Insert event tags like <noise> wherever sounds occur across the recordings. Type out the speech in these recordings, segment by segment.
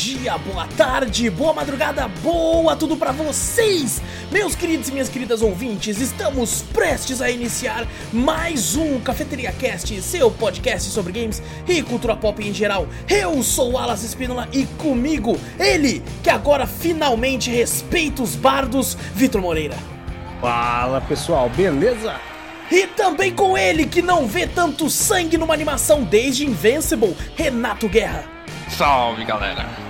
bom dia, boa tarde, boa madrugada, boa tudo pra vocês, meus queridos e minhas queridas ouvintes. Estamos prestes a iniciar mais um Cafeteria Cast, seu podcast sobre games e cultura pop em geral. Eu sou o Alas Espínola e comigo ele, que agora finalmente respeita os bardos, Vitor Moreira. Fala pessoal, beleza? E também com ele, que não vê tanto sangue numa animação desde Invincible, Renato Guerra. Salve galera!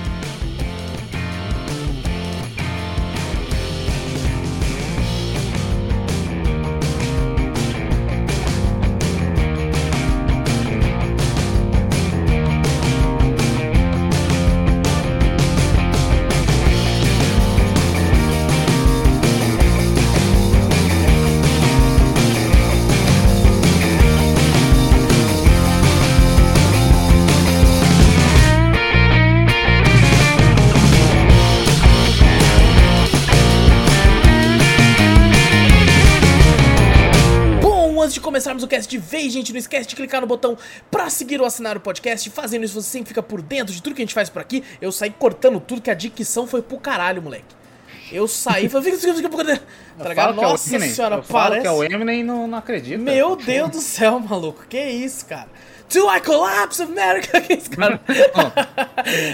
De vez, gente, não esquece de clicar no botão pra seguir ou assinar o podcast. Fazendo isso, você sempre fica por dentro de tudo que a gente faz por aqui. Eu saí cortando tudo, que a dicção foi pro caralho, moleque. Eu saí e falei, fica, fica, fica, fica, tá ligado? é Nossa Eminem. senhora, eu parece... que é o Eminem e não, não acredito. Meu Deus do céu, maluco, que isso, cara? Do I Collapse America? <laughs> Esse cara?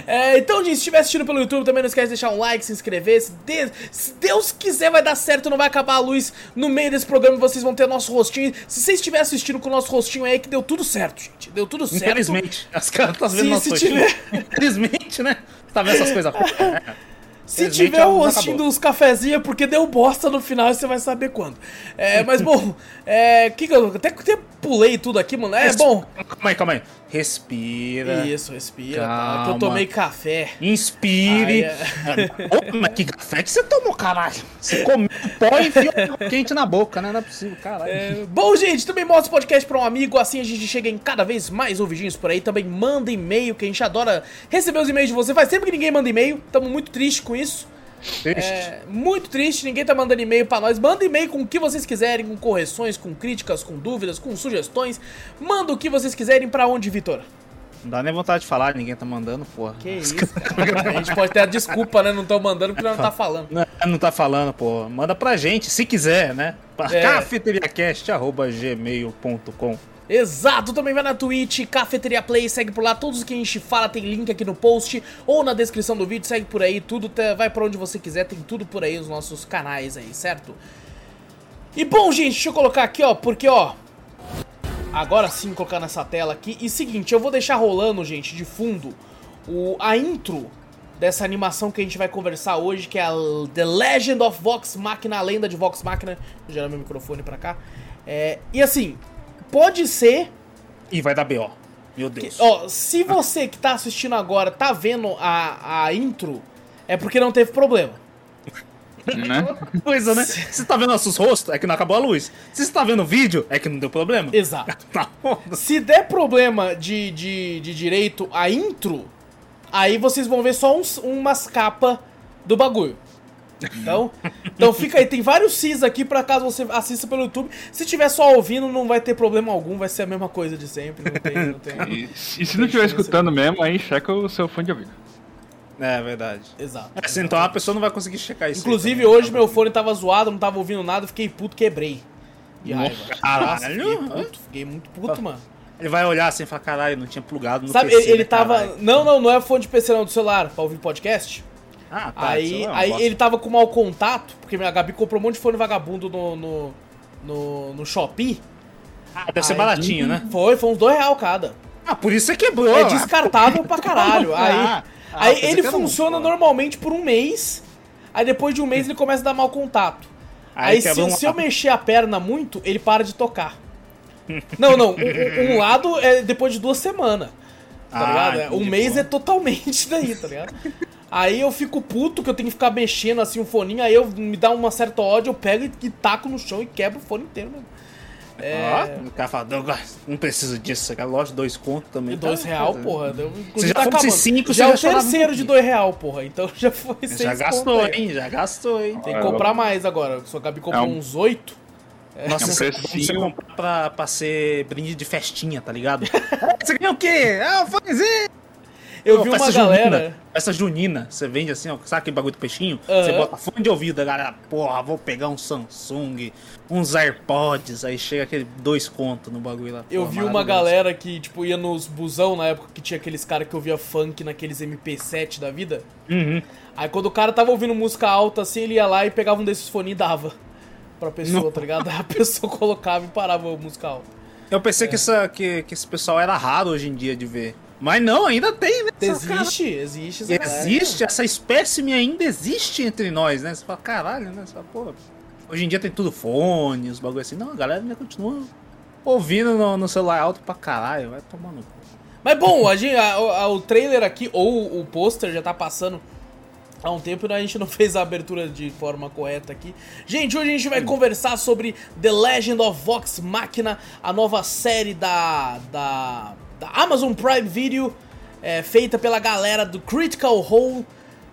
É, então, gente, se estiver assistindo pelo YouTube, também não esquece de deixar um like, se inscrever. Se, de- se Deus quiser, vai dar certo, não vai acabar a luz no meio desse programa. Vocês vão ter nosso rostinho. Se você estiver assistindo com o nosso rostinho aí, que deu tudo certo, gente. Deu tudo certo. Infelizmente. As caras estão vendo Se- nosso se rostinho. tiver- Infelizmente, né? Você tá vendo essas coisas. <laughs> Se tiver o acabou. dos cafezinhos, é porque deu bosta no final e você vai saber quando. É, mas bom, é, que até, até pulei tudo aqui, mano. É bom. Calma aí, calma aí. Respira. Isso, respira. Tá, Calma. que eu tomei café. Inspire. Ai, <laughs> Ô, mas que café que você tomou, caralho? Você comeu pó e enfiou quente na boca, né? Não é possível, caralho. É, bom, gente, também mostra o podcast pra um amigo, assim a gente chega em cada vez mais ouvidinhos por aí. Também manda e-mail, que a gente adora receber os e-mails de você. Faz sempre que ninguém manda e-mail, estamos muito tristes com isso. Triste. É, muito triste, ninguém tá mandando e-mail pra nós. Manda e-mail com o que vocês quiserem, com correções, com críticas, com dúvidas, com sugestões. Manda o que vocês quiserem pra onde, Vitor? Não dá nem vontade de falar, ninguém tá mandando, porra. Que isso, cara. A gente pode ter a desculpa, né? Não tão mandando porque não tá falando. Não, não tá falando, pô. Manda pra gente, se quiser, né? Pra É. cafeteriacast.gmail.com Exato, também vai na Twitch, Cafeteria Play, segue por lá, todos que a gente fala tem link aqui no post ou na descrição do vídeo, segue por aí, tudo tá- vai pra onde você quiser, tem tudo por aí, os nossos canais aí, certo? E bom, gente, deixa eu colocar aqui, ó, porque, ó, agora sim colocar nessa tela aqui, e seguinte, eu vou deixar rolando, gente, de fundo, o, a intro dessa animação que a gente vai conversar hoje, que é a The Legend of Vox Machina, a lenda de Vox Machina, vou gerar meu microfone pra cá, é, e assim, pode ser E vai dar B.O. Meu Deus. Ó, se você que tá assistindo agora tá vendo a, a intro, é porque não teve problema. né? <laughs> coisa, né? Se você tá vendo nossos rostos, é que não acabou a luz. Se você tá vendo o vídeo, é que não deu problema. Exato. <laughs> Tá. Se der problema de, de, de direito a intro, aí vocês vão ver só uns, umas capas do bagulho. Então, então fica aí, tem vários Cs aqui pra caso você assista pelo YouTube. Se tiver só ouvindo, não vai ter problema algum, vai ser a mesma coisa de sempre. Não tem, não tem. <laughs> E, e se não estiver escutando mesmo, aí checa o seu fone de ouvido. É verdade. Exato. Assim, então a pessoa não vai conseguir checar isso. Inclusive, também. hoje meu fone tava zoado, não tava ouvindo nada, fiquei puto, quebrei. De raiva. Caralho. Nossa, fiquei puto, fiquei muito puto, mano. Ele vai olhar assim e falar, caralho, não tinha plugado no Sabe, PC, ele, ele né, tava. caralho?" Não, não, não é fone de PC não, do celular, pra ouvir podcast. Ah, tá. aí é aí ele tava com mau contato, porque minha Gabi comprou um monte de fone vagabundo no. no, no, no Shopee. Ah, deve ser Aí- baratinho, né? Foi, foi uns dois real cada. Ah, por isso você quebrou. É ah, descartável pra caralho. <laughs> Aí, Ah, ah, aí ele funciona normalmente por um mês. Aí depois de um mês ele começa a dar mau contato. Aí Aí, se, um se eu mexer a perna muito, ele para de tocar. <laughs> Não, não. Um, um- lado é depois de duas semanas. Tá Ah, ligado? É, Um mês é totalmente <laughs> daí, tá ligado? Aí eu fico puto que eu tenho que ficar mexendo assim o foninho, aí eu me dá uma certa ódio, eu pego e, e taco no chão e quebro o fone inteiro mesmo. É. Ó, o cara fala, Douglas, não preciso disso, cara. Loja de dois contos também. E dois tá, real, tá, porra. Você já tá fosse acabando. cinco, já você é o já um terceiro de dois real, porra. Então já foi seis Já gastou, conto hein? Já gastou, hein? Tem que É, comprar mais agora. Sua Gabi comprou É um- uns oito. Nossa, É um você, precinho. você comprar pra, pra ser brinde de festinha, tá ligado? É, <laughs> você ganhou o quê? Ah, um fonezinho! Eu Pô, vi uma galera. Junina, festa junina, você vende assim, ó, sabe aquele bagulho do peixinho? Aham. Você bota fone de ouvido, a galera, porra, vou pegar um Samsung, uns AirPods, aí chega aquele dois contos no bagulho lá. Eu vi uma galera que, tipo, ia nos busão na época que tinha aqueles caras que ouvia funk naqueles MP7 da vida. Uhum. Aí quando o cara tava ouvindo música alta, assim, ele ia lá e pegava um desses fones e dava pra pessoa, Não. tá ligado? Aí <laughs> a pessoa colocava e parava a música alta. Eu pensei que, essa, que, que esse pessoal era raro hoje em dia de ver. Mas não, ainda tem, né? Existe, existe. essa. Existe, essa espécime ainda existe entre nós, né? Você fala, caralho, né? Você fala, pô, hoje em dia tem tudo fone, os bagulho assim. Não, a galera ainda continua ouvindo no, no celular alto pra caralho, vai tomar no cu. Mas bom, a gente, a- a- o trailer aqui, ou o pôster já tá passando há um tempo e a gente não <laughs> fez a abertura de forma correta aqui. Gente, hoje a gente vai conversar sobre The Legend of Vox Machina, a nova série da, da, da Amazon Prime Video, é, feita pela galera do Critical Role,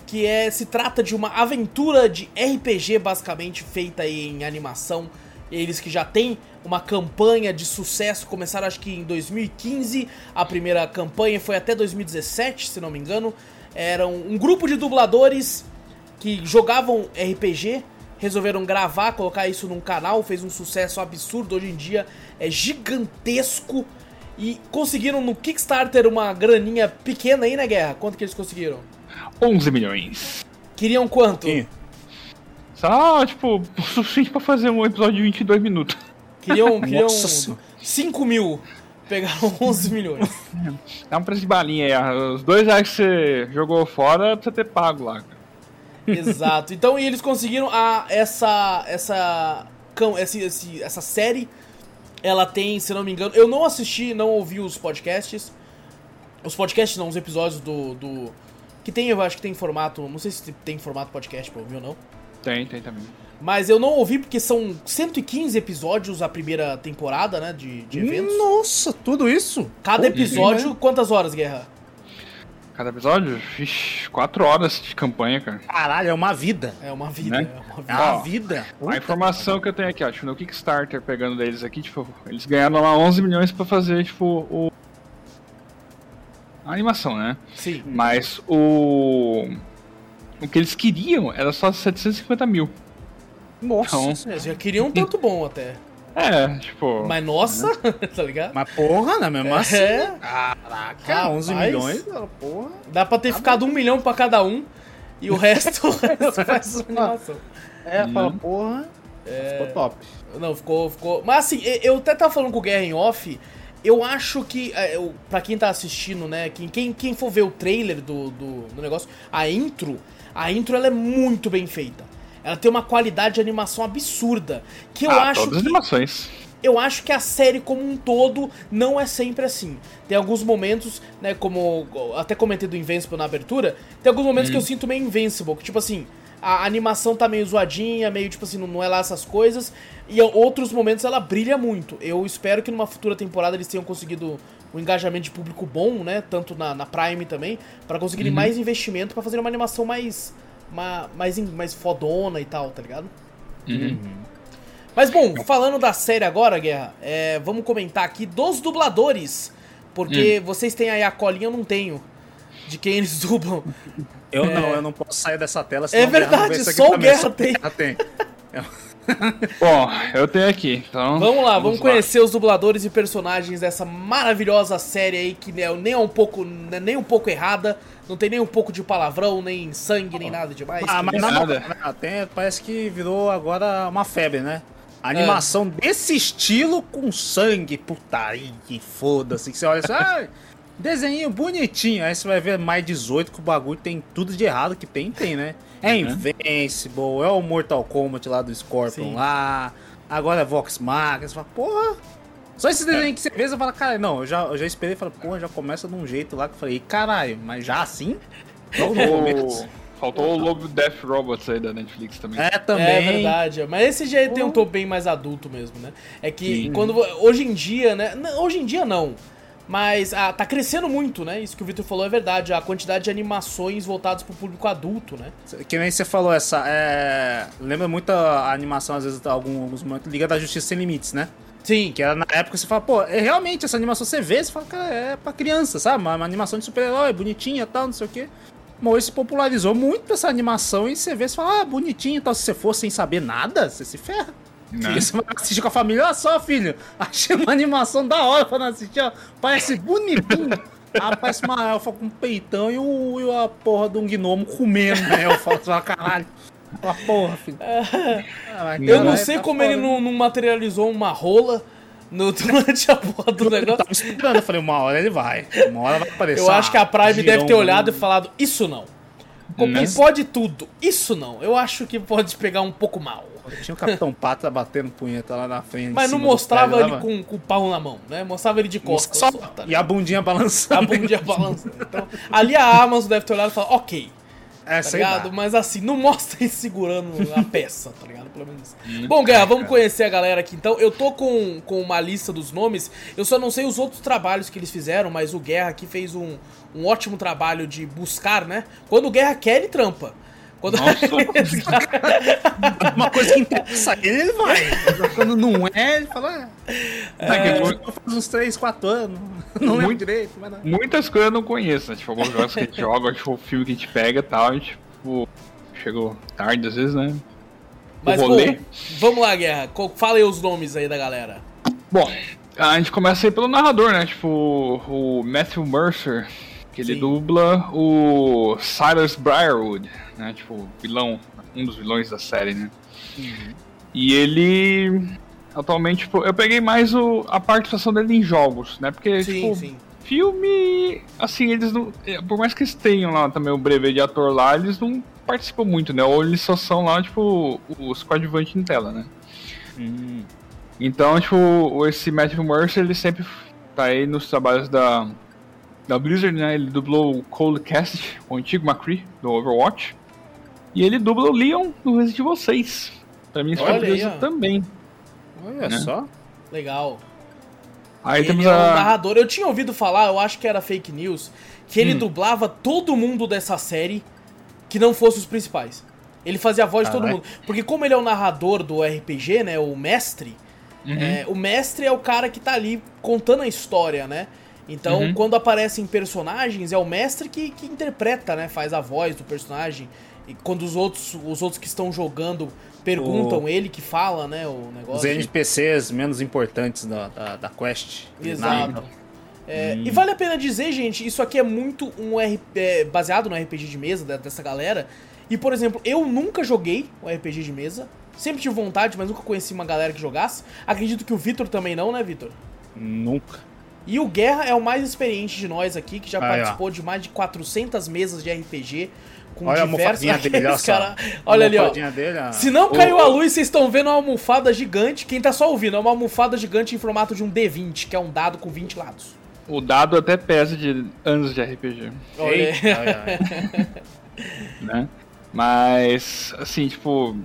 que é, se trata de uma aventura de RPG, basicamente, feita em animação. Eles que já têm uma campanha de sucesso, começaram acho que em 2015, a primeira campanha foi até 2017, se não me engano. Era um, um grupo de dubladores que jogavam RPG, resolveram gravar, colocar isso num canal, fez um sucesso absurdo, hoje em dia é gigantesco. E conseguiram no Kickstarter uma graninha pequena aí, né, Guerra? Quanto que eles conseguiram? 11 milhões. Queriam quanto? Ih, Só, tipo, <laughs> o suficiente pra fazer um episódio de 22 minutos. Queriam, <laughs> queriam Nossa Senhora. 5 mil. Pegaram <laughs> 11 milhões. Dá um preço de balinha aí. Os dois reais que você jogou fora, pra você ter pago lá. cara. Exato. Então, e eles conseguiram a, essa, essa, cão- esse, esse- essa série. Ela tem, se não me engano, eu não assisti, não ouvi os podcasts. Os podcasts não, os episódios do, do que tem, eu acho que tem formato, não sei se tem formato podcast pra ouvir ou não. Tem, tem também. Mas eu não ouvi porque são 115 episódios a primeira temporada, né, de, de eventos. Nossa, tudo isso? Cada episódio, quantas horas, Guerra? Cada episódio, ixi, 4 horas de campanha, cara. Caralho, é uma vida. É uma vida, Né? é uma É vida. uma Ó, vida. A informação que eu tenho aqui, ó, tipo, no Kickstarter, pegando deles aqui, tipo, eles ganharam lá 11 milhões pra fazer, tipo, o... A animação, né? Sim. Mas o... O que eles queriam era só 750 mil. Nossa. Então-. Eles já queriam um tanto bom até. É, tipo... Mas nossa, <laughs> tá ligado? Mas porra, né? Mesmo assim. É. Caraca, 11 Rapaz. milhões, porra. Dá pra ter ficado um milhão pra cada um e o resto, <laughs> <laughs> o resto faz animação. É, Hum. fala, porra. Ficou top. Não, ficou, ficou. Mas assim, eu até tava falando com o Guerra em off. Eu acho que, é, eu, pra quem tá assistindo, né, quem, quem, quem for ver o trailer do, do, do negócio, a intro, a intro ela é muito bem feita. Ela tem uma qualidade de animação absurda. Que eu ah, acho todas as que. animações. eu acho que a série como um todo não é sempre assim. Tem alguns momentos, né, como até comentei do Invincible na abertura, tem alguns momentos que eu sinto meio Invincible, que tipo assim, a animação tá meio zoadinha, meio tipo assim, não, é lá essas coisas, e em outros momentos ela brilha muito. Eu espero que numa futura temporada eles tenham conseguido um engajamento de público bom, né, tanto na, na Prime também, pra conseguirem mais investimento pra fazer uma animação mais ma- mais mais fodona e tal, tá ligado? Mas bom, falando da série agora, Guerra, é, vamos comentar aqui dos dubladores. Porque vocês têm aí a colinha, eu não tenho. De quem eles <laughs> dublam. Eu É. não, eu não posso sair dessa tela. É verdade, só o Guerra tem. Guerra tem. <laughs> <laughs> Bom, eu tenho aqui, então... Vamos lá, vamos conhecer os dubladores e personagens dessa maravilhosa série aí, que é nem é um pouco, não é nem um pouco errada, não tem nem um pouco de palavrão, nem sangue, nem nada demais. Ah, mas é na nada. até parece que virou agora uma febre, né? Animação desse estilo com sangue, putaria, foda-se. Que você olha assim, ah, desenho bonitinho. Aí você vai ver mais 18 que o bagulho tem tudo de errado que tem, tem, né? É Invincible, é o Mortal Kombat lá do Scorpion Sim. lá. Agora é Vox Machina. Você fala, porra. Só esse desenho que você vê, você fala, cara, não, eu já, eu já esperei, fala, porra, já começa de um jeito lá que eu falei, caralho, mas já assim? Logo no começo. Faltou o Lobo Death Robots aí da Netflix também. É, também. É verdade, mas esse já tem um tom bem mais adulto mesmo, né? É que quando hoje em dia, né? Hoje em dia não. Mas ah, tá crescendo muito, né? Isso que o Victor falou é verdade. A quantidade de animações voltadas pro público adulto, né? Que nem você falou, essa. É... Lembra muito a animação, às vezes, alguns, alguns momentos, Liga da Justiça Sem Limites, né? Sim. Que era na época você fala, pô, é realmente essa animação você vê, você fala, cara, é pra criança, sabe? Uma, uma animação de super-herói, bonitinha e tal, não sei o quê. Mas hoje se popularizou muito essa animação e você vê, você fala, ah, bonitinho e tal. Se você for sem saber nada, você se ferra. Né? E você vai assistir com a família, olha só, filho, achei uma animação da hora pra não assistir, ó. Parece bonitinho. Ah, parece uma elfa com um peitão e, o, e a porra de um gnomo comendo a elfa. Você fala, caralho. Fala, porra, filho. Ah, Eu não sei tá como foda, ele né? não, não materializou uma rola no, <laughs> durante a porra do Eu negócio. tava esperando, eu falei, uma hora ele vai. Uma hora vai aparecer. Eu acho que a Prime girão, deve ter olhado e né? falado, isso não. Porque Né? pode tudo, isso não. Eu acho que pode pegar um pouco mal. Tinha o Capitão Pata batendo punheta lá na frente. Mas não mostrava ele com, com o pau na mão, né? Mostrava ele de costas. Só, só, tá e a bundinha balançando. a bundinha balançando. Então, ali a Amazon deve ter olhado e falado, ok, É, tá sei ligado? lá. Mas assim, não mostra ele segurando a peça, tá ligado? Pelo menos isso. Bom, Guerra, vamos conhecer a galera aqui então. Eu tô com, com uma lista dos nomes, eu só não sei os outros trabalhos que eles fizeram, mas o Guerra aqui fez um, um ótimo trabalho de buscar, né? Quando o Guerra quer, ele trampa. Quando... <laughs> Uma coisa que interessa ele, ele vai. Quando não é, ele fala. Ah, É. faz uns 3, 4 anos. <laughs> Não lembro Muito- direito, mas não. Muitas coisas eu não conheço, né? Tipo, alguns jogos que a gente joga, tipo, o filme que a gente pega e tal, a gente, tipo, chegou tarde às vezes, né? Mas, o pô, vamos lá, Guerra. Fala aí os nomes aí da galera. Bom, a gente começa aí pelo narrador, né? Tipo, o Matthew Mercer, que ele Sim. dubla o Silas Briarwood, né? Tipo, vilão, um dos vilões da série, né? E ele. Atualmente, tipo, eu peguei mais o, a participação dele em jogos, né? Porque, Sim, tipo, sim. filme. Assim, eles não. é, Por mais que eles tenham lá também o brevet de ator lá, eles não participam muito, né? Ou eles só são lá, tipo, os coadjuvantes em tela, né? Então, tipo, esse Matthew Mercer, ele sempre tá aí nos trabalhos da, da Blizzard, né? Ele dublou o Cold Cast, o antigo McCree, do Overwatch. E ele dubla o Leon do Resident Evil 6. Pra mim, Olha aí, também. Olha Né? só. Legal. Aí ele temos é um a. narrador. Eu tinha ouvido falar, eu acho que era fake news, que ele Hum. dublava todo mundo dessa série que não fosse os principais. Ele fazia a voz de todo mundo. Porque como ele é o narrador do RPG, né? O mestre, Uhum. é, o mestre é o cara que tá ali contando a história, né? Então, Uhum. quando aparecem personagens, é o mestre que, que interpreta, né? Faz a voz do personagem. E quando os outros, os outros que estão jogando perguntam, O- ele que fala, né? O Os negócio. NPCs menos importantes da, da, da quest. Exato. É, E vale a pena dizer, gente, isso aqui é muito um RP, é, baseado no RPG de mesa dessa galera. E, por exemplo, eu nunca joguei o RPG de mesa. Sempre tive vontade, mas nunca conheci uma galera que jogasse. Acredito que o Vitor também não, né, Vitor? Nunca. E o Guerra é o mais experiente de nós aqui, que já Aí, ó. participou de mais de 400 mesas de RPG. Com Olha a diversos almofadinha dele, olha cara- Olha ali, ó. almofadinha Dele, ó. Se não O- caiu a luz, vocês estão vendo uma almofada gigante. Quem tá só ouvindo, é uma almofada gigante em formato de um D20, que é um dado com 20 lados. O dado até pesa de anos de RPG, Olha aí. Eita, ai, ai. <laughs> né? Mas, assim, tipo.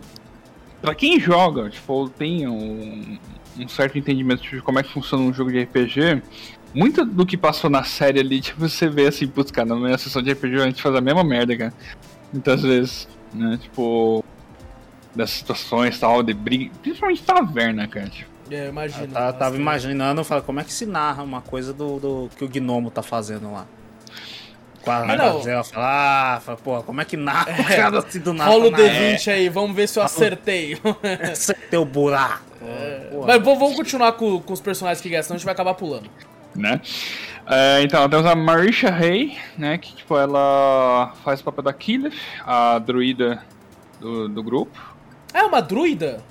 Pra quem joga, tipo, tem um, um certo entendimento de como é que funciona um jogo de RPG, muito do que passou na série ali, tipo, você vê assim, putz, cara, na minha sessão de RPG a gente faz a mesma merda, cara. Muitas vezes, né? Tipo. Das situações e tal, de briga. Principalmente taverna, cara. Tipo, É, Eu imagina. tava, tava bastante. imaginando, eu falei, como é que se narra uma coisa do, do que o gnomo tá fazendo lá? Com a Mas não. Razel fala, ah, fala, pô, como é que narra o cara assim do nada? Rola o na- D20 aí, vamos ver se eu acertei. É, Esse é teu buraco. Pô, Mas vamos vamos continuar com, com os personagens que gastam, a gente vai acabar pulando. Né? É, então, temos a Marisha Hay, né? Que, tipo, ela faz o papel da Killeth, a druida do, do grupo. Ah, é uma druida?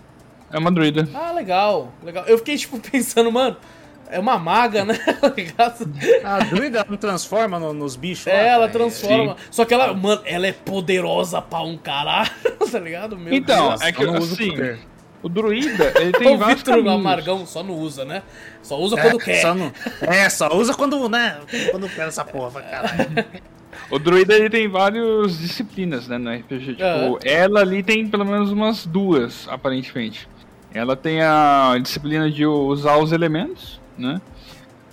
É uma druida. Ah, legal, legal. Eu fiquei, tipo, <laughs> pensando, mano, é uma maga, né? <laughs> Tá? A druida não transforma no- nos bichos lá, É, ela cara? transforma. Sim. Só que ela, mano, ela é poderosa pra um caralho, <laughs> tá ligado? Meu Então, Deus. é que eu não uso assim, poder. O druida, ele tem <laughs> o vários Vitor caminhos. Amargão só não usa, né? Só usa É, quando quer. Só não, é, só usa quando, né? Quando quer essa porra, pra caralho. <laughs> O druida ele tem várias disciplinas, né, no RPG. Tipo, Aham. ela ali tem pelo menos umas duas, aparentemente. Ela tem a disciplina de usar os elementos, né?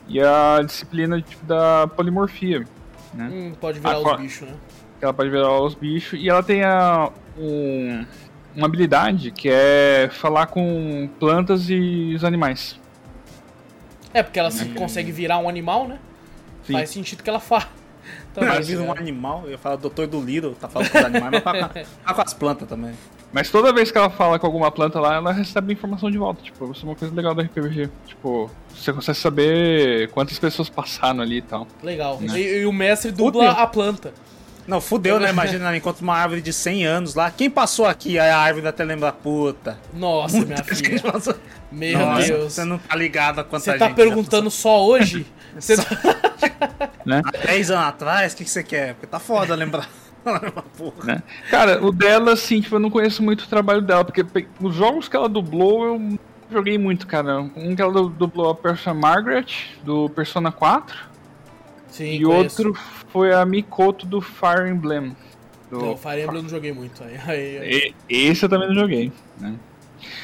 E a disciplina tipo, da polimorfia, né? Hum, pode virar Ah, os bichos, né? Ela pode virar os bichos. E ela tem a, um- uma habilidade que é falar com plantas e os animais. É, porque ela se consegue virar um animal, né? Sim. Faz sentido que ela faz. Então, <laughs> Mas vira um animal, eu ia falar doutor do Little, tá falando com os animais, mas tá com, <laughs> com as plantas também. Mas toda vez que ela fala com alguma planta lá, ela recebe informação de volta. Tipo, isso é uma coisa legal do RPG. Tipo, você consegue saber quantas pessoas passaram ali e tal. Legal. Né? E, e o mestre dubla Fudeu. a planta. Não, fudeu, né? Imagina, ela encontra uma árvore de 100 anos lá. Quem passou aqui? Aí a árvore até lembra, puta. Nossa, minha <laughs> Muita filha. gente passou. Meu Nossa, Deus. Você não tá ligado a quanta Você tá perguntando só hoje? <laughs> Você tá- <laughs> Né? Há 10 anos atrás, o que, que você quer? Porque tá foda lembrar. Porra. né? Cara, o dela, assim, tipo, eu não conheço muito o trabalho dela, porque os jogos que ela dublou eu joguei muito, cara. Um que ela du- dublou a Persona Margaret, do Persona 4, Sim, e conheço. outro foi a Mikoto do Fire Emblem. Do... Não, Fire Emblem eu não joguei muito. Aí, aí, aí, esse eu também não joguei, né?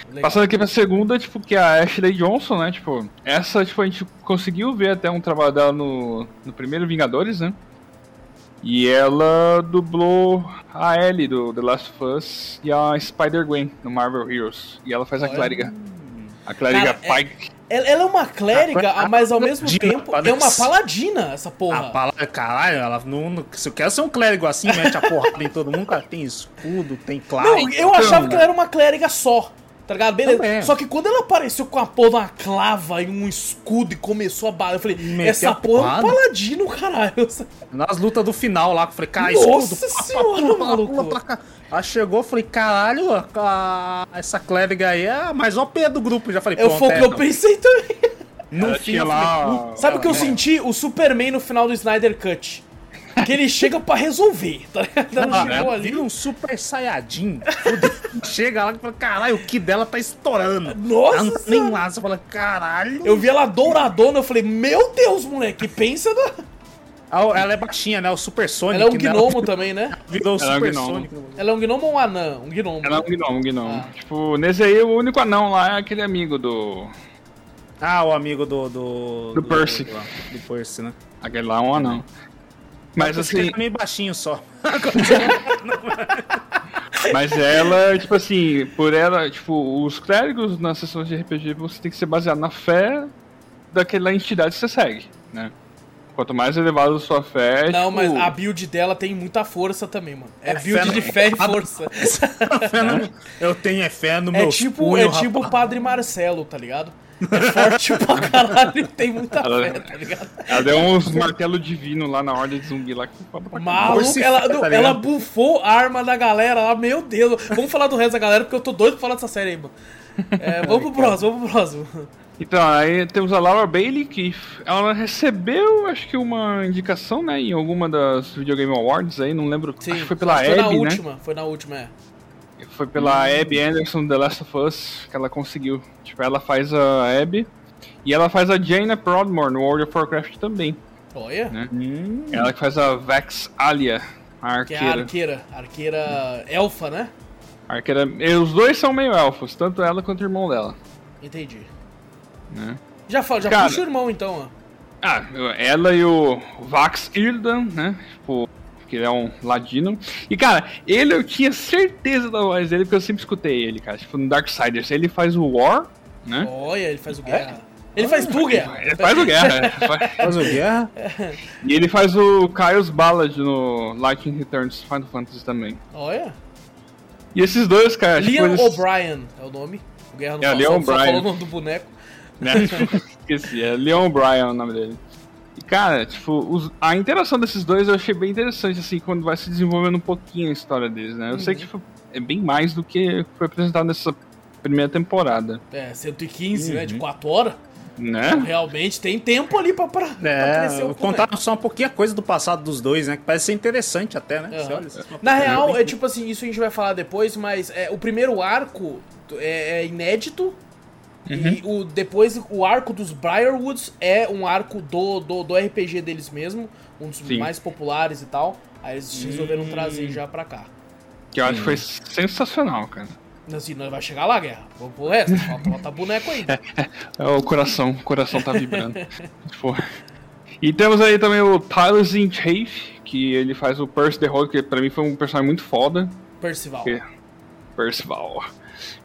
legal. Passando aqui pra segunda, tipo, que é a Ashley Johnson, né? Tipo, essa, tipo, a gente conseguiu ver até um trabalho dela no, no primeiro Vingadores, né? E ela dublou a Ellie do The Last of Us e a Spider-Gwen no Marvel Heroes. E ela faz a Olha. clériga. A clériga Cara, é- Pike. Ela, ela é uma clériga, A- a- mas ao mesmo paladina, tempo paladina. é uma paladina, essa A porra. palavra, caralho, ela não, Se eu quero ser um clérigo assim, mete a porrada em todo mundo, cara. Tem escudo, tem clave. Não, eu achava que ela era uma clériga só. Tá ligado? Beleza. Também. Só que quando ela apareceu com a porra de uma clava e um escudo e começou a bala, eu falei, Meteu essa a porra é um paladino, caralho. Nas lutas do final lá, que eu falei, cara, Nossa escudo. pá, senhora, pula, pula, maluco. Ela chegou, falei, caralho, a- essa clériga aí é a mais OP do grupo. Já falei, Eu pronto, foi o é, que eu não. pensei também. No fim, eu falei, lá- puta, Sabe o que eu é. senti? O Superman no final do Snyder Cut. Que ele chega pra resolver, tá ligado? Ela Ah, chegou ela ali. vira um super saiyajin. Chega lá e fala, caralho, o que dela tá estourando. Nossa Ela não nem lá, você fala, caralho. Eu vi ela douradona, eu falei, meu Deus, moleque, pensa na... Ah, Ela é baixinha, né? O Super Sonic. Ela é um né? gnomo <laughs> também, né? Virou o Ela é um Super gnomo. Sonic. Ela é um gnomo ou um anã? Um gnomo. Ela é um gnomo, um gnomo. Ah. Tipo, nesse aí, o único anão lá é aquele amigo do. Ah, o amigo do. Do, Do Percy. Do, do Percy, né? Aquele lá é um anão. Mas assim, é meio baixinho só. <laughs> Mas ela, tipo assim, por ela, tipo, os clérigos nas sessões de RPG você tem que ser baseado na fé daquela entidade que você segue, né? Quanto mais elevada a sua fé. Não, tipo, mas a build dela tem muita força também, mano. É, É build fé de fé e força. <laughs> No- <laughs> Eu tenho é fé no É meu tipo, é tipo o Padre Marcelo, tá ligado? É forte <laughs> pra caralho e tem muita Ela- fé, tá ligado? Ela deu uns martelo divino lá na ordem de zumbi lá que. Maluco, ela, tá ela bufou a arma da galera lá, meu Deus. Vamos falar do resto da galera, porque eu tô doido pra falar dessa série aí, mano. É, vamos pro próximo, vamos pro próximo. Então, aí temos a Laura Bailey, que ela recebeu, acho que uma indicação, né, em alguma das Video Game Awards aí, não lembro, acho que foi pela foi na Abby, né? última, foi na última, é. Foi pela Abby Anderson The Last of Us que ela conseguiu. Tipo, ela faz a Abby e ela faz a Jaina Prodmore no World of Warcraft também. Olha, Né? Hum, Ela que faz a Vex Alia, a que é a arqueira. arqueira, arqueira elfa, né? arqueira. e Os dois são meio elfos, tanto ela quanto o irmão dela. Entendi. Né? Já, fa- já Cara- puxa o irmão então, ó. Ah, ela e o Vax Irdan, né? Tipo, que ele é um ladino. E, cara, ele eu tinha certeza da voz dele, porque eu sempre escutei ele, cara. Tipo, no Darksiders. Ele faz o War, né? Olha, ele faz o guerra. Ele faz tu, guerra. Ele faz o Guerra. é. <laughs> Faz- o guerra. E ele faz o Kyle's Ballad no Lightning Returns Final Fantasy também. Olha. E esses dois, cara, tipo, Liam eles- O'Brien é o nome. O Guerra não É, fala, só O'Brien. falou o nome do boneco. Né? Esqueci, é Leon Bryan o nome dele. E, cara, tipo, os- a interação desses dois eu achei bem interessante, assim, quando vai se desenvolvendo um pouquinho a história deles, né? Eu sei que tipo, é bem mais do que foi apresentado nessa primeira temporada, É, 115, Uhum. né? De 4 horas. né? Realmente tem tempo ali pra, pra, pra crescer É, o contar boneco. só um pouquinho a coisa do passado dos dois, né? Que parece ser interessante até, né? Você olha, Na real, é tipo assim, isso a gente vai falar depois, mas é, o primeiro arco é, é inédito E o, depois o arco dos Briarwoods é um arco do, do, do RPG deles mesmo, um dos Sim. mais populares e tal. Aí eles resolveram trazer já pra cá. Que eu acho que foi sensacional, cara. Assim, nós vai chegar lá, guerra. Vamos pro resto, falta botar boneco ainda. <laughs> É o coração, o coração tá vibrando. <laughs> Tipo, E temos aí também o Tyler Zinchafe, que ele faz o Percy the Road, que pra mim foi um personagem muito foda. Percival. Que- Percival.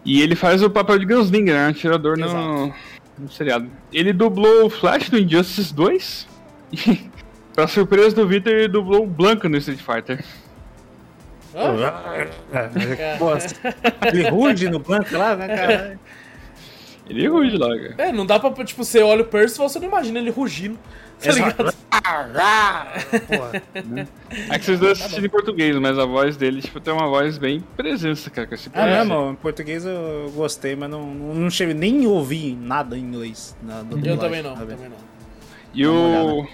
E ele faz o papel de Gunslinger, né? Atirador no, no seriado. Ele dublou o Flash no Injustice 2. E, <laughs> pra surpresa do Victor, ele dublou o Blanca no Street Fighter. Pô, ele ruge no banco lá, né, cara? Ele rude lá, cara. É, não dá pra, tipo, você olha o Percival, você não imagina ele rugindo. Tá ligado? Porra. É que vocês dois assistiram em português, mas a voz dele, tipo, tem uma voz bem presença, cara, com esse É personagem. mesmo, em português eu gostei, mas não, não, não cheguei nem ouvi nada em inglês. Na, na Eu também não, também não. E o... o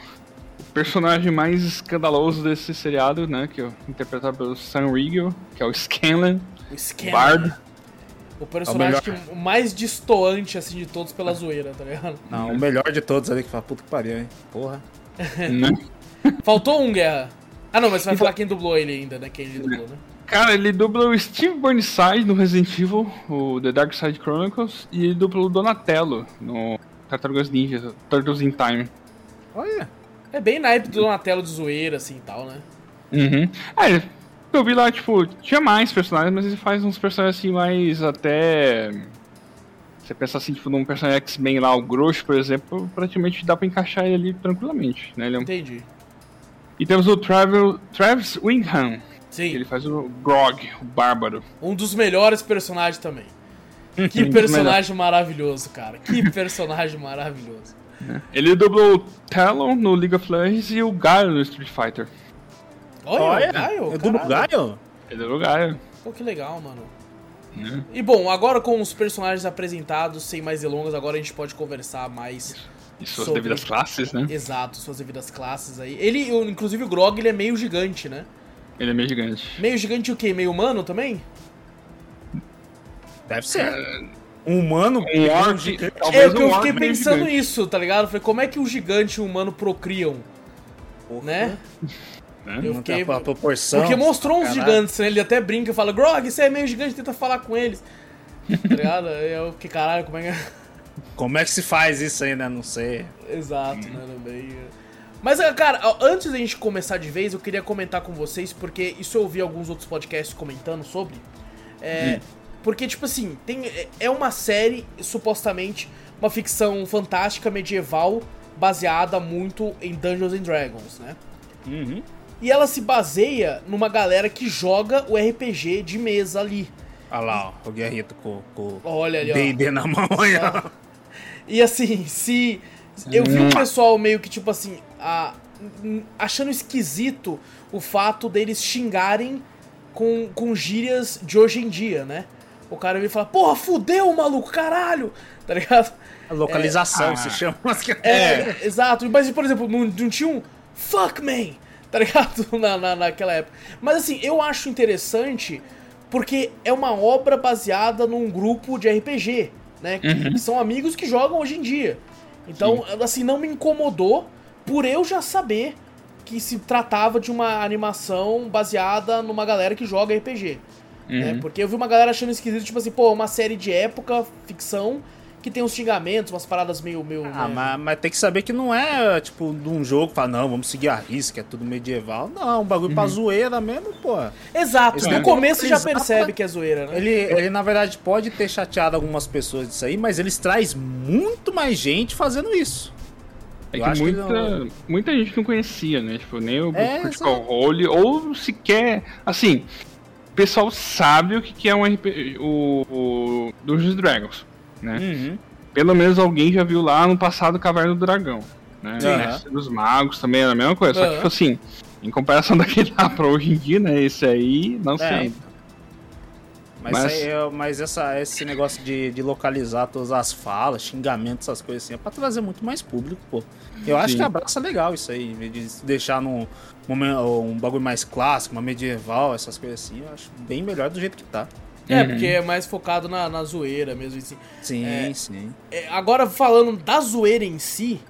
personagem mais escandaloso desse seriado, né, que é interpretado pelo Sam Riegel, que é o Scanlan, O esquema. Bard. O personagem É o que, o mais distoante, assim, de todos pela zoeira, tá ligado? Não, o melhor de todos ali que fala, puta que pariu, hein? Porra. <laughs> né? Faltou um, Guerra. Ah, não, mas você vai falar quem dublou ele ainda, né? Quem ele dublou, né? Cara, ele dubla o Steve Burnside no Resident Evil, o The Dark Side Chronicles, e ele dubla o Donatello no Tartarugas Ninja, Turtles in Time. Olha. É bem naipe do Donatello de zoeira, assim, e tal, né? Uhum. É, eu vi lá, tipo, tinha mais personagens, mas ele faz uns personagens assim mais até. Você pensa assim, tipo, num personagem X-Men lá, o Grosso, por exemplo, praticamente dá pra encaixar ele ali tranquilamente, né? Ele é um- Entendi. E temos o Travel, Travis Wingham, Sim, ele faz o Grog, o Bárbaro. um dos melhores personagens também. <laughs> Que personagem maravilhoso, cara. Que <laughs> personagem maravilhoso. Ele dublou o Talon no League of Legends e o Gaio no Street Fighter. Olha, o Gaio, eu dublo caralho. Gaio? Ele era o Gaio. Pô, que legal, mano. né? E bom, agora com os personagens apresentados, sem mais delongas, agora a gente pode conversar mais E suas Sobre- devidas classes, né? exato, suas devidas classes aí. Ele, inclusive o Grog, ele é meio gigante, né? Ele é meio gigante. Meio gigante o quê? Meio humano também? Deve ser. Um humano Um orc, é o que um eu fiquei pensando gigante. nisso, tá ligado? Foi como é que o gigante e o humano procriam, Porra. né? Né? Eu fiquei- a proporção. Porque mostrou uns Caralho. gigantes, né? Ele até brinca e fala, Grog, você é meio gigante, tenta falar com eles. <laughs> Tá ligado? Aí eu fiquei, caralho, como é que é? Como é que se faz isso ainda? Não sei. Exato, né? Também. Mas, ah, cara, antes da gente começar de vez, eu queria comentar com vocês, porque isso eu ouvi alguns outros podcasts comentando sobre. É, Porque, tipo assim, tem, é- é uma série, supostamente, uma ficção fantástica medieval baseada muito em Dungeons and Dragons, né? Uhum. E ela se baseia numa galera que joga o RPG de mesa ali. Olha lá, ó, o Guerrito com com Olha ali, ó. D&D na mão. E assim, se. Eu vi um pessoal meio que, tipo assim, a- achando esquisito o fato deles xingarem com, com gírias de hoje em dia, né? O cara vem e fala, porra, fudeu, maluco, caralho! Tá ligado? A localização Ah. se chama. É, exato. Mas, por exemplo, não, não tinha um fuck man, tá ligado? <laughs> Na, na, naquela época. Mas assim, eu acho interessante porque é uma obra baseada num grupo de RPG, né? Que, que são amigos que jogam hoje em dia. Então, assim, não me incomodou por eu já saber que se tratava de uma animação baseada numa galera que joga RPG. né? Porque eu vi uma galera achando esquisito, tipo assim, pô, uma série de época, ficção, que tem uns xingamentos, umas paradas meio. meio Ah, né? mas, mas tem que saber que não é, tipo, de um jogo que fala, não, vamos seguir a risca, é tudo medieval. Não, um bagulho pra zoeira mesmo, pô. Exato, Esse no começo já percebe que é zoeira, né? Ele, ele, na verdade, pode ter chateado algumas pessoas disso aí, mas eles traz muito mais gente fazendo isso. É Eu que acho que muita, não- muita gente não conhecia, né? Tipo, nem o É, Critical. Role, ou sequer. Assim, o pessoal sabe o que que é um RPG. O, o Dungeons Dragons, né? Uhum. Pelo menos alguém já viu lá no passado Caverna do Dragão, né? Dos Magos também era a mesma coisa. Só que, tipo assim, em comparação <laughs> daquele lá pra hoje em dia, né? Esse aí, não sei. É, ainda. Mas, Mas- aí é- mas essa, esse negócio de, de localizar todas as falas, xingamentos, essas coisas assim, é pra trazer muito mais público, pô. Eu acho Sim. que abraça legal isso aí, em vez de deixar num momento, um bagulho mais clássico, uma medieval, essas coisas assim, eu acho bem melhor do jeito que tá. É, porque é mais focado na, na zoeira mesmo, assim. Sim, É. sim. É, agora, falando da zoeira em si,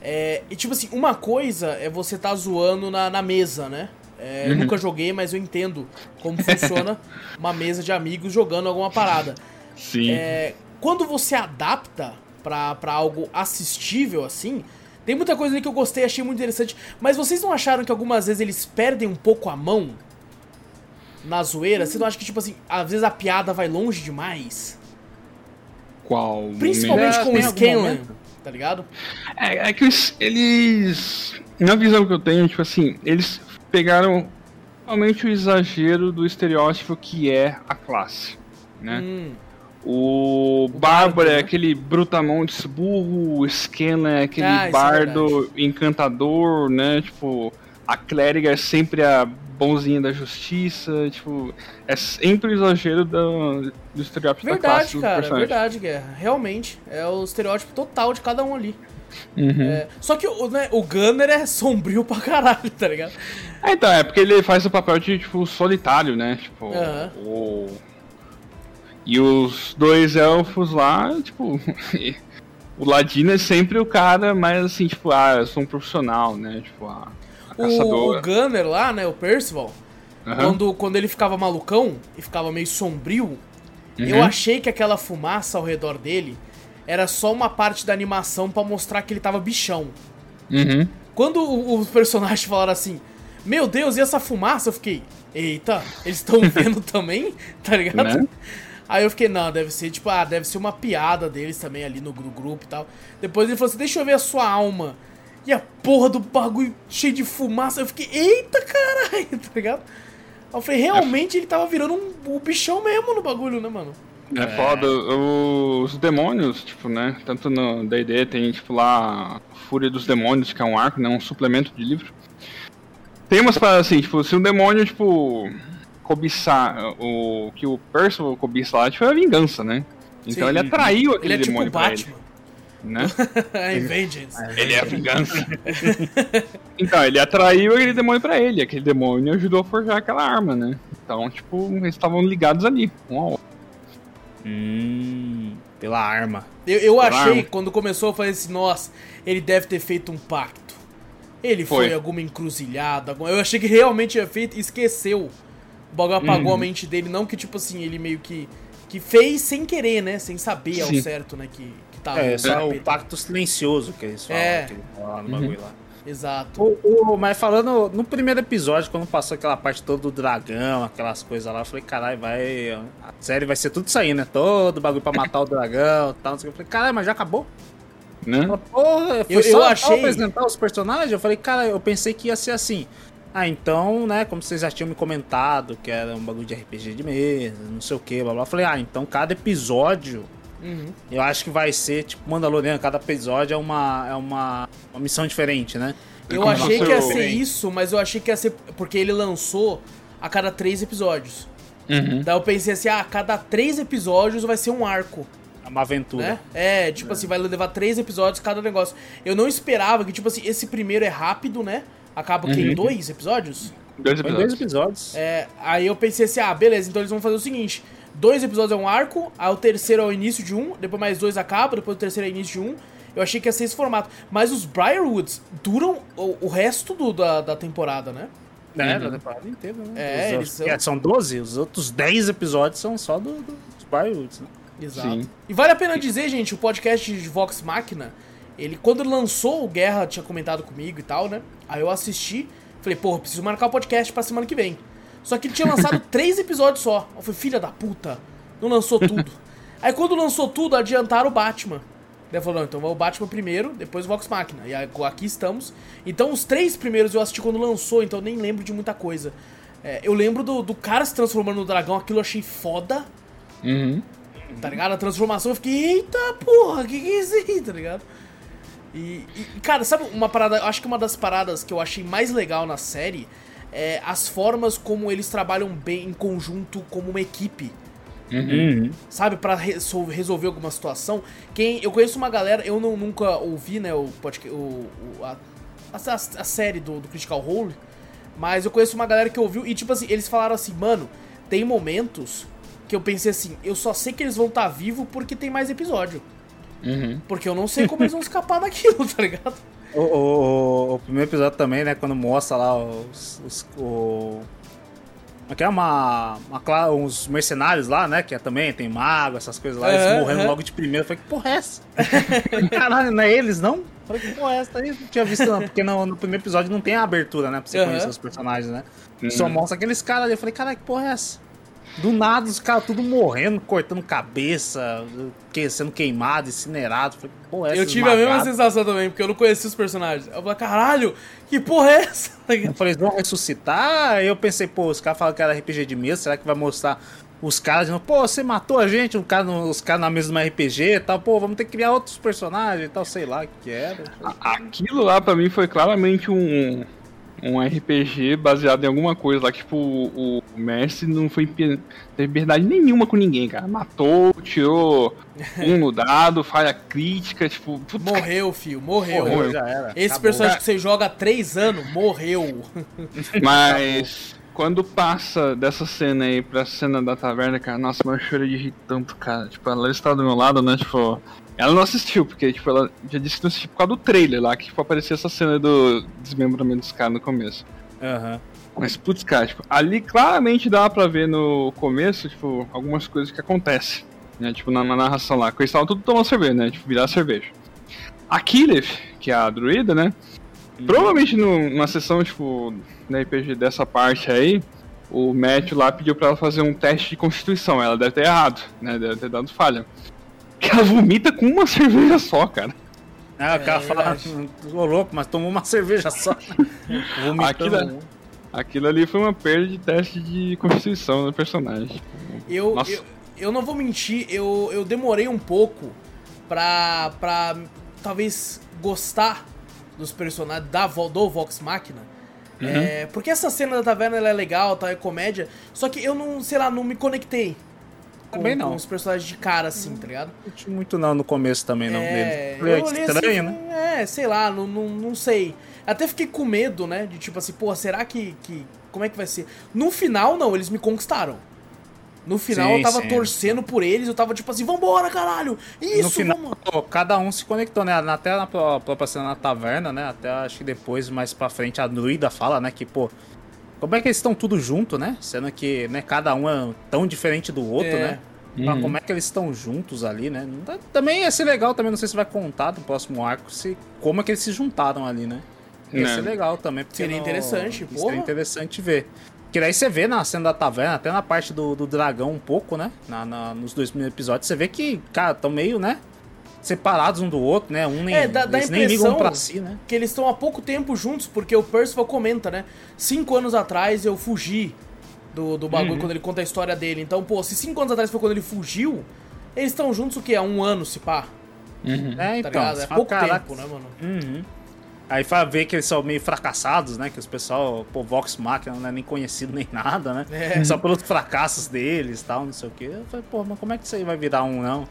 é, e tipo assim, uma coisa é você tá zoando na, na mesa, né? É, Eu nunca joguei, mas eu entendo como funciona <laughs> uma mesa de amigos jogando alguma parada. Sim. É, quando você adapta pra, pra algo assistível assim, tem muita coisa ali que eu gostei, achei muito interessante. Mas vocês não acharam que algumas vezes eles perdem um pouco a mão na zoeira? Você não acha que, tipo assim, às vezes a piada vai longe demais? Qual? Principalmente É, com o tem algum Scanlan, tá ligado? É, é que eles. Na visão que eu tenho, tipo assim, eles pegaram realmente o exagero do estereótipo que é a classe, né? Hum, O bardo, Bárbaro né? é aquele brutamontes burro, o Scanlan é aquele Ah, é bardo encantador, né? Tipo, a clériga é sempre a bonzinha da justiça, tipo, é sempre o exagero do, do estereótipo da classe verdade, do cara, personagem. verdade, Guerra. Realmente, é o estereótipo total de cada um ali. Uhum. É, só que o, né, o Gunner é sombrio <laughs> pra caralho, tá ligado? É, então, é porque ele faz o papel de, tipo, solitário, né? Tipo, Aham. o... E os dois elfos lá, tipo... <laughs> o Ladino é sempre o cara mais assim, tipo, ah, eu sou um profissional, né? Tipo, a, a O, o Gunner lá, né, o Percival, Aham. quando, quando ele ficava malucão e ficava meio sombrio, eu Uhum. achei que aquela fumaça ao redor dele era só uma parte da animação pra mostrar que ele tava bichão. Uhum. Quando os personagens falaram assim, meu Deus, e essa fumaça? Eu fiquei, eita, eles estão <laughs> vendo também? <laughs> Tá ligado? Né? Aí eu fiquei, não, deve ser tipo, ah, deve ser uma piada deles também ali no gru- grupo e tal. Depois ele falou assim, deixa eu ver a sua alma. E a porra do bagulho cheio de fumaça. Eu fiquei, eita caralho, <laughs> tá ligado? Eu falei, realmente ele tava virando um, um bichão mesmo no bagulho, né, mano? É foda. Os demônios, tipo, né? Tanto no D&D tem, tipo, lá Fúria dos Demônios, que é um arco, né? Um suplemento de livro. Tem umas paradas assim, tipo, se um demônio, tipo, cobiçar o que o Percival cobiça lá, tipo, é a vingança, né? Então Sim. ele atraiu Ele aquele é tipo o demônio pra ele, Batman. Né? <laughs> é Vengeance. Ele é a vingança. <laughs> então, ele atraiu aquele demônio pra ele. Aquele demônio ajudou a forjar aquela arma, né? Então, tipo, eles estavam ligados ali, um ao outro. Hum, pela arma. Eu, eu Claro. achei, quando começou, eu falei assim, nossa, ele deve ter feito um pacto. Ele foi, Foi. alguma encruzilhada. alguma- Eu achei que realmente tinha feito e esqueceu. O bagulho apagou Uhum. a mente dele, não que, tipo assim, ele meio que. Que fez sem querer, né? Sem saber ao Sim. certo, né? Que, tava. É, só o pacto silencioso que eles falam, É. que no bagulho lá. Exato. O, o- mas falando no primeiro episódio, quando passou aquela parte toda do dragão, aquelas coisas lá, eu falei, caralho, vai. A série vai ser tudo isso aí, né? Todo bagulho pra matar o <laughs> dragão e tal. não sei o que. Eu falei, caralho, mas já acabou? Né? Ela, Porra, foi Eu- só eu pra achei- apresentar os personagens? Eu falei, cara, eu pensei que ia ser assim. Ah, então, né, como vocês já tinham me comentado, que era um bagulho de RPG de mesa, não sei o que, blá blá. Eu falei, ah, então cada episódio Uhum. eu acho que vai ser tipo Mandaloriano, cada episódio é uma, é uma, uma missão diferente, né? Eu Como achei que ia ser isso, mas eu achei que ia ser. Porque ele lançou a cada três episódios. Uhum. Daí eu pensei assim, ah, a cada três episódios vai ser um arco. É uma aventura. né? É, tipo assim, vai levar três episódios cada negócio. Eu não esperava que, tipo assim, esse primeiro é rápido, né? Acaba que em Uhum. dois episódios. Dois Foi dois episódios. episódios. É, aí eu pensei assim, ah, beleza, então eles vão fazer o seguinte: dois episódios é um arco, aí o terceiro é o início de um, depois mais dois acaba, depois o terceiro é o início de um. Eu achei que ia ser esse formato. Mas os Briarwoods duram o, o resto do, da, da temporada, né? Né? Uhum. Da temporada inteira, né? É, Os- eles são- é, são 12, os outros 10 episódios são só do, do- dos Briarwoods, né? Exato. Sim. E vale a pena dizer, gente, o podcast de Vox Machina, ele, quando ele lançou, o Guerra tinha comentado comigo e tal, né? Aí eu assisti, falei, porra, preciso marcar o podcast pra semana que vem. Só que ele tinha lançado <laughs> três episódios só. Eu falei, filha da puta, não lançou tudo. <laughs> Aí quando lançou tudo, adiantaram o Batman. Daí falou, então vai o Batman primeiro, depois o Vox Machina. E aqui estamos. Então os três primeiros eu assisti quando lançou, então eu nem lembro de muita coisa. É, eu lembro do, do cara se transformando no dragão, aquilo eu achei foda. Uhum. Tá ligado? A transformação eu fiquei, eita porra, que que é isso aí, tá ligado? E, e, cara, sabe uma parada, acho que uma das paradas que eu achei mais legal na série é as formas como eles trabalham bem em conjunto como uma equipe, Uhum. sabe? Pra resol- resolver alguma situação. Quem Eu conheço uma galera, eu não, nunca ouvi, né, o podcast, o, o- a, a, a série do, do Critical Role, mas eu conheço uma galera que ouviu e, tipo assim, eles falaram assim, mano, tem momentos que eu pensei assim, eu só sei que eles vão estar tá vivos porque tem mais episódio. Uhum. Porque eu não sei como eles vão escapar <laughs> daquilo, tá ligado? O, o, o, primeiro episódio também, né? Quando mostra lá os. os o... Aqui é uma, uma, uns mercenários lá, né? Que é, também tem mago, essas coisas lá, eles morrendo logo de primeiro. Eu falei, que porra é essa? Caralho, não é eles, não? Eu falei, que porra é essa? Aí não tinha visto, não, porque no, no, primeiro episódio não tem a abertura, né? Pra você conhecer os personagens, né? Uhum. Só mostra aqueles caras ali. Eu falei, caralho, que porra é essa? Do nada, os caras tudo morrendo, cortando cabeça, que, sendo queimado, incinerado. Falei, porra, é Eu tive a mesma sensação também, porque eu não conhecia os personagens. Eu falei, caralho, que porra é essa? <laughs> Eu falei, eles vão ressuscitar? Aí eu pensei, pô, os caras falam que era RPG de mesa, será que vai mostrar os caras dizendo, pô, você matou a gente, cara, os caras na mesa uma RPG e tal, pô, vamos ter que criar outros personagens e tal, sei lá o que, que era. Aquilo lá pra mim foi claramente um um RPG baseado em alguma coisa lá, tipo, o, o mestre não foi teve liberdade nenhuma com ninguém, cara. Matou, tirou <laughs> um no dado, falha crítica, tipo. Putz, morreu, filho, morreu. morreu. Já era. Esse Acabou. personagem que você joga há três anos, morreu. <laughs> Mas. Quando passa dessa cena aí pra cena da taverna, cara, nossa, mas eu chorei de rir tanto, cara. Tipo, ela está do meu lado, né? Tipo, ela não assistiu, porque, tipo, ela já disse que não assistiu por causa do trailer lá, que, tipo, aparecia essa cena do desmembramento dos caras no começo. Aham. Uhum. Mas, putz, cara, tipo, ali claramente dá pra ver no começo, tipo, algumas coisas que acontecem, né? Tipo, na, na narração lá, que eles estavam tudo tomando cerveja, né? Tipo, virar cerveja. A Killeth, que é a druida, né? Uhum. Provavelmente numa sessão, tipo, na RPG dessa parte aí, o Matthew lá pediu pra ela fazer um teste de constituição. Ela deve ter errado, né? Deve ter dado falha que ela vomita com uma <laughs> cerveja só, cara. Ah, o cara é, fala, ô louco, mas tomou uma <laughs> cerveja só. aquilo, aquilo ali foi uma perda de teste de constituição do personagem. Eu, eu, eu, não vou mentir, eu, eu demorei um pouco pra, pra talvez gostar dos personagens da, do Vox Machina. Uhum. É, porque essa cena da taverna ela é legal, tá? É comédia. Só que eu não, sei lá, não me conectei também com, não. com os personagens de cara, assim, tá ligado? Não tinha muito não no começo também, não. É, dele. estranho, assim, né? É, sei lá, não, não, não sei. Até fiquei com medo, né? De tipo assim, pô, será que, que. Como é que vai ser? No final, não, eles me conquistaram. No final sim, eu tava sim. torcendo por eles, eu tava tipo assim, vambora, caralho! Isso, No final, vamos... cada um se conectou, né? Até na própria cena na taverna, né? Até acho que depois, mais pra frente, a druida fala, né? Que, pô, como é que eles estão tudo junto, né? Sendo que né, cada um é tão diferente do outro, é. né? Uhum. Como é que eles estão juntos ali, né? Também ia ser legal, também não sei se vai contar no próximo arco se, como é que eles se juntaram ali, né? Ia não. ser legal também. Seria no, interessante, pô. Seria interessante ver. Que daí você vê na cena da taverna, até na parte do, do dragão um pouco, né? Na, na, nos dois primeiros episódios, você vê que, cara, estão meio, né? Separados um do outro, né? Um nem, é, dá, dá eles nem ligam pra si, né? Que eles estão há pouco tempo juntos, porque o Percival comenta, né? Cinco anos atrás eu fugi do, do bagulho uhum. quando ele conta a história dele. Então, pô, se cinco anos atrás foi quando ele fugiu, eles estão juntos o quê? Há um ano, se pá. Uhum. É, então. Tá é pouco caraca. tempo, né, mano? Uhum. Aí vai ver que eles são meio fracassados, né? Que os pessoal, pô, Vox Machina não é nem conhecido nem nada, né? É. Só pelos fracassos deles e tal, não sei o quê. Eu falei, pô, mas como é que isso aí vai virar um, não?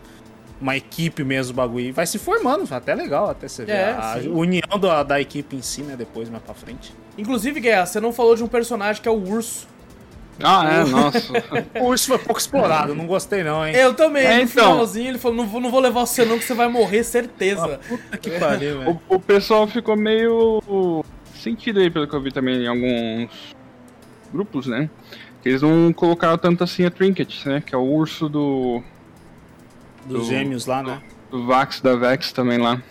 Uma equipe mesmo o bagulho. E vai se formando, até legal, até você ver é, a sim. união da, da equipe em si, né? Depois, mais pra frente. Inclusive, Guerra, você não falou de um personagem que é o urso. Ah, é, nossa. <laughs> o urso foi pouco explorado, não gostei não, hein? Eu também, é, no então... finalzinho ele falou, não vou, não vou levar você não que você vai morrer, certeza. Ah, puta que pariu, <laughs> velho. O, o, pessoal ficou meio sentido aí, pelo que eu vi também em alguns grupos, né? Que eles não colocaram tanto assim a Trinket, né? Que é o urso do dos do, gêmeos lá, né? Do Vax da Vex também lá.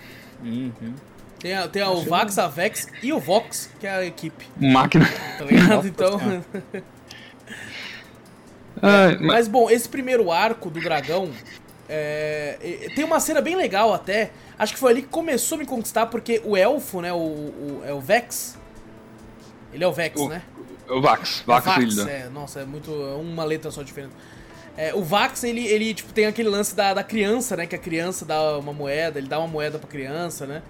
Uhum. Tem, a, tem a, o Vax, a Vex e o Vox, que é a equipe. Máquina. Tá ligado? Então. <laughs> é, mas bom, esse primeiro arco do dragão. É, tem uma cena bem legal até. Acho que foi ali que começou a me conquistar, porque o elfo, né? O, o é o Vex. Ele é o Vex, o, né? O Vax, Vax, é Vax é, nossa, é muito. É uma letra só diferente. É, o Vax, ele, ele tipo, tem aquele lance da, da criança, né? Que a criança dá uma moeda, ele dá uma moeda pra criança, né?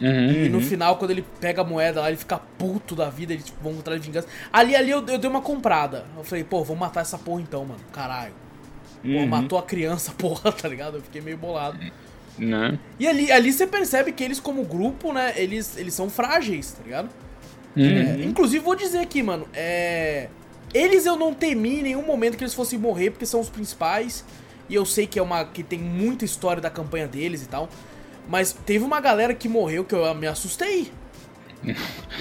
Uhum, e no uhum. final, quando ele pega a moeda lá, ele fica puto da vida, ele tipo, vão atrás de vingança. Ali, ali eu, eu dei uma comprada. Eu falei, pô, vou matar essa porra então, mano. Caralho. Uhum. Pô, matou a criança, <laughs> porra, tá ligado? Eu fiquei meio bolado. Né? E ali, ali você percebe que eles, como grupo, né, eles, eles são frágeis, tá ligado? Uhum. É, inclusive, vou dizer aqui, mano, é Eles eu não temi em nenhum momento que eles fossem morrer, porque são os principais. E eu sei que é uma. que tem muita história da campanha deles e tal. Mas teve uma galera que morreu que eu me assustei.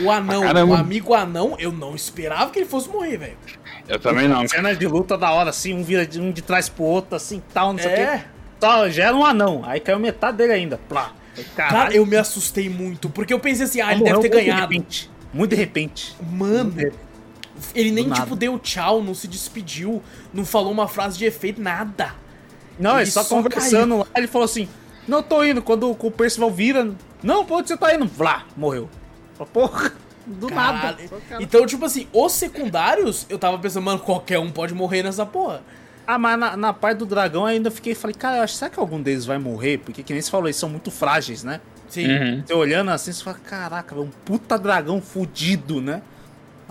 O <laughs> anão, Ah, o amigo anão, eu não esperava que ele fosse morrer, velho. Eu também não. Cenas de luta da hora, assim, um vira de, um de trás pro outro, assim, tal, não sei o É. quê. Só, já era um anão. Aí caiu metade dele ainda. Plá. Caralho, Cara, eu me assustei muito, porque eu pensei assim, ah, ele morreu deve ter muito ganhado. De repente. Muito de repente. Mano, ele nem, nada. tipo, deu tchau, não se despediu, não falou uma frase de efeito, nada. Não, ele, só só conversando lá, ele falou assim: Não tô indo. Quando o Percival vira, não, pô, onde você tá indo? Vlá, morreu. Porra, do nada. Caralho. Então, tipo assim, os secundários, eu tava pensando, mano, qualquer um pode morrer nessa porra. Ah, mas na, na parte do dragão ainda fiquei, falei, cara, eu acho, será que algum deles vai morrer? Porque que nem você falou, eles são muito frágeis, né? Sim. Uhum. Você olhando assim, você fala, caraca, um puta dragão fudido, né?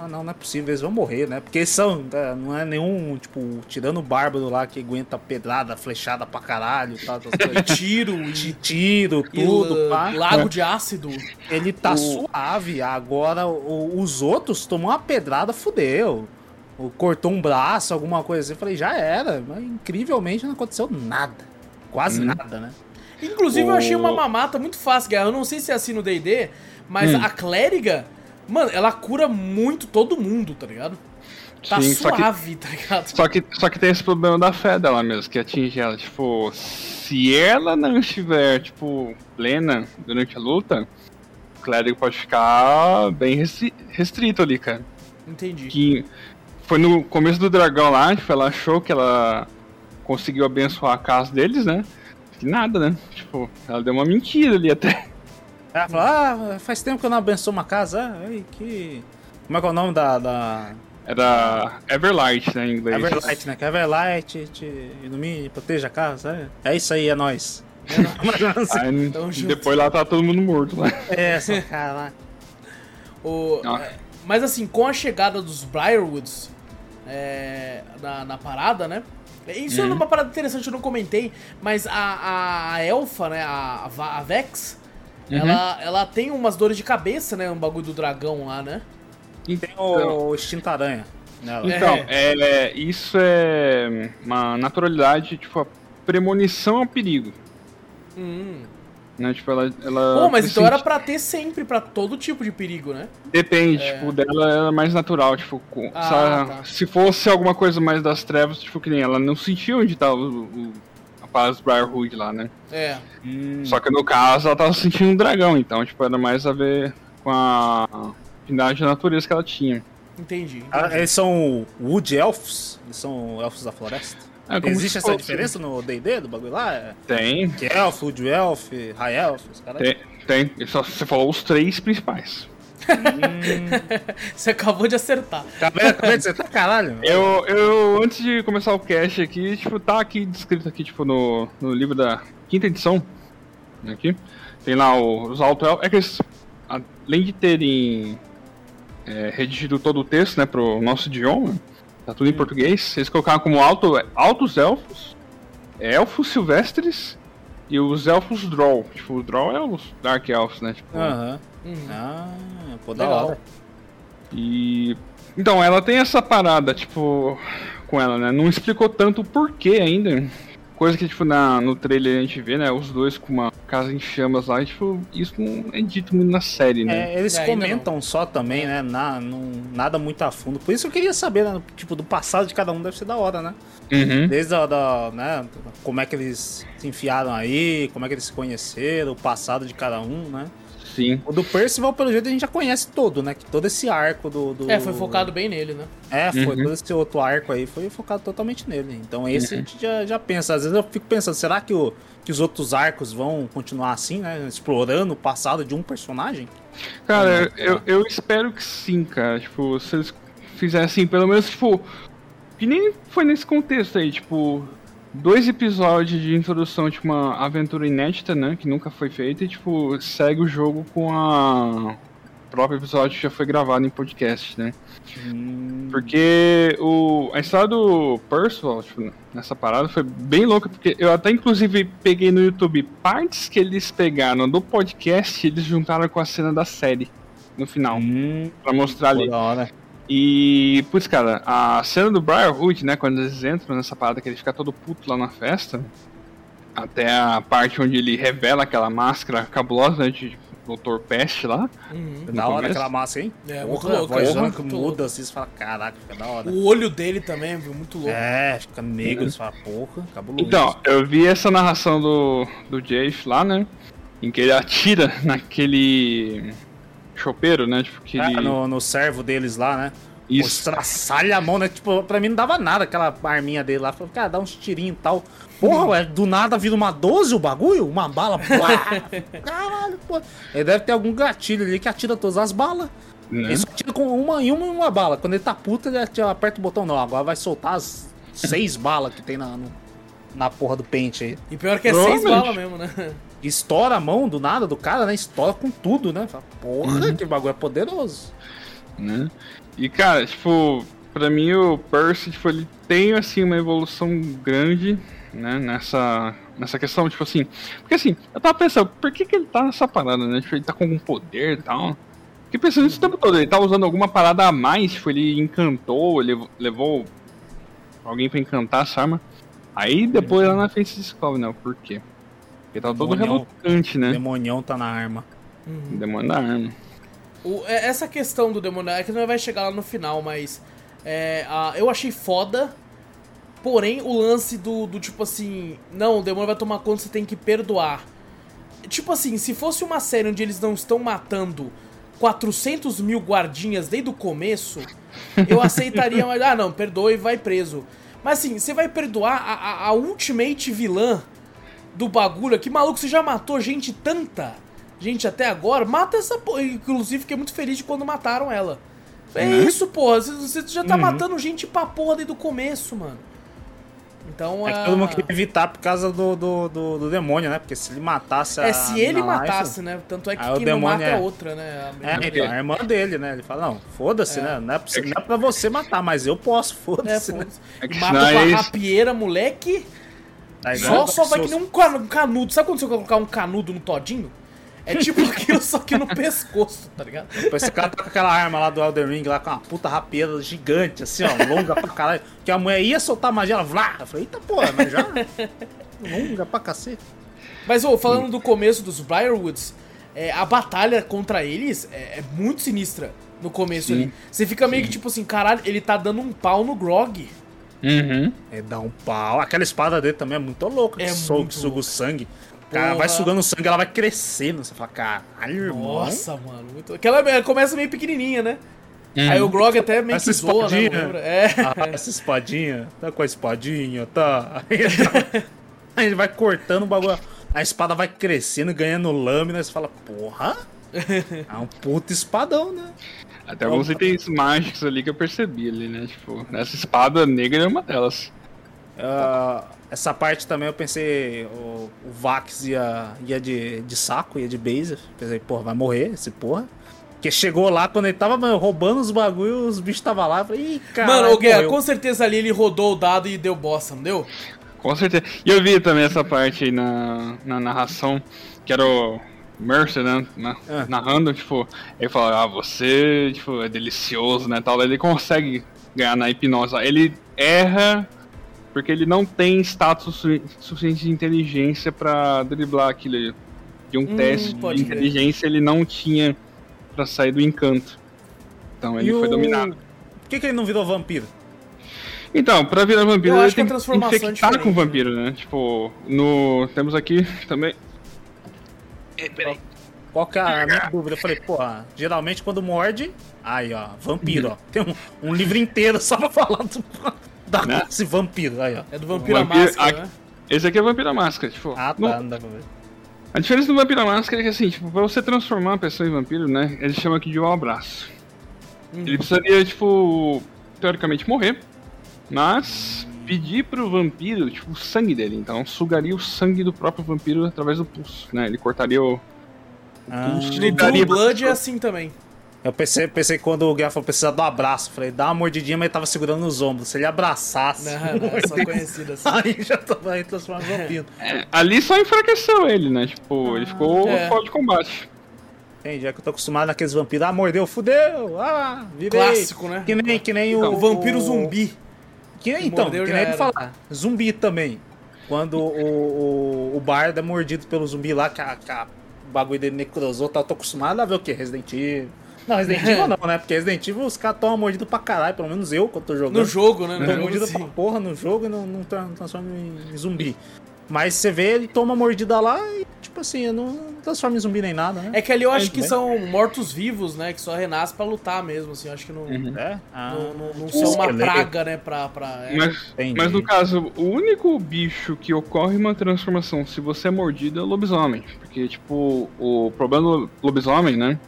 Ah, não, não é possível, eles vão morrer, né? Porque eles são, tá, não é nenhum, tipo, tirando o bárbaro lá que aguenta pedrada, flechada pra caralho e tal, E tiro, e, de tiro, e tudo, la- pá. lago de ácido. Ele tá O- suave. Agora, o- os outros tomou uma pedrada, fudeu. Ou cortou um braço, alguma coisa assim. Eu falei, já era. Mas incrivelmente não aconteceu nada. Quase nada, né? Inclusive, eu achei O- uma mamata muito fácil, cara. Eu não sei se é assim no D&D, mas Hum. a clériga, mano, ela cura muito todo mundo, tá ligado? Tá Sim, só que- suave, tá ligado? Só que, só que tem esse problema da fé dela mesmo, que atinge ela. Tipo, se ela não estiver, tipo, plena durante a luta, o clérigo pode ficar bem restri- restrito ali, cara. Entendi. Que foi no começo do dragão lá, tipo, ela achou que ela conseguiu abençoar a casa deles, né? Que nada, né? Tipo, ela deu uma mentira ali até. Ela falou, ah, faz tempo que eu não abençoo uma casa. Ah, ai, que... Como é que é o nome da... da... Era Everlight, né, em inglês. Everlight, né? Que Everlight te ilumine, proteja a casa. É, é isso aí, é nóis. <laughs> <laughs> Tamo junto. depois lá tá todo mundo morto lá. é, essa, caralho. O- Ah. é, mas assim, com a chegada dos Briarwoods é, na, na parada, né? Isso é uma parada interessante, eu não comentei, mas a, a, a Elfa, né? A, a Va- Vex, ela, ela tem umas dores de cabeça, né? Um bagulho do dragão lá, né? Tem o extinto aranha. nela. Então, é, isso é uma naturalidade, tipo, a premonição ao perigo. Hum. Né? Tipo, ela. ela Pô, mas então era pra ter sempre, pra todo tipo de perigo, né? Depende, tipo, dela ela é mais natural, tipo, Ah, se, ela- tá. se fosse alguma coisa mais das trevas, tipo, que nem ela não sentia onde tava o, o, paz Briarwood lá, né? É. Hum. Só que no caso ela tava sentindo um dragão, então, tipo, era mais a ver com a afinidade da natureza que ela tinha. Entendi. Ah, entendi. eles são Wood Elfos? Eles são elfos da floresta? É, como Existe essa fosse- diferença no D&D do bagulho lá? É Tem, que elfo, Wood Elf, High Elf, os caras... tem, tem. Só você falou os três principais. <laughs> Você acabou de acertar. Acabei, acabei de acertar, caralho. Eu, eu, antes de começar o cast aqui, tipo, tá aqui descrito aqui, tipo, no, no livro da quinta edição, aqui, tem lá o- os alto é que eles, além de terem é, redigido todo o texto, né, pro nosso idioma, tá tudo em português, eles colocaram como alto, altos elfos, elfos silvestres e os elfos Drow. Tipo, o Drow é os Dark Elves, né, tipo... Aham. Uhum. Ah, pô, da hora. E. Então, ela tem essa parada, tipo, com ela, né? Não explicou tanto o porquê ainda. Coisa que, tipo, na, no trailer a gente vê, né? Os dois com uma casa em chamas lá, e, tipo, isso não é dito muito na série, né? É, eles É, comentam só também, né? Na, não, nada muito a fundo. Por isso eu queria saber, né? Tipo, do passado de cada um deve ser da hora, né? Uhum. Desde a, da, né? Como é que eles se enfiaram aí, como é que eles se conheceram, o passado de cada um, né? Sim. O do Percival, pelo jeito, a gente já conhece todo, né? Que todo esse arco do. do- É, foi focado bem nele, né? É, foi Uhum. todo esse outro arco aí, foi focado totalmente nele. Então esse a gente já, já pensa. Às vezes eu fico pensando, será que, o, que os outros arcos vão continuar assim, né? Explorando o passado de um personagem? Cara, eu, eu espero que sim, cara. Tipo, se eles fizessem pelo menos, tipo. Que nem foi nesse contexto aí, tipo. Dois episódios de introdução de uma aventura inédita, né? Que nunca foi feita, e, tipo, segue o jogo com a. O próprio episódio que já foi gravado em podcast, né? Porque o, a história do Percival, tipo, nessa parada foi bem louca, porque eu até inclusive peguei no YouTube partes que eles pegaram do podcast e eles juntaram com a cena da série no final, Hum, pra mostrar ali. hora. E, putz, cara, a cena do Briarwood, né, quando eles entram nessa parada que ele fica todo puto lá na festa, até a parte onde ele revela aquela máscara cabulosa né, de Doutor Peste lá. Uhum. Da hora começo. aquela massa, hein? É, Porra, muito louco, A voz é, que muda assim, você fala, caraca, fica da hora. O olho dele também, viu? Muito louco. É, fica negro, você fala, porra, cabuloso. Então, eu vi essa narração do, do Jace lá, né? Em que ele atira <laughs> naquele chopeiro, né? Tipo, que Ah, ele... no, no servo deles lá, né? Isso. Estraçalha a mão, né? Tipo, pra mim não dava nada aquela arminha dele lá. Falei, cara, dá uns tirinhos e tal. Porra, ué, do nada vira uma 12 o bagulho? Uma bala. <laughs> Pá! Caralho, pô. Ele deve ter algum gatilho ali que atira todas as balas. né? Ele só atira com uma em uma e uma bala. Quando ele tá puto, ele atira- aperta o botão. Não, agora vai soltar as seis balas que tem na, no- na porra do pente aí. E pior que é seis balas mesmo, né? Estoura a mão do nada do cara, né? Estoura com tudo, né? Fala, Porra, Uhum. que bagulho é poderoso. né? E cara, tipo, pra mim o Percy, tipo, ele tem assim uma evolução grande, né, nessa nessa questão, tipo assim, porque assim, eu tava pensando, por que que ele tá nessa parada, né? Tipo, ele tá com algum poder e tal. Fiquei pensando isso o tempo todo, ele tá usando alguma parada a mais, tipo, ele encantou, ele levou alguém pra encantar essa arma. Aí depois lá na frente se descobre, né, o porquê. Porque tá todo Demonião. relutante, O né? demonião tá na arma. Demônio da arma. O- é- essa questão do demônio, é que não vai chegar lá no final, mas é, a- eu achei foda. Porém, o lance do, do tipo assim, não, o demônio vai tomar conta, você tem que perdoar. Tipo assim, se fosse uma série onde eles não estão matando 400 mil guardinhas desde o começo, eu <laughs> aceitaria, mas, ah não, perdoa e vai preso. Mas assim, você vai perdoar a, a, a ultimate vilã do bagulho aqui, maluco, você já matou gente tanta, gente até agora, mata essa porra. Inclusive, fiquei muito feliz de quando mataram ela. É Né? isso, porra, você, já tá Uhum. matando gente pra porra desde o começo, mano. Então, É que ah, todo mundo queria evitar por causa do, do, do, do demônio, né? Porque se ele matasse a. É, se ele matasse, isso- né? Tanto é que o quem não demônio mata é é- a outra, né? A É, então, a irmã dele, né? Ele fala, não, foda-se, É. né? Não é, pra, você- não é pra você matar, mas eu posso, É, foda-se, né? foda-se. É que Mata senão com a é isso. rapieira, moleque. Tá Só, só vai que nem um canu- canudo. Sabe quando você colocar um canudo no todinho? É tipo <laughs> aquilo, só que no pescoço, tá ligado? Esse cara tá com aquela arma lá do Elden Ring, lá com uma puta rapieira gigante, assim, ó, longa pra caralho. Que a mulher ia soltar magia, ela vlá. Eu falei, eita porra, mas já. <laughs> longa pra cacete. Mas, ô, falando do começo dos Briarwoods, é, a batalha contra eles é, é muito sinistra no começo Sim. ali. Você fica meio que tipo assim, caralho, ele tá dando um pau no Grog. Uhum. É, dá um pau. Aquela espada dele também é muito louca, que É suga, muito que suga o sangue. O cara vai sugando o sangue, ela vai crescendo. Você fala, caralho, irmão. Nossa, mano. Muito... Aquela ela começa meio pequenininha, né? Uhum. Aí o Grog até meio Essa que zoa, né? espadinha. É. Ah, essa espadinha, tá com a espadinha, tá. Aí, tá. <laughs> Aí ele vai cortando o bagulho. A espada vai crescendo, ganhando lâmina. Você fala, porra. <laughs> É um puto espadão, né? Até alguns itens mágicos ali que eu percebi ali, né? Tipo, essa espada negra é uma delas. Ah, essa parte também eu pensei, o, o Vax ia, ia de, de saco, ia de base. Pensei, porra, vai morrer esse porra. Porque chegou lá, quando ele tava mano, roubando os bagulhos, os bichos tava lá. Eu falei, ih, cara. Mano, o Guerra, com certeza ali ele rodou o dado e deu bosta, não deu? Com certeza. E eu vi também essa parte aí na, na narração, que era o Mercer, né? na- Ah. Narrando, tipo, ele fala, ah, você, tipo, é delicioso, né? Tal, ele consegue ganhar na hipnose. Ele erra porque ele não tem status su- suficiente de inteligência pra driblar aquilo. De um Hum, teste de inteligência ele não tinha pra sair do encanto. Então ele E foi o- dominado. Por que, que ele não virou vampiro? Então, pra virar vampiro, Eu ele acho que a tem que transformação é infectar com diferente, vampiro, né? Tipo, no... Temos aqui também... É, peraí. Qual que é a minha dúvida? Eu falei, porra, geralmente quando morde. Aí, ó, vampiro, ó. Tem um, um livro inteiro só pra falar do, da Né? esse vampiro. Aí, ó. É do Vampiro Vampiro- Máscara, a- né? Esse aqui é Vampiro Máscara, tipo... Ah, tá, no- não dá pra ver. A diferença do Vampiro Máscara é que, assim, tipo, pra você transformar uma pessoa em vampiro, né? Eles chamam aqui de um abraço. Uhum. Ele precisaria, tipo, teoricamente morrer, mas pedir pro vampiro, tipo, o sangue dele. Então, sugaria o sangue do próprio vampiro através do pulso, né? Ele cortaria o... Ah, pulso e daria Blood é assim também. eu pensei, pensei que quando o Guerra falou precisar do abraço. Falei, dá uma mordidinha, mas ele tava segurando nos ombros. Se ele abraçasse. Não, não, é só <laughs> conhecido assim. Aí já tava aí transformando em vampiro. É, ali só enfraqueceu ele, né? Tipo, ele ficou É. fora de combate. Entendi, é que eu tô acostumado naqueles vampiros. Ah, mordeu, fudeu. Ah, virei. Clássico, né? Que nem, que nem o, O vampiro zumbi. Que Que então, mordeu, que nem ele falar. Zumbi também. Quando o, o, o Bard é mordido pelo zumbi lá, que, a, que a- o bagulho dele necrosou, tá, eu tô acostumado a ver o quê? Resident Evil. Não, Resident Evil não, né? Porque Resident Evil os caras tomam mordido pra caralho, pelo menos eu, quando tô jogando. No jogo, né? Tô mordido sim. pra porra no jogo e não, não não transforma em zumbi. Mas você vê, ele toma mordida lá e, tipo assim, não, não transforma em zumbi nem nada, né? É que ali eu acho Muito que bem. são mortos-vivos, né? Que só renascem pra lutar mesmo, assim. Eu acho que não, É? Ah, não, não, não são uma praga, né? Pra. pra é. Mas, mas no caso, o único bicho que ocorre uma transformação se você é mordido é o lobisomem. Porque, tipo, o problema do lobisomem, né?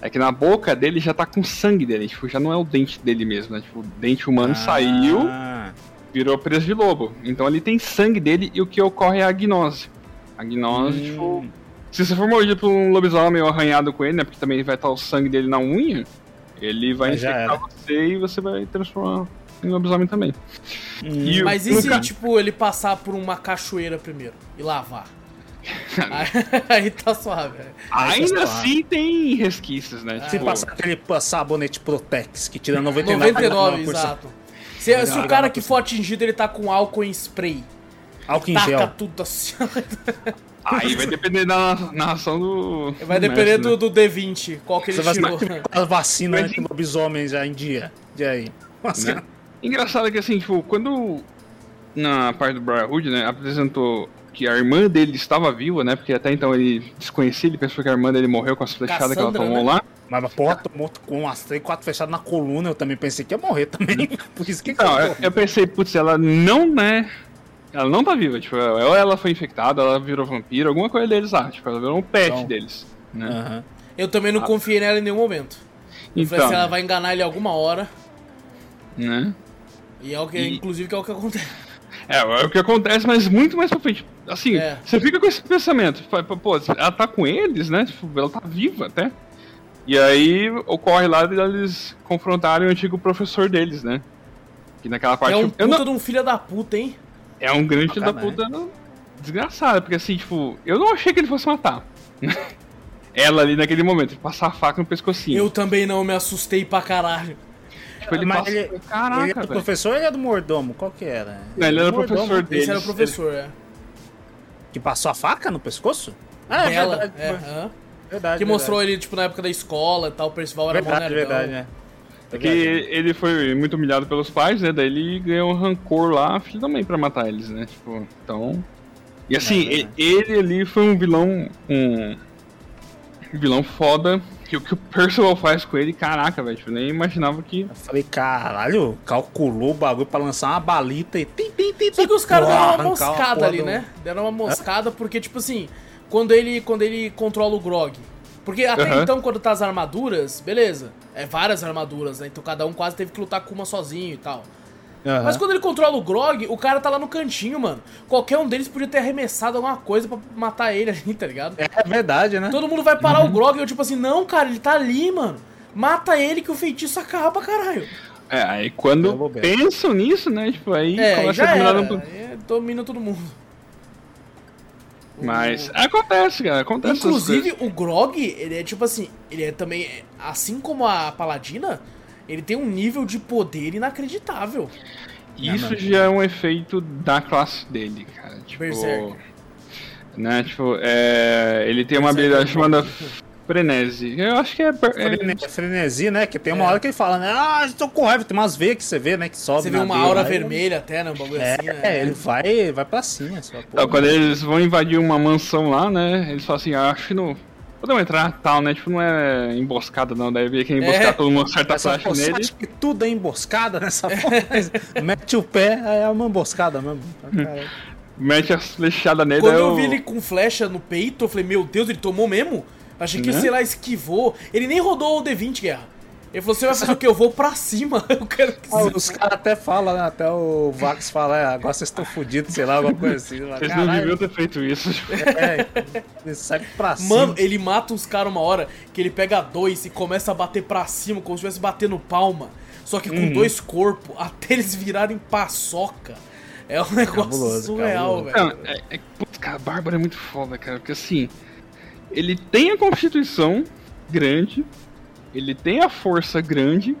É que na boca dele já tá com sangue dele. Tipo, já não é o dente dele mesmo, né? Tipo, o dente humano saiu, Ah, virou preso de lobo. Então ele tem sangue dele e o que ocorre é a gnose. A gnose, Hum. tipo. Se você for mordido por um lobisomem ou arranhado com ele, né? Porque também vai estar o sangue dele na unha, ele vai já infectar você e você vai transformar em lobisomem também. hum. E Mas e se, ca- tipo, ele passar por uma cachoeira primeiro e lavar? <laughs> <laughs> aí, tá suave. é. Aí Ainda tá assim tem resquícios, né? Se Tipo, passar aquele sabonete Protex que tira 99%. 99, 99%. exato. Se, se o cara que for atingido, ele tá com álcool em spray. Álcool em gel. tudo assim. Aí vai depender da narração do. Vai do depender mestre, do, do D20, qual que ele Você tirou. a vacina Mas- anti-lobisomem já em dia. E aí? Vacina. né? Engraçado que assim, tipo, quando na parte do Brotherhood, né, apresentou que a irmã dele estava viva, né? Porque até então ele desconhecia, ele pensou que a irmã dele morreu com as flechadas que ela Cassandra, tomou né? lá. Mas, porra, tomou com umas 3, 4 fechadas na coluna. Eu também pensei que ia morrer também. <laughs> Por isso que Não, eu, eu pensei, putz, ela não, né? Ela não tá viva, tipo, ou ela foi infectada, ela virou vampiro, alguma coisa deles lá, tipo, ela virou um pet Então. deles, né? Aham. Eu também não confiei nela em nenhum momento. Eu falei Então, assim, ela vai enganar ele alguma hora. né? E é o que, E- inclusive, que é o que acontece. <laughs> É, é o que acontece, mas muito mais pra frente. Assim, É. você fica com esse pensamento, tipo, pô, ela tá com eles, né? Tipo, ela tá viva até. E aí ocorre lá eles confrontarem o antigo professor deles, né? Que naquela parte. É um eu puta não- de um filho da puta, hein? É um grande filho da puta desgraçado, porque assim, tipo, eu não achei que ele fosse matar. <laughs> Ela ali naquele momento, passar a faca no pescocinho. Eu também não me assustei pra caralho. tipo, ele Mas passa... ele, Caraca, ele é do velho. professor ou ele é do mordomo? Qual que era? Não, ele era mordomo, professor deles. Esse era o professor, é. Que passou a faca no pescoço? Ah, é Ela, verdade. é, aham. verdade Que mostrou verdade. ele, tipo, na época da escola e tal, o Percival era Verdade, nerdão. verdade, né? É que ele foi muito humilhado pelos pais, né? Daí ele ganhou um rancor lá, filho também, pra matar eles, né? Tipo, então. E assim, É ele ali foi um vilão. Um vilão foda. Que o que o Percival faz com ele, caraca, velho. Tipo, nem imaginava que. Eu falei, caralho, calculou o bagulho pra lançar uma balita e. Tim, tim, tim, Só que os caras deram uma moscada ali, do- né? Deram uma moscada porque, tipo assim, quando ele, quando ele controla o Grog. Porque até Aham. então, quando tá as armaduras, beleza. É várias armaduras, né? Então cada um quase teve que lutar com uma sozinho e tal. Aham. Mas quando ele controla o Grog, o cara tá lá no cantinho, mano. Qualquer um deles podia ter arremessado alguma coisa pra matar ele ali, <laughs> tá ligado? É verdade, né? Todo mundo vai parar o Grog e eu, tipo assim, não, cara, ele tá ali, mano. Mata ele que o feitiço acaba, caralho. É, aí É quando pensam nisso, né? Tipo, aí É, começa já a dominar era. no- Aí domina todo mundo. Mas acontece, cara. Acontece. Inclusive, o Grog, ele é tipo assim, ele é também, assim como a Paladina, ele tem um nível de poder inacreditável. Isso já é um efeito da classe dele, cara. Tipo. Berserk. Né, tipo, é, ele tem uma é habilidade chamada <laughs> Frenesi. Eu acho que é. é Frene- Frenesi, né? Que tem uma É. hora que ele fala, né? Ah, estou com raiva. Tem umas veias que você vê, né? Que sobe Você vê uma aura vermelha até, né? Um bagulho É, assim, né? é, ele vai, vai pra cima. Só, Então, quando eles vão invadir uma mansão lá, né? Eles falam assim, ah, acho que não. Podemos entrar tal, né? Tipo, não é emboscada, não. Daí vê que é emboscar É. todo mundo a pô, você nele. acha que tudo é emboscada nessa <laughs> porra? Mete o pé, aí é uma emboscada mesmo. Caralho. Mete as flechadas nele. Quando eu o- vi ele com flecha no peito, eu falei, meu Deus, ele tomou mesmo? Achei que, Né? sei lá, esquivou. Ele nem rodou o D20, Guerra. Ele falou, você vai fazer o quê? Eu vou pra cima. <laughs> Eu quero que Ah, você... os caras até falam, né? Até o Vax fala, é, agora vocês estão fodidos, sei lá, alguma coisa assim. Vocês não "Caralho, deviam ter feito isso. É, ele sai pra cima. Mano, ele mata uns caras uma hora que ele pega dois e começa a bater pra cima, como se estivesse batendo palma. Só que com Uhum. dois corpos, até eles virarem paçoca. É um negócio Cabuloso, surreal, cabuloso. velho. Não, é, é, putz, cara, a Bárbara é muito foda, cara. Porque assim, ele tem a constituição grande, ele tem a força grande,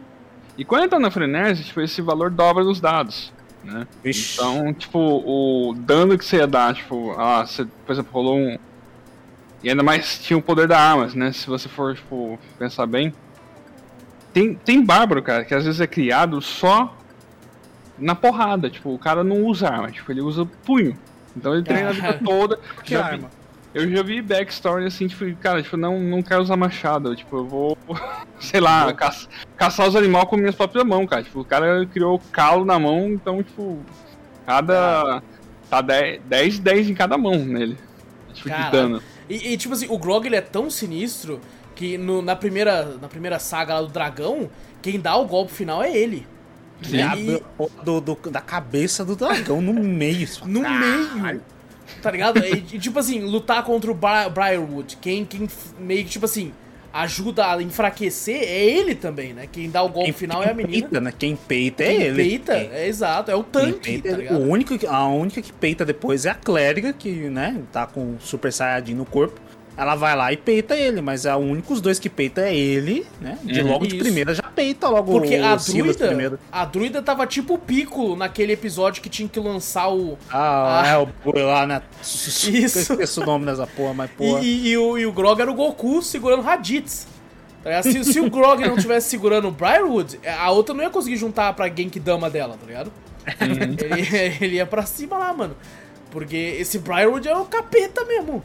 e quando ele tá na frenesi, tipo, esse valor dobra nos dados. Né? Vixe. Então, tipo, o dano que você ia dar, tipo, ah, você, por exemplo, rolou um. E ainda mais tinha o poder da armas, né? Se você for, tipo, pensar bem. Tem, tem bárbaro, cara, que às vezes é criado só na porrada. Tipo, o cara não usa arma, tipo, ele usa punho. Então ele treina a vida toda. <laughs> Que arma? Eu já vi backstory assim, tipo, cara, tipo, não, não quero usar machado. Tipo, eu vou, <laughs> sei lá, caça- caçar os animais com minhas próprias mãos, cara. Tipo, o cara criou calo na mão, então, tipo, cada. Tá 10, 10, 10 em cada mão nele. Tipo, de Cara, dano. E, e, tipo assim, o Grog ele é tão sinistro que no- na, primeira, na primeira saga lá do dragão, quem dá o golpe final é ele. Ele E- do, do- da cabeça do dragão no meio. No meio. Tá ligado? E, tipo assim, lutar contra o Bri Briarwood, quem, quem meio que, tipo assim, ajuda a enfraquecer é ele também, né? Quem dá o golpe Quem, final quem é a menina. peita, né? Quem peita é Quem ele. peita, Quem- é exato, é o tanque, tá é- ligado? o único, a única que peita depois é a clériga, que, né, tá com o Super Saiyajin no corpo. Ela vai lá e peita ele, mas é o único os dois que peita é ele, né? De Uhum. logo de Isso. primeira já peita logo Porque o a Silas druida, primeiro. a druida tava tipo o Piccolo naquele episódio que tinha que lançar o... Ah, Ah. é o boi lá, né? <laughs> Isso. Eu esqueço o nome dessa porra, mas E, porra. e- e o, e o Grog era o Goku segurando Raditz. Tá? Se, se o Grog não tivesse segurando o Briarwood, a outra não ia conseguir juntar pra Genkidama dela, tá ligado? Ele, <laughs> ele ia pra cima lá, mano. Porque esse Briarwood é o capeta mesmo.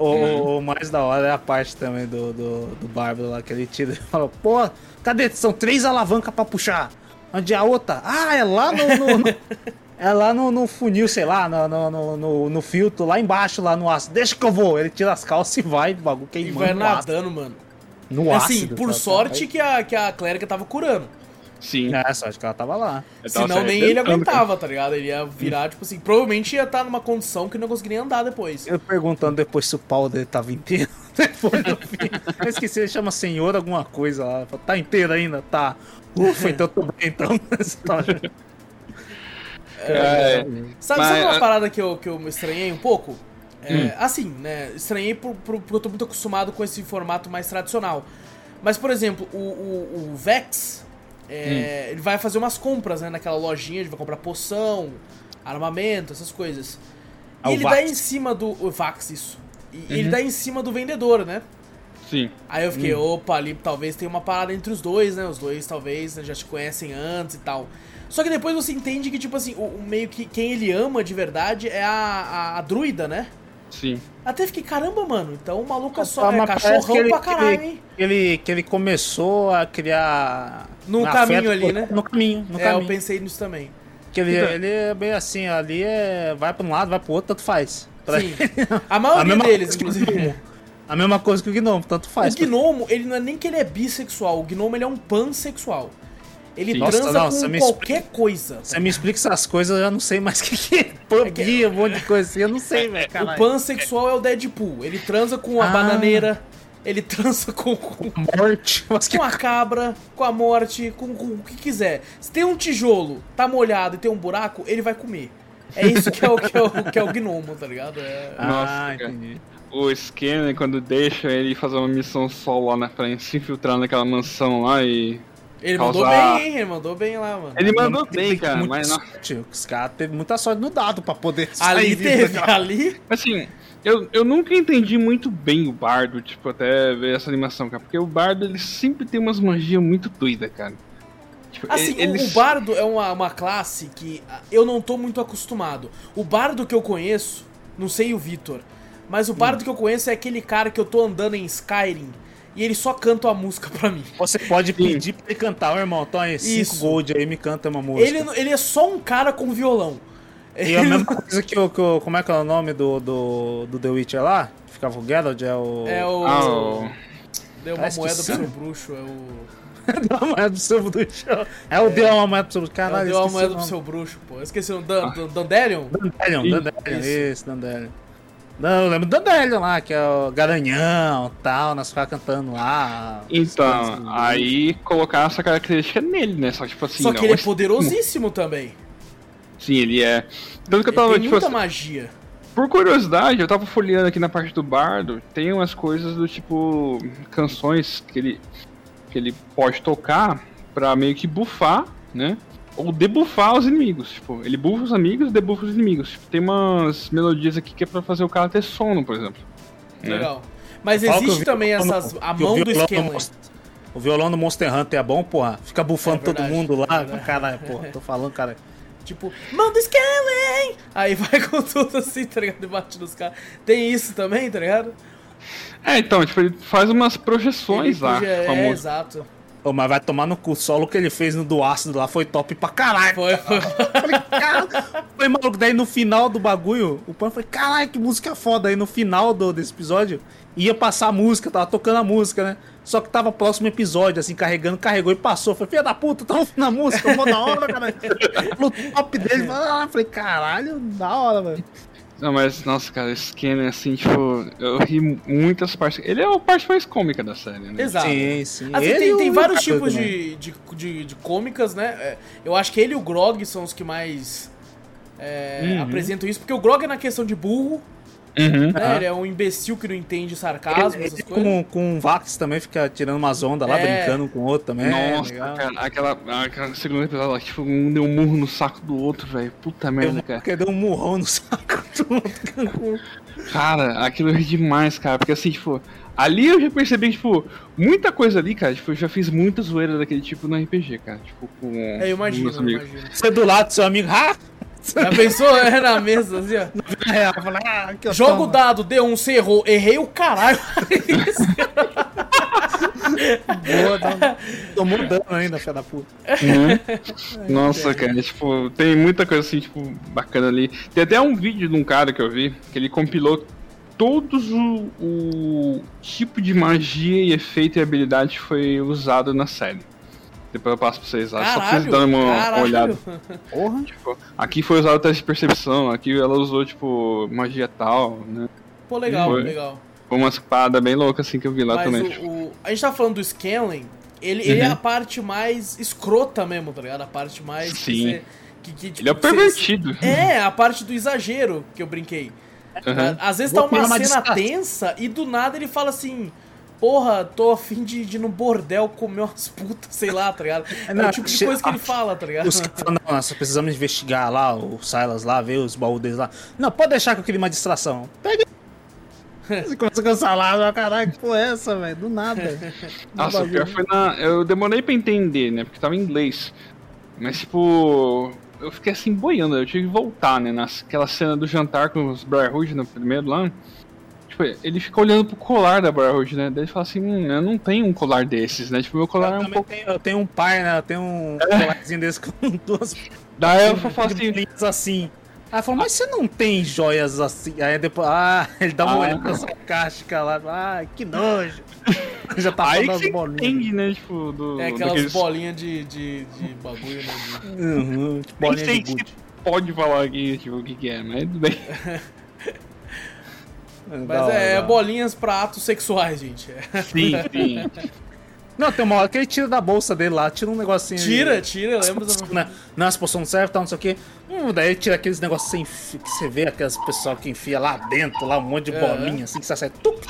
O, o- o mais da hora é a parte também do, do, do Bárbaro lá, que ele tira e fala, pô, cadê? São três alavancas pra puxar. Onde é a outra? Ah, é lá no. no- no- <laughs> é lá no, no funil, sei lá, no, no, no, filtro, lá embaixo, lá no ácido. Deixa que eu vou. Ele tira as calças e vai, bagulho E queimando vai no ácido. nadando, mano. No assim, ácido, por sorte que a, que a clériga tava curando. Sim. É, sorte que ela tava lá. Eu tava Senão se nem ele aguentava, tá ligado? Ele ia virar, tipo assim, provavelmente ia estar numa condição que não conseguiria andar depois. Eu perguntando depois se o pau dele tava inteiro. <laughs> Depois do <laughs> fim. Eu esqueci, ele chama senhor alguma coisa lá. Fala, Tá inteiro ainda? Tá. Ufa, então tô bem então. <laughs> É, Sabe, Mas, sabe uma é- parada que eu, que eu me estranhei um pouco? É, Hum. Assim, né? Estranhei por, por- porque eu tô muito acostumado com esse formato mais tradicional. Mas, por exemplo, o, o- o Vex, é, Hum. ele vai fazer umas compras, né? Naquela lojinha, ele vai comprar poção, armamento, essas coisas. E Ah, ele Vax. dá em cima do... O Vax, isso. E Uhum. ele dá em cima do vendedor, né? Sim. Aí eu Hum. fiquei, opa, ali talvez tenha uma parada entre os dois, né? Os dois talvez né, já te conhecem antes e tal. Só que depois você entende que, tipo assim, o, o meio que quem ele ama de verdade é a, a, a druida, né? Sim. Até fiquei, caramba, mano, então o maluco é só Ah, é cachorrão que ele- pra caralho, que hein? Ele, que ele começou a criar. No um caminho afeto ali, né? No caminho, no é, eu caminho. pensei nisso também. Que ele, Então- ele é bem assim, ali é. Vai pra um lado, vai pro outro, tanto faz. Pra- Sim. A maioria mesma deles, que inclusive. A mesma coisa que o Gnomo, tanto faz. O gnomo, ele não é nem que ele é bissexual, o gnomo ele é um pansexual. Ele Sim. transa Nossa, com qualquer coisa. Você me explica essas coisas, eu já não sei mais o <laughs> que, que é. Pub, um monte de coisa assim, eu não sei, <laughs> velho. O pansexual é o Deadpool. Ele transa com a Ah. bananeira, ele transa com, com, Morte. Mas que com a cabra, com a morte, com, com o que quiser. Se tem um tijolo, tá molhado e tem um buraco, ele vai comer. É isso que é o, que é o, que é o gnomo, tá ligado? É... Ah, Nossa, cara. entendi. O Scanner, quando deixa ele fazer uma missão solo lá na frente, se infiltrar naquela mansão lá e. Ele mandou Causar- bem, hein? Ele mandou bem lá, mano. Ele mandou Tem- bem, cara, mas não. sorte. Os caras teve muita sorte no dado pra poder sair Ali teve, ali. Assim, eu, eu nunca entendi muito bem o Bardo, tipo, até ver essa animação, cara. Porque o Bardo, ele sempre tem umas magias muito doidas, cara. Tipo, Assim, ele, o, o bardo é uma, uma classe que ah, eu não tô muito acostumado. O bardo que eu conheço, não sei o Vitor, mas o Hum. bardo que eu conheço é aquele cara que eu tô andando em Skyrim e ele só canta uma música pra mim. Você pode pedir pra ele cantar, ô irmão, toma aí, 5 Isso. gold aí, me canta uma música. Ele, ele é só um cara com violão. E a mesma coisa que o, que o- Como é que é o nome do, do, do The Witcher lá? Que Ficava o Geralt, é o. É o. Ah, o- Deu uma Ah, moeda pro bruxo, é o. <laughs> Deu uma moeda pro seu bruxo. É o Deu uma moeda pro seu bruxo. Caralho, deu uma moeda o pro seu bruxo, pô. Eu esqueci o. Dan, Dan- Dandelion? Dandelion, Isso. Dandelion, isso, Dandelion. Não, eu lembro do Dandelion lá, que é o Garanhão e tal, nós ficávamos cantando lá. Então, aí colocar essa característica nele, né? Só que, tipo assim. Só que não, ele é poderosíssimo também. Sim, ele é. Tanto que eu Ele tava, tem tipo muita assim, magia. Por curiosidade, eu tava folheando aqui na parte do bardo, tem umas coisas do tipo canções que ele que ele pode tocar pra meio que bufar, né? Ou debuffar os inimigos. Tipo, ele buffa os amigos e debuffa os inimigos. Tipo, tem umas melodias aqui que é pra fazer o cara ter sono, por exemplo. né? Legal. Mas que existe também essas. A que o mão do. Monster- O violão do Monster Hunter é bom, porra. Fica bufando É todo verdade, mundo lá. é. Caralho, porra. Tô falando, cara. Tipo, do Scanlan! Aí vai <laughs> com tudo assim, tá ligado? E bate nos caras. Tem isso também, tá ligado? É, então, tipo, ele faz umas projeções Ele lá. É, música. exato. Ô, mas vai tomar no cu. O solo que ele fez no do ácido lá foi top pra caralho. Foi, foi. Foi maluco. Daí no final do bagulho, o Pan foi, caralho, que música foda. Aí no final do, desse episódio, ia passar a música, tava tocando a música, né? Só que tava próximo episódio, assim, carregando, carregou e passou. Falei, filha da puta, tá ouvindo a música, mó da hora, cara. No top dele, ah, falei, caralho, da hora, velho. Não, mas, nossa, cara, esse Ken, assim, tipo, eu ri muitas partes. Ele é a parte mais cômica da série, né? Exato. Sim, sim. Assim, Ele tem, e tem vários tipos de, de, de, de cômicas, né? É, Eu acho que ele e o Grog são os que mais é, Uhum. apresentam isso, porque o Grog é na questão de burro, Uhum. né? Ah. Ele é um imbecil que não entende sarcasmo, Ele, essas ele coisas. com, com o Vax também fica tirando umas ondas lá, É. brincando com o outro também. Nossa, legal. cara, aquela, aquela segunda episódio lá, tipo, um deu um murro no saco do outro, velho. Puta merda, cara. Porque deu um murrão no saco <laughs> do outro. Cara, aquilo é demais, cara. Porque assim, tipo, ali eu já percebi que, tipo, muita coisa ali, cara, tipo, eu já fiz muita zoeira daquele tipo no RPG, cara. Tipo, com. É, eu imagino, eu imagino. Você do lado do seu amigo, ah! Já pensou? É na mesa, assim, ó. É, falei, ah, que Joga o dado, deu um, você errou. Errei o caralho. Boa, dá- Tomou dano ainda, filha da puta. Né? Nossa, cara, tipo, tem muita coisa assim, tipo, bacana ali. Tem até um vídeo de um cara que eu vi, que ele compilou todos o, o tipo de magia e efeito e habilidade que foi usado na série. Depois eu passo pra vocês lá, só pra vocês Caralho, darem uma caralho. olhada. <laughs> Porra. Tipo, aqui foi usado o teste de percepção, aqui ela usou, tipo, magia tal, né? Pô, legal, Foi. legal. Foi uma espada bem louca assim que eu vi lá Mas também. o, tipo. o- a gente tá falando do Scanlan, ele, ele é Uhum. a parte mais escrota mesmo, tá ligado? A parte mais. que Sim. você- que, que, tipo, Ele é o que você- pervertido. É, a parte do exagero que eu brinquei. Aham. Às vezes Vou tá uma cena tensa e do nada ele fala assim. Porra, tô afim de, de ir no bordel comer umas putas, sei lá, tá ligado? É, não, o tipo de coisa que ele ah, fala, tá ligado? Os caras falam, não, nós precisamos investigar lá, o Silas lá, ver os baús deles lá. Não, pode deixar que eu queria uma distração. Pega. <laughs> Você começa a cansar lá, caralho, que porra é essa, velho? Do nada. <laughs> Nossa, o pior foi na. Eu demorei pra entender, né? Porque tava em inglês. Mas, tipo. Eu fiquei assim boiando, eu tive que voltar, né? Naquela cena do jantar com os Briarwood no primeiro lá. Tipo, ele fica olhando pro colar da Briarwood, né? Daí ele fala assim: hum, eu não tenho um colar desses, né? Tipo, meu colar é Eu, um também pouco. tenho, eu tenho um pai, né? Eu tenho um colarzinho desse com <laughs> duas Daí eu falo assim: assim. Aí falou, mas você não tem joias assim? Aí depois, ah, <laughs> ele dá uma Ah. olhada sarcástica lá, ah, que nojo. <laughs> Já tá falando as bolinhas. entende, né? Tipo, do. É aquelas daqueles- bolinhas de, de, de bagulho, né? de- Uhum, bolinha de gude. pode falar aqui, tipo, o que, que é, mas tudo bem. Mas é, bolinhas pra atos sexuais, gente. É. Sim, <laughs> sim. Não, tem uma hora que ele tira da bolsa dele lá, tira um negocinho. Tira, tira, eu lembro da... Né? Não, as poções não servem, tal, não sei o que. Hum, daí ele tira aqueles negócios sem fi- que você vê, aquelas pessoal que enfia lá dentro, lá um monte de É. bolinha, assim, que você sai tuc,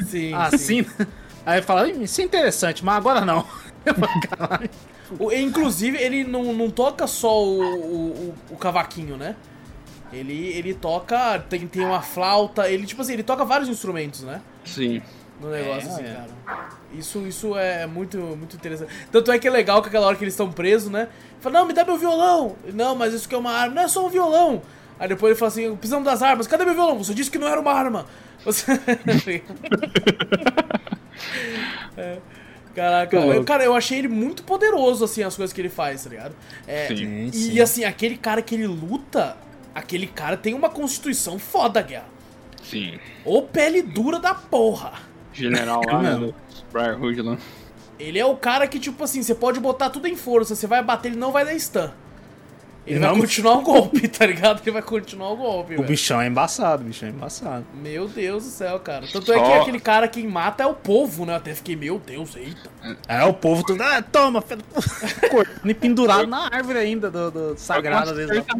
Sim, sim. assim. né? <laughs> Aí fala, "Ih, isso é interessante, mas agora não. <laughs> Inclusive, ele não, não toca só o, o, o- o cavaquinho, né? Ele, ele toca. Tem, tem uma flauta, ele, tipo assim, ele toca vários instrumentos, né? Sim. No negócio, É, assim, é. cara. Isso, isso é muito, muito interessante. Tanto é que é legal que aquela hora que eles estão presos, né? Fala, não, me dá meu violão. Não, mas isso aqui é uma arma. Não é só um violão. Aí depois ele fala assim, precisamos das armas. Cadê meu violão? Você disse que não era uma arma. Você... <laughs> É. Caraca, eu, cara, eu achei ele muito poderoso, assim, as coisas que ele faz, tá ligado? É, Sim. e sim. assim, aquele cara que ele luta, aquele cara tem uma constituição foda, guerra. Sim. Ou pele dura da porra. General lá, né? do Briarwood lá. Ele é o cara que, tipo assim, você pode botar tudo em força, você vai bater, ele não vai dar stun. Ele vai Não- continuar o golpe, tá ligado? Ele vai continuar o golpe, O velho. bichão é embaçado, o bichão é embaçado. Meu Deus do céu, cara. Tanto é que aquele cara quem mata é o povo, né? Eu até fiquei, meu Deus, eita. É, o povo tudo. Ah, toma, Cortando e pendurado na árvore ainda do, do sagrado. às vezes, tá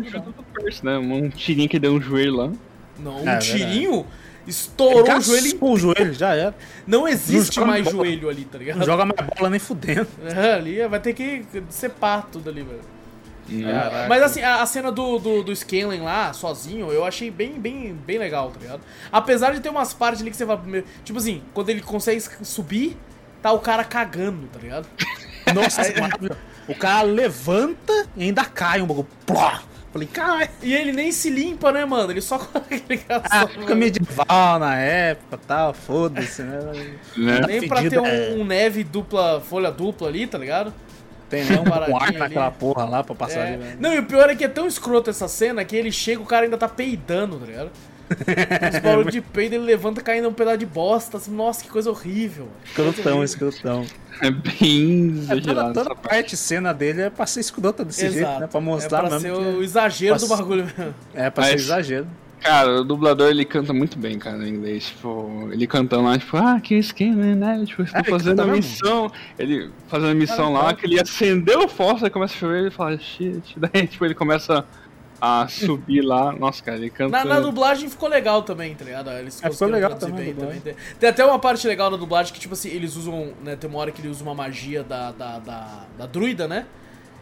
né? Um tirinho que deu um joelho lá. Não, É, um verdade. tirinho estourou o joelho. em- Cascou o joelho, já era. Não existe joga mais bola. joelho ali, tá ligado? Não joga mais bola nem fudendo. É, ali vai ter que separar tudo ali, velho. Caraca. Mas assim, a, a cena do, do, do Scanlan lá, sozinho, eu achei bem, bem, bem legal, tá ligado? Apesar de ter umas partes ali que você vai. Tipo assim, quando ele consegue subir, tá o cara cagando, tá ligado? <laughs> Nossa, o cara levanta e ainda cai um bagulho. Falei, caralho. E ele nem se limpa, né, mano? Ele só <laughs> com aquele Ah, fica medieval na época e tal, foda-se, né? Nem pra ter um, é. um neve dupla, folha dupla ali, tá ligado? Tem nem um <laughs> ali. naquela porra lá pra passar É. ali, velho. Não, e o pior é que é tão escroto essa cena que ele chega, o cara ainda tá peidando, tá ligado? <laughs> Os barulhos de peido, ele levanta caindo um pedaço de bosta. Assim, nossa, que coisa horrível. Escrotão, escrotão. É bem É, toda, exagerado. toda parte. cena dele é pra ser escrota desse jeito, né? Pra mostrar é pra mesmo. ser que o exagero do bagulho mesmo. É pra ser Mas- exagero. Cara, o dublador ele canta muito bem, cara, em inglês. Tipo, ele cantando lá, tipo, ah, que esquema, né? Tipo, estou É, ele fazendo a missão. Ele fazendo a missão Cara, lá, cara. que ele acendeu o fósforo, começa a chover, ele fala, shit. <laughs> Daí, tipo, ele começa a subir lá. Nossa, cara, ele canta. Na, na dublagem ficou legal também, tá ligado? Eles É, ficou legal também, bem dublagem. Tem, tem até uma parte legal na dublagem que, tipo assim, eles usam, né? Tem uma hora que ele usa uma magia da, da, da, da druida, né?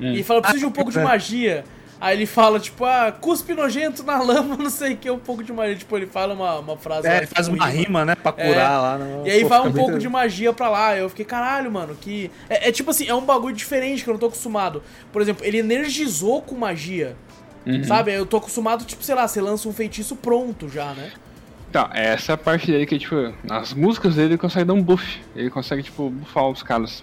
Hum. E fala, preciso de um pouco de magia. Aí ele fala, tipo, ah, cuspe nojento na lama, <laughs> não sei o que, um pouco de magia. Tipo, ele fala uma, uma frase. É, ele faz com uma rima, né? Pra curar É. lá. No... E aí Pô, vai um pouco de magia pra lá. Eu fiquei, caralho, mano, que. É, é tipo assim, é um bagulho diferente que eu não tô acostumado. Por exemplo, ele energizou com magia. Uhum. Sabe? Eu tô acostumado, tipo, sei lá, você lança um feitiço pronto já, né? Então, essa é a parte dele que, tipo, nas músicas dele ele consegue dar um buff. Ele consegue, tipo, buffar os caras.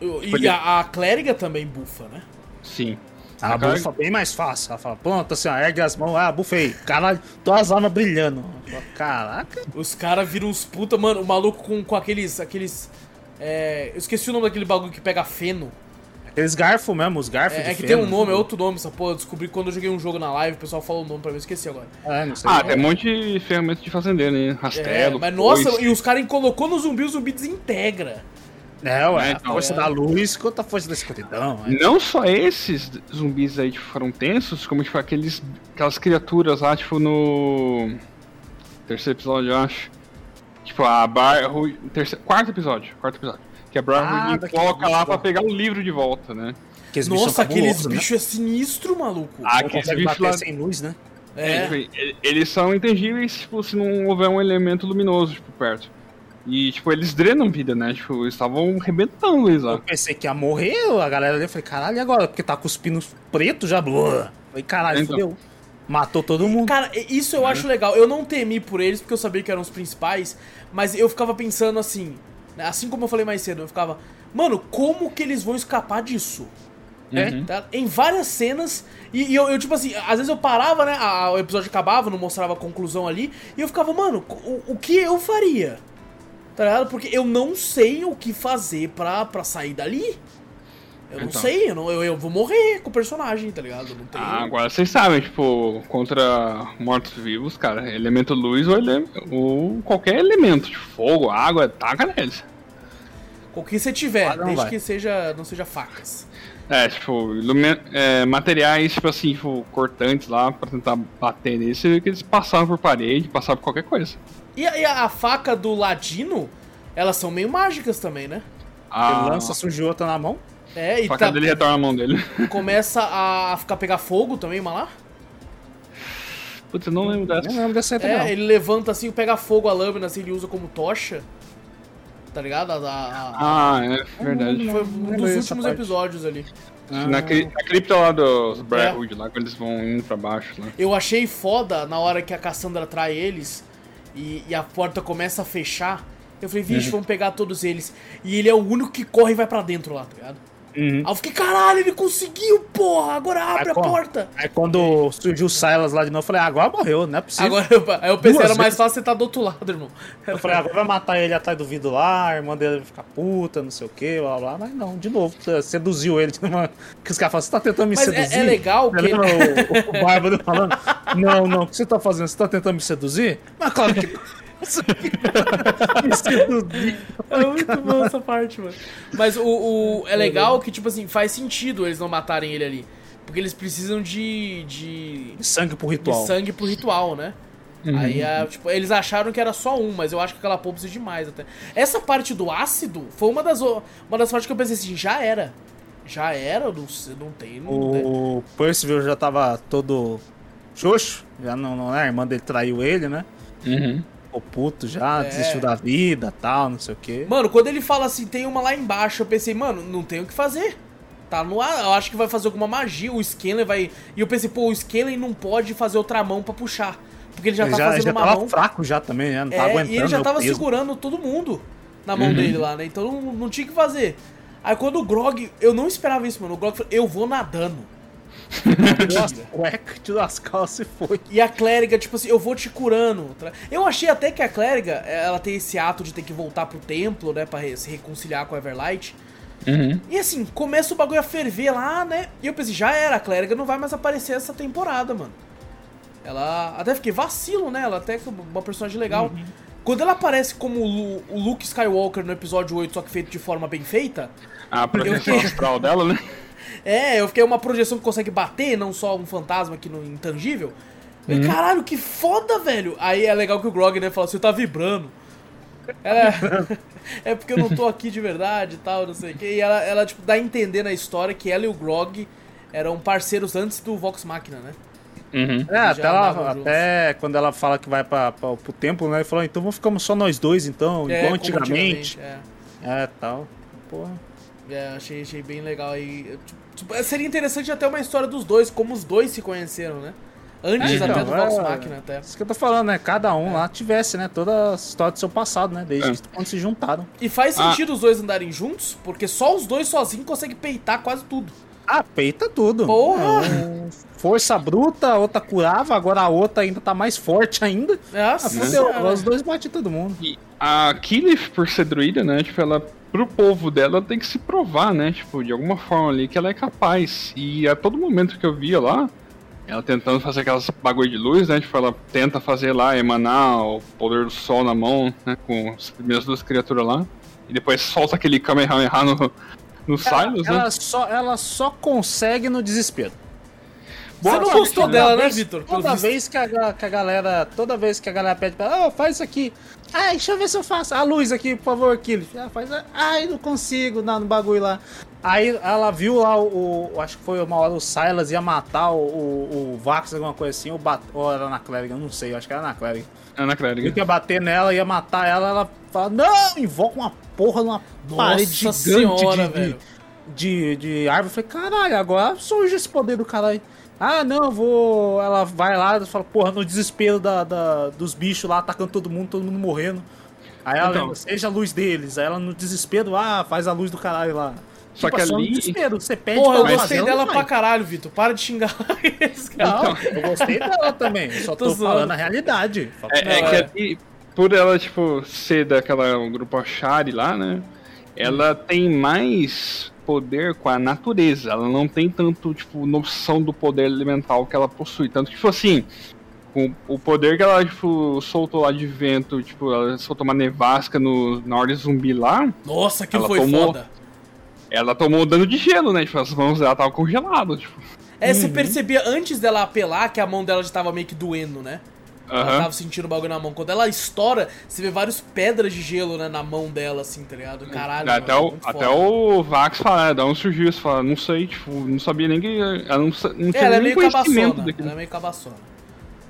E a, a clériga também bufa, né? Sim. A Cara, bufa bem mais fácil. Ela fala, pronto, assim, ó, ergue as mãos, ah, bufei. Caralho, todas as armas brilhando. Falo, Caraca. Os caras viram uns puta, mano, o maluco com, com aqueles. aqueles. É, eu esqueci o nome daquele bagulho que pega feno. Aqueles garfos mesmo, os garfos É, de é que feno. tem um nome, é outro nome, essa porra. Eu descobri quando eu joguei um jogo na live, o pessoal falou o nome pra mim, eu esqueci agora. É, não sei. Ah, tem um monte de ferramentas de fazendeiro, né? É, Rastelo. mas nossa, foice. e os caras colocou no zumbi, o zumbi desintegra. É, ué, É, a então, força é. da luz contra a força da escuridão. é. Não só esses zumbis aí tipo, foram tensos, como tipo aqueles, aquelas criaturas lá, tipo, no terceiro episódio, eu acho. Tipo, a Bar... Ru- Terceiro... Quarto episódio, quarto episódio. Que a Bar Ah, coloca lá pra pegar o livro de volta, né? Aqueles bichos Nossa, aqueles né? bichos é sinistro, maluco. Ah, aqueles bichos lá... sem luz, né? é. tipo, e- eles são intangíveis, tipo, se não houver um elemento luminoso, tipo, perto. E, tipo, eles drenam vida, né? Tipo, eles estavam arrebentando eles Eu lá. pensei que ia morrer, a galera ali, eu falei, caralho, e agora? Porque tá cuspindo preto já, blá. Falei, caralho, Então. fudeu. Matou todo mundo. Cara, isso eu acho legal. Eu não temi por eles, porque eu sabia que eram os principais, mas eu ficava pensando assim, assim como eu falei mais cedo, eu ficava, mano, como que eles vão escapar disso? Uhum. Tá? Em várias cenas, e, e eu, eu, tipo assim, às vezes eu parava, né, a- o episódio acabava, não mostrava a conclusão ali, e eu ficava, mano, o, o que eu faria? Tá ligado? Porque eu não sei o que fazer pra, pra sair dali. Eu não Então. sei, eu, não, eu, eu vou morrer com o personagem, tá ligado? Não tenho... Ah, agora vocês sabem, tipo, contra mortos-vivos, cara, elemento luz ou, ele... ou qualquer elemento, tipo, fogo, água, taca neles. O que você tiver, Ah, não desde vai. que seja, não seja facas. É, tipo, ilumi- é, materiais, tipo assim, tipo, cortantes lá pra tentar bater vê que eles passavam por parede, passavam por qualquer coisa. E a, e a- a faca do Ladino, elas são meio mágicas também, né? A, Ele lança, surge outra na mão. É, e a faca tá- dele retorna a mão dele. <laughs> começa a ficar pegar fogo também, mas lá. Putz, eu não lembro dessa. Nem lembro dessa aí, É, não. ele levanta assim, pega fogo a lâmina, assim, ele usa como tocha. Tá ligado? A- a- a- Ah, é, verdade. foi um dos últimos episódios ali. Na, cri na cripta lá dos É. Briarwood, lá quando eles vão indo pra baixo, né? Eu achei foda na hora que a Cassandra trai eles e, e a porta começa a fechar. Eu falei, Uhum. vixe, vamos pegar todos eles. E ele é o único que corre e vai pra dentro lá, tá ligado? Uhum. Aí eu fiquei, caralho, ele conseguiu, porra, agora abre aí, a quando, porta. Aí quando surgiu o Silas lá de novo, eu falei, ah, agora morreu, não é possível. Agora, aí eu pensei, Duas era mais fácil você estar tá do outro lado, irmão. Eu falei, agora vai matar ele atrás do vidro lá, a irmã dele vai ficar puta, não sei o que, blá blá, mas não, de novo, seduziu ele. Que os caras falam, você tá tentando me mas seduzir? É, é legal que... O, o, o Bárbaro falando, não, não, o que você tá fazendo? Você tá tentando me seduzir? Mas claro que... é muito bom essa parte, mano. Mas o, o, é legal que, tipo assim, faz sentido eles não matarem ele ali. Porque eles precisam de. de, de sangue pro ritual. De sangue pro ritual, né? Uhum. Aí, é, tipo, eles acharam que era só um, mas eu acho que aquela pompa precisa de mais até. Essa parte do ácido foi uma das, uma das partes que eu pensei assim, já era. Já era, não, não tem. Não o Percival já tava todo xoxo, já não, não é? A irmã dele traiu ele, né? Uhum ficou puto já, é. desistiu da vida tal, não sei o quê. Mano, quando ele fala assim, tem uma lá embaixo, eu pensei, mano, não tem o que fazer. Tá no ar, eu acho que vai fazer alguma magia, o Scanlan vai. E eu pensei, pô, o Scanlan não pode fazer outra mão para puxar. Porque ele já ele tá já, fazendo já uma tava mão. fraco já também, né? Não tá é, aguentando. E ele já tava peso. segurando todo mundo na mão uhum. dele lá, né? Então não, não tinha que fazer. Aí quando o Grog, eu não esperava isso, mano. O Grog falou, eu vou nadando. Cueca, tirou as calças e foi. E a clériga, tipo assim, eu vou te curando. Eu achei até que a clériga, ela tem esse ato de ter que voltar pro templo, né, pra se reconciliar com a Everlight. Uhum. E assim, começa o bagulho a ferver lá, né? E eu pensei, já era, a clériga não vai mais aparecer essa temporada, mano. Ela até fiquei vacilo, né? Ela até é uma personagem legal. Uhum. Quando ela aparece como o Luke Skywalker no episódio 8, só que feito de forma bem feita. A projeção fiquei... astral dela, né? É, eu fiquei uma projeção que consegue bater, não só um fantasma aqui no intangível. Uhum. Caralho, que foda, velho! Aí é legal que o Grog, né, fala, você tá vibrando. Ela, <laughs> é porque eu não tô aqui de verdade e tal, não sei o que. E ela, ela, tipo, dá a entender na história que ela e o Grog eram parceiros antes do Vox Machina, né? Uhum. É, até, ela, até quando ela fala que vai pra, pra, pro templo, né? Ele falou, então vamos ficar só nós dois, então, é, igual antigamente. antigamente. É. é, tal. Porra. É, achei, achei bem legal aí. Tipo, seria interessante até uma história dos dois, como os dois se conheceram, né? Antes é, até do Vox é, Machina, até. Isso que eu tô falando, né? Cada um é. lá tivesse, né? Toda a história do seu passado, né? Desde é. quando se juntaram. E faz ah. sentido ah. os dois andarem juntos, porque só os dois sozinhos conseguem peitar quase tudo. Ah, peita tudo. Porra! É, força bruta, a outra curava, agora a outra ainda tá mais forte ainda. Nossa, ah, Os dois batem todo mundo. E a Killif, por ser druida, né? Tipo, ela pro povo dela tem que se provar, né? Tipo, de alguma forma ali que ela é capaz. E a todo momento que eu via lá, ela tentando fazer aquelas bagulho de luz, né? Tipo, ela tenta fazer lá, emanar o poder do sol na mão, né? Com as primeiras duas criaturas lá. E depois solta aquele Kamehameha no, no Silas, ela, né? Ela só, ela só consegue no desespero. Boa Você não gostou dela, né, Vitor? Toda vez que a, que a galera. Toda vez que a galera pede pra ela, oh, faz isso aqui. Ai, deixa eu ver se eu faço. A luz aqui, por favor, aqui. Ah, faz. Ai, não consigo, não, no bagulho lá. Aí ela viu lá o, o, Acho que foi uma hora o Silas ia matar o, o, o Vax, alguma coisa assim, ou, bat, ou era na Clériga, eu não sei, acho que era na Clériga. Era na Clériga. Ele ia bater nela, ia matar ela, ela fala, não! Invoca uma porra numa Nossa parede gigante senhora, de, de, de, de, árvore. Eu falei, caralho, agora surge esse poder do caralho. Ah, não, eu vou. Ela vai lá e fala, porra, no desespero da, da, dos bichos lá, atacando todo mundo, todo mundo morrendo. Aí ela então, lembra, seja a luz deles. Aí ela no desespero, ah, faz a luz do caralho lá. Só tipo, que ali. Desespero, você pede Porra, eu gostei dela pra caralho, Vitor. Para de xingar <laughs> eles, cara. Não, eu gostei dela também. Só tô, tô falando a realidade. É, é, que ali, por ela, tipo, ser daquela um grupo Shari lá, né? Ela tem mais poder com a natureza. Ela não tem tanto, tipo, noção do poder elemental que ela possui. Tanto que, tipo assim, com o poder que ela, tipo, soltou lá de vento, tipo, ela soltou uma nevasca no, na hora de zumbi lá. Nossa, que foi tomou, foda! Ela tomou dano de gelo, né? Tipo, as mãos dela estavam congeladas, tipo. É, uhum. você percebia antes dela apelar que a mão dela já tava meio que doendo, né? Ela tava sentindo o bagulho na mão. Quando ela estoura, você vê várias pedras de gelo né, na mão dela, assim, tá ligado? Caralho. Até, mano, o, até o Vax fala, é, dá um surgiu, você fala, não sei, tipo, não sabia nem que. Ela não, não tinha é, ela é meio cabaçona. Ela é meio cabaçona.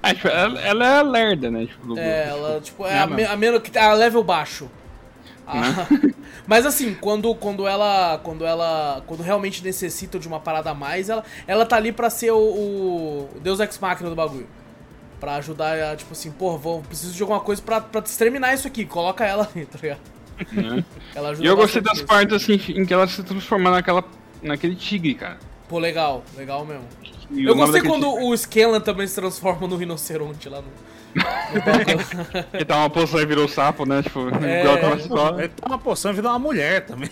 É, tipo, ela, ela, é lerda, né? Tipo, é, ela, tipo, é, a, a menos que a level baixo. Ah, né? <laughs> mas assim, quando, quando ela. Quando ela. Quando realmente necessita de uma parada a mais, ela, ela tá ali pra ser o, o Deus Ex Machina do bagulho. Pra ajudar a, tipo assim, porra, vou, preciso de alguma coisa pra, pra exterminar isso aqui. Coloca ela ali, <laughs> tá ligado? Né? Ela ajuda e eu gostei das partes assim em que ela se transforma naquela naquele tigre, cara. Pô, legal, legal mesmo. E Eu gostei quando tigre- o Scanlan também se transforma no rinoceronte lá no. Ele <laughs> tá uma poção e virou sapo, né? Tipo, É. <laughs> igual aquela história. Ele toma uma poção e vira uma mulher também.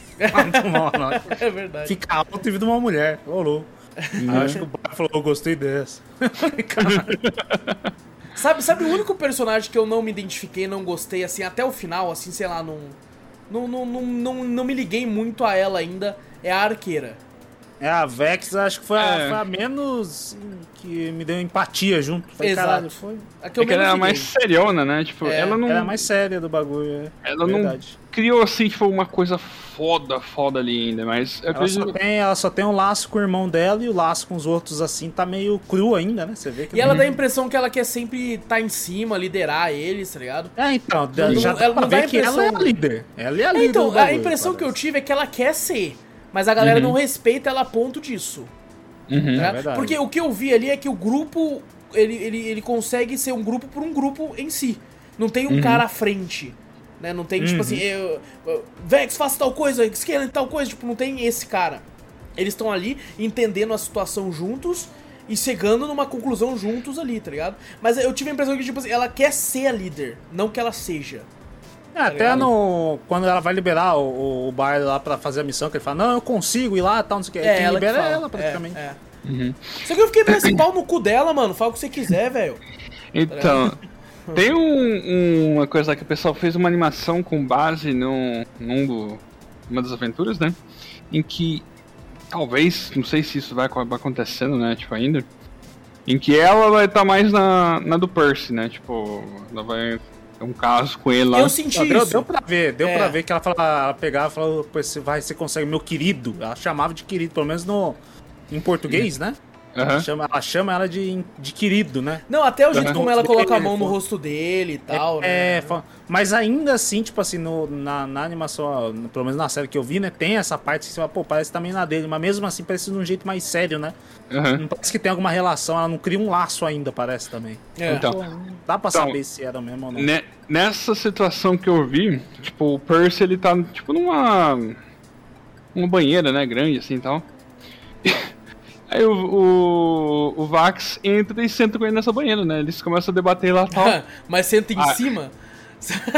Não. é verdade. Fica alto e vira uma mulher. Ô, louco. Eu acho que o Brian falou, eu gostei dessa. <laughs> Sabe, sabe o único personagem que eu não me identifiquei, não gostei, assim, até o final, assim, sei lá, não. Não, não, não, não, não me liguei muito a ela ainda, é a arqueira. É, a Vex acho que foi, a, É. foi a menos que me deu empatia junto. Foi, Exato. caralho, foi. A que eu É que ela era mais liguei. seriona, né? Tipo, É, ela não. Era a mais séria do bagulho, é. Ela não verdade. criou assim, tipo, uma coisa foda, foda ali ainda, mas eu Ela só, acredito. tem, ela só tem um laço com o irmão dela e o laço com os outros, assim, tá meio cru ainda, né? Você vê que. E ela dá a impressão que ela quer sempre estar em cima, liderar eles, tá ligado? É, então, Não- já ela dá pra não dá ver que ela é a impressão- líder. Ela é a É, líder. então, do a impressão que eu parece. tive é que ela quer ser, mas a galera não respeita ela a ponto disso. Uhum. tá verdade. Porque o que eu vi ali é que o grupo, ele, ele, ele consegue ser um grupo por um grupo em si. Não tem um cara à frente. Né? Não tem, tipo assim, eu, eu- Vex, faça tal coisa, Skeleton, tal coisa. Tipo, não tem esse cara. Eles estão ali entendendo a situação juntos e chegando numa conclusão juntos ali, tá ligado? Mas eu tive a impressão que, tipo assim, ela quer ser a líder, não que ela seja. É, até ligado? no. Quando ela vai liberar o, o Barley lá pra fazer a missão, que ele fala, não, eu consigo ir lá tal, não sei o que. É, Quem ela que libera fala. é ela, praticamente. É, é. Uhum. Só que eu fiquei meio assim, pau no cu dela, mano. Fala o que você quiser, velho. Então, tem um- uma coisa lá que o pessoal fez uma animação com base num, num do, uma das aventuras, né? Em que talvez, não sei se isso vai acabar acontecendo, né? Tipo, ainda. Em que ela vai estar mais na, na do Percy, né? Tipo, ela vai um caso com ele lá. Eu senti Não, deu, isso. deu pra ver, deu É. pra ver que ela, fala, ela pegava e falou, "Pô, você vai, você consegue, meu querido. Ela chamava de querido, pelo menos no, em português, né? Ela, chama, ela chama ela de, de querido, né? Não, até o jeito Uhum. como ela coloca a mão no rosto dele e tal, é, né? fa- mas ainda assim, tipo assim, no, na, na animação, pelo menos na série que eu vi, né? Tem essa parte que você fala, pô, parece também na dele, mas mesmo assim parece de um jeito mais sério, né? Aham. Não parece que tem alguma relação, ela não cria um laço ainda, parece também. É. Então, Pô, dá pra Então, saber se era mesmo ou não. Ne- nessa situação que eu vi, tipo, o Percy ele tá tipo numa uma banheira, né, grande assim e tal. <laughs> Aí o, o, o Vax entra e senta com ele nessa banheira, né? Eles começam a debater lá e tal. <laughs> Mas senta em Ah. cima?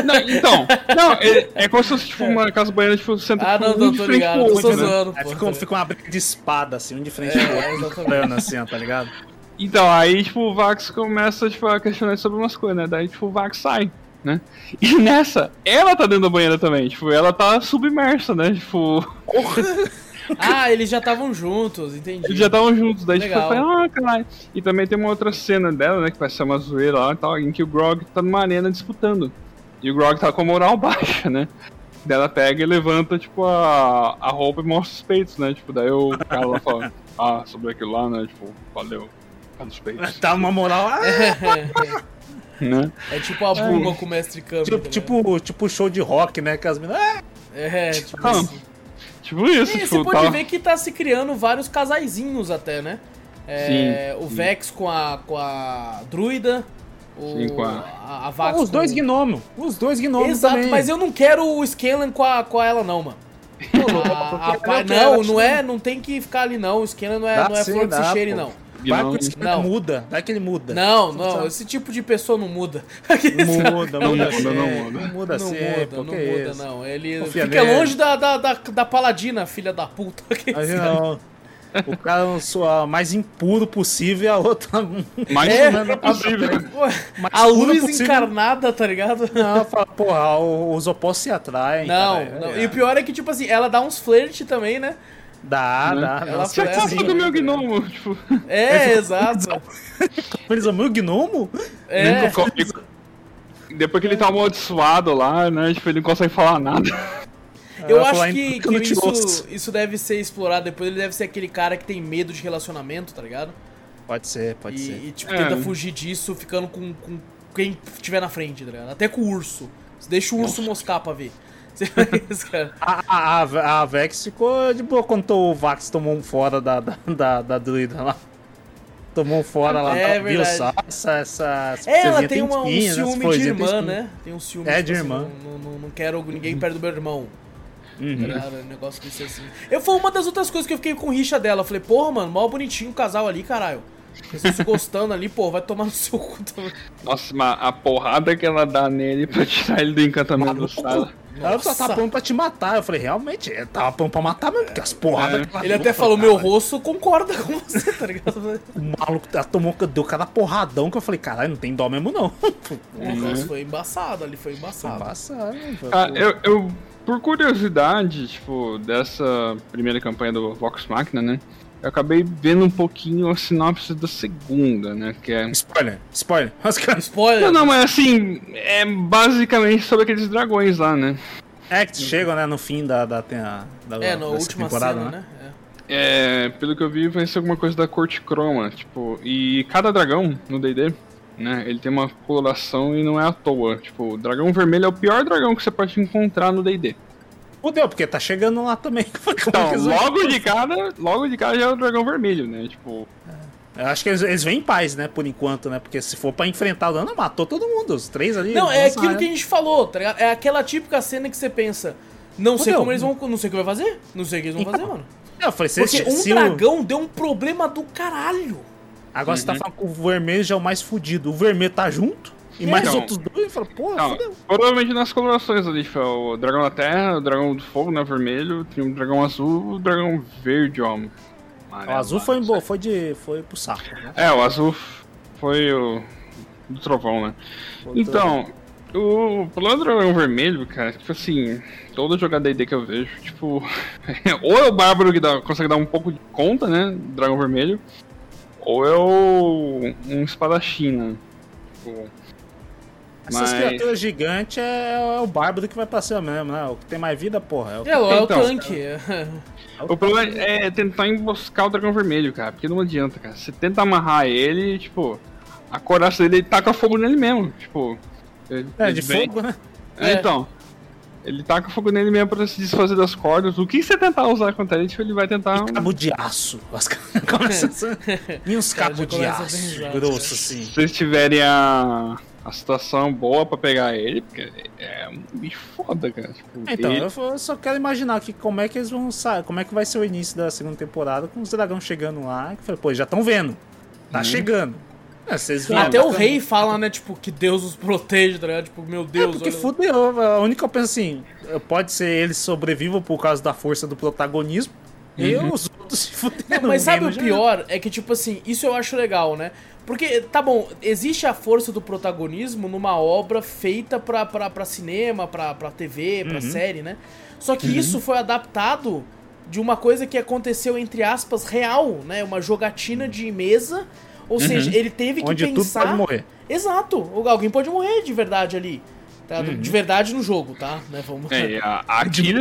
não, então, não, <laughs> é, é como se fosse tipo uma casa banheira, tipo, senta Ah, tipo, não, não, de tô frente ligado, pro outro, né? zoando, Aí pô. fica, fica uma briga de espada, assim, um de frente É, pro outro, olhando assim, ó, tá ligado? Então, aí, tipo, o Vax começa, tipo, a questionar sobre umas coisas, né? Daí, tipo, o Vax sai, né? <laughs> E nessa, ela tá dentro da banheira também, tipo, ela tá submersa, né? Tipo, Ah, eles já estavam juntos, entendi. eles já estavam juntos, daí, Legal. tipo, eu falei, ah, caralho. E também tem uma outra cena dela, né, que vai ser uma zoeira lá e tal, em que o Grog tá numa arena disputando. E o Grog tá com a moral <laughs> baixa, né? Daí ela pega e levanta, tipo, a, a roupa e mostra os peitos, né? Tipo, daí o cara lá fala, <laughs> ah, sobre aquilo lá, né? Tipo, valeu. Tá nos peitos. Tá uma moral. <laughs> ah, né? É tipo a Bulma com o Mestre Kami. tipo, tá tipo, tipo show de rock, né? Que as meninas. Ah? É, tipo Ah, assim. Tipo isso, E tipo, você pode tá... ver que tá se criando vários casaizinhos até, né? É, Sim, o sim. Vex com a, com a druida. O, Sim, com a- a, a Vax os com- dois gnomos. Os dois gnomos Exato, também. mas eu não quero o Scanlan com a, com a ela não, mano. A- a pa- não, não é, não tem que ficar ali não. O Scanlan não é, Dá não é sim, flor que se dá, cheire pô. não. Vai Não, esse não. muda. Vai que ele muda. Não, não, Sabe? esse tipo de pessoa não muda. <laughs> Muda, Não muda, muda, não muda. Não muda não muda, pô, não que é muda, não. Ele Confia fica nele. longe da, da, da, da paladina, filha da puta. <laughs> Não. O cara é o mais impuro possível e a outra. <laughs> Mais É, menos possível. Mais a luz possível. encarnada, tá ligado? Não, fala, porra, os opostos se atraem. Não, cara. não. É, E o pior é que, tipo assim, ela dá uns flerte também, né? Dá, Né? dá. Ela Você É, gosta sim. do meu gnomo? Tipo, É, exato. <laughs> Eles amam o gnomo? É. depois que ele tá amaldiçoado lá, né? Tipo, ele não consegue falar nada. Eu acho que, "Então, que isso, ouço." isso deve ser explorado depois. Ele deve ser aquele cara que tem medo de relacionamento, tá ligado? Pode ser, pode e, ser. e, tipo, É. tenta fugir disso ficando com, com quem tiver na frente, tá ligado? Até com o urso. Deixa o urso moscar pra ver. <laughs> A, a, a, Vex ficou de boa quando o Vax tomou um fora da, da, da, da druida lá. Tomou um fora lá. É ela viu verdade. só essa, essa, essa É, ela tem uma, um espinha, ciúme de irmã, né? Tem um ciúme É, de assim, irmã. Não, não, não quero ninguém perto do meu irmão. Uhum. Cara, o negócio desse assim. Eu foi uma das outras coisas que eu fiquei com rixa dela. Eu falei, porra, mano, mó bonitinho o casal ali, caralho. Vocês se gostando ali, pô, vai tomar no seu cu também. Nossa, mas a porrada que ela dá nele pra tirar ele do encantamento do sala. Ela só tá pronto pra te matar. Eu falei, realmente, ele tava pronto pra matar mesmo, porque as porradas. É. Ele até falou, meu rosto concorda com você, tá ligado? o maluco tomou, deu cada porradão que eu falei, caralho, não tem dó mesmo não. O negócio foi embaçado ali, foi embaçado. Foi embaçado, foi, ah, eu, eu, por curiosidade, tipo, dessa primeira campanha do Vox Machina, né? Eu acabei vendo um pouquinho a sinopse da segunda, né? Que é. Spoiler, spoiler. <laughs> Spoiler. Não, não, mas assim, é basicamente sobre aqueles dragões lá, né? É, que chegam, né, no fim da. da, da, da é, na última temporada, cena, né? né? É. é, pelo que eu vi, vai ser alguma coisa da corte croma, tipo, e cada dragão no DD, né, ele tem uma coloração e não é à toa. Tipo, o dragão vermelho é o pior dragão que você pode encontrar no DD. Fudeu, porque tá chegando lá também. <laughs> Então, logo de cara, logo de cara já é o dragão vermelho, né? Tipo. É. Eu acho que eles, eles vêm em paz, né? Por enquanto, né? Porque se for pra enfrentar o Dano, matou todo mundo. Os três ali. Não, é aquilo que a gente falou, tá ligado? É aquela típica cena que você pensa. Não Fudeu. sei como eles vão. Não sei o que vai fazer. Não sei o que eles vão então, fazer, mano. Eu falei, Porque um se dragão o... deu um problema do caralho. Agora uhum. você tá uhum. falando que o vermelho já é o mais fudido. O vermelho tá junto? E mais então, outros dois, eu falo, porra, não. Provavelmente nas colorações ali, tipo, o dragão da terra, o dragão do fogo, né, vermelho, tinha o dragão azul, o dragão verde, ó. o azul foi, boa, foi, de, foi pro saco, né? É, o azul foi o do trovão, né? Foi então, o problema do dragão vermelho, cara, tipo assim, toda jogada ID que eu vejo, tipo, <laughs> ou é o bárbaro que dá, consegue dar um pouco de conta, né, do dragão vermelho, ou é o, um espadachim, né? Tipo, essas Mas... criaturas gigantes é, é, o bárbaro que vai pra cima mesmo, né? O que tem mais vida, porra. É o, é, é o então, tanque. O problema é tentar emboscar o dragão vermelho, cara. Porque não adianta, cara. Você tenta amarrar ele, tipo, a coraça dele taca fogo nele mesmo. Tipo. É, de vem... fogo, né? É, então. Ele taca fogo nele mesmo pra se desfazer das cordas. O que você tentar usar contra ele, tipo, ele vai tentar. E cabo de aço. <laughs> <laughs> e uns cabos de aço grosso, assim. Se vocês tiverem a a situação boa para pegar ele, porque é um bicho foda, cara. Tipo, então, ele... eu só quero imaginar aqui como é que eles vão sair, como é que vai ser o início da segunda temporada com os dragões chegando lá, que falei, pô, já estão vendo. Tá hum. chegando. É, viram, Até o rei fala, né, tipo, que Deus os protege, tá ligado? Tipo, meu Deus. É porque olha... fudeu. A única coisa assim, pode ser eles sobrevivam por causa da força do protagonismo. Uhum. E os outros se fuderam. Mas sabe o pior? É que, tipo assim, isso eu acho legal, né? Porque, tá bom, existe a força do protagonismo numa obra feita pra, pra, pra cinema, pra, pra TV, pra uhum. série, né? Só que uhum. isso foi adaptado de uma coisa que aconteceu, entre aspas, real, né? Uma jogatina de mesa. Ou uhum. seja, ele teve que Onde pensar. Tudo pode morrer. Exato. Alguém pode morrer de verdade ali. Tá? Uhum. De verdade no jogo, tá? Né? Vamos... É, a, a <laughs> Akira,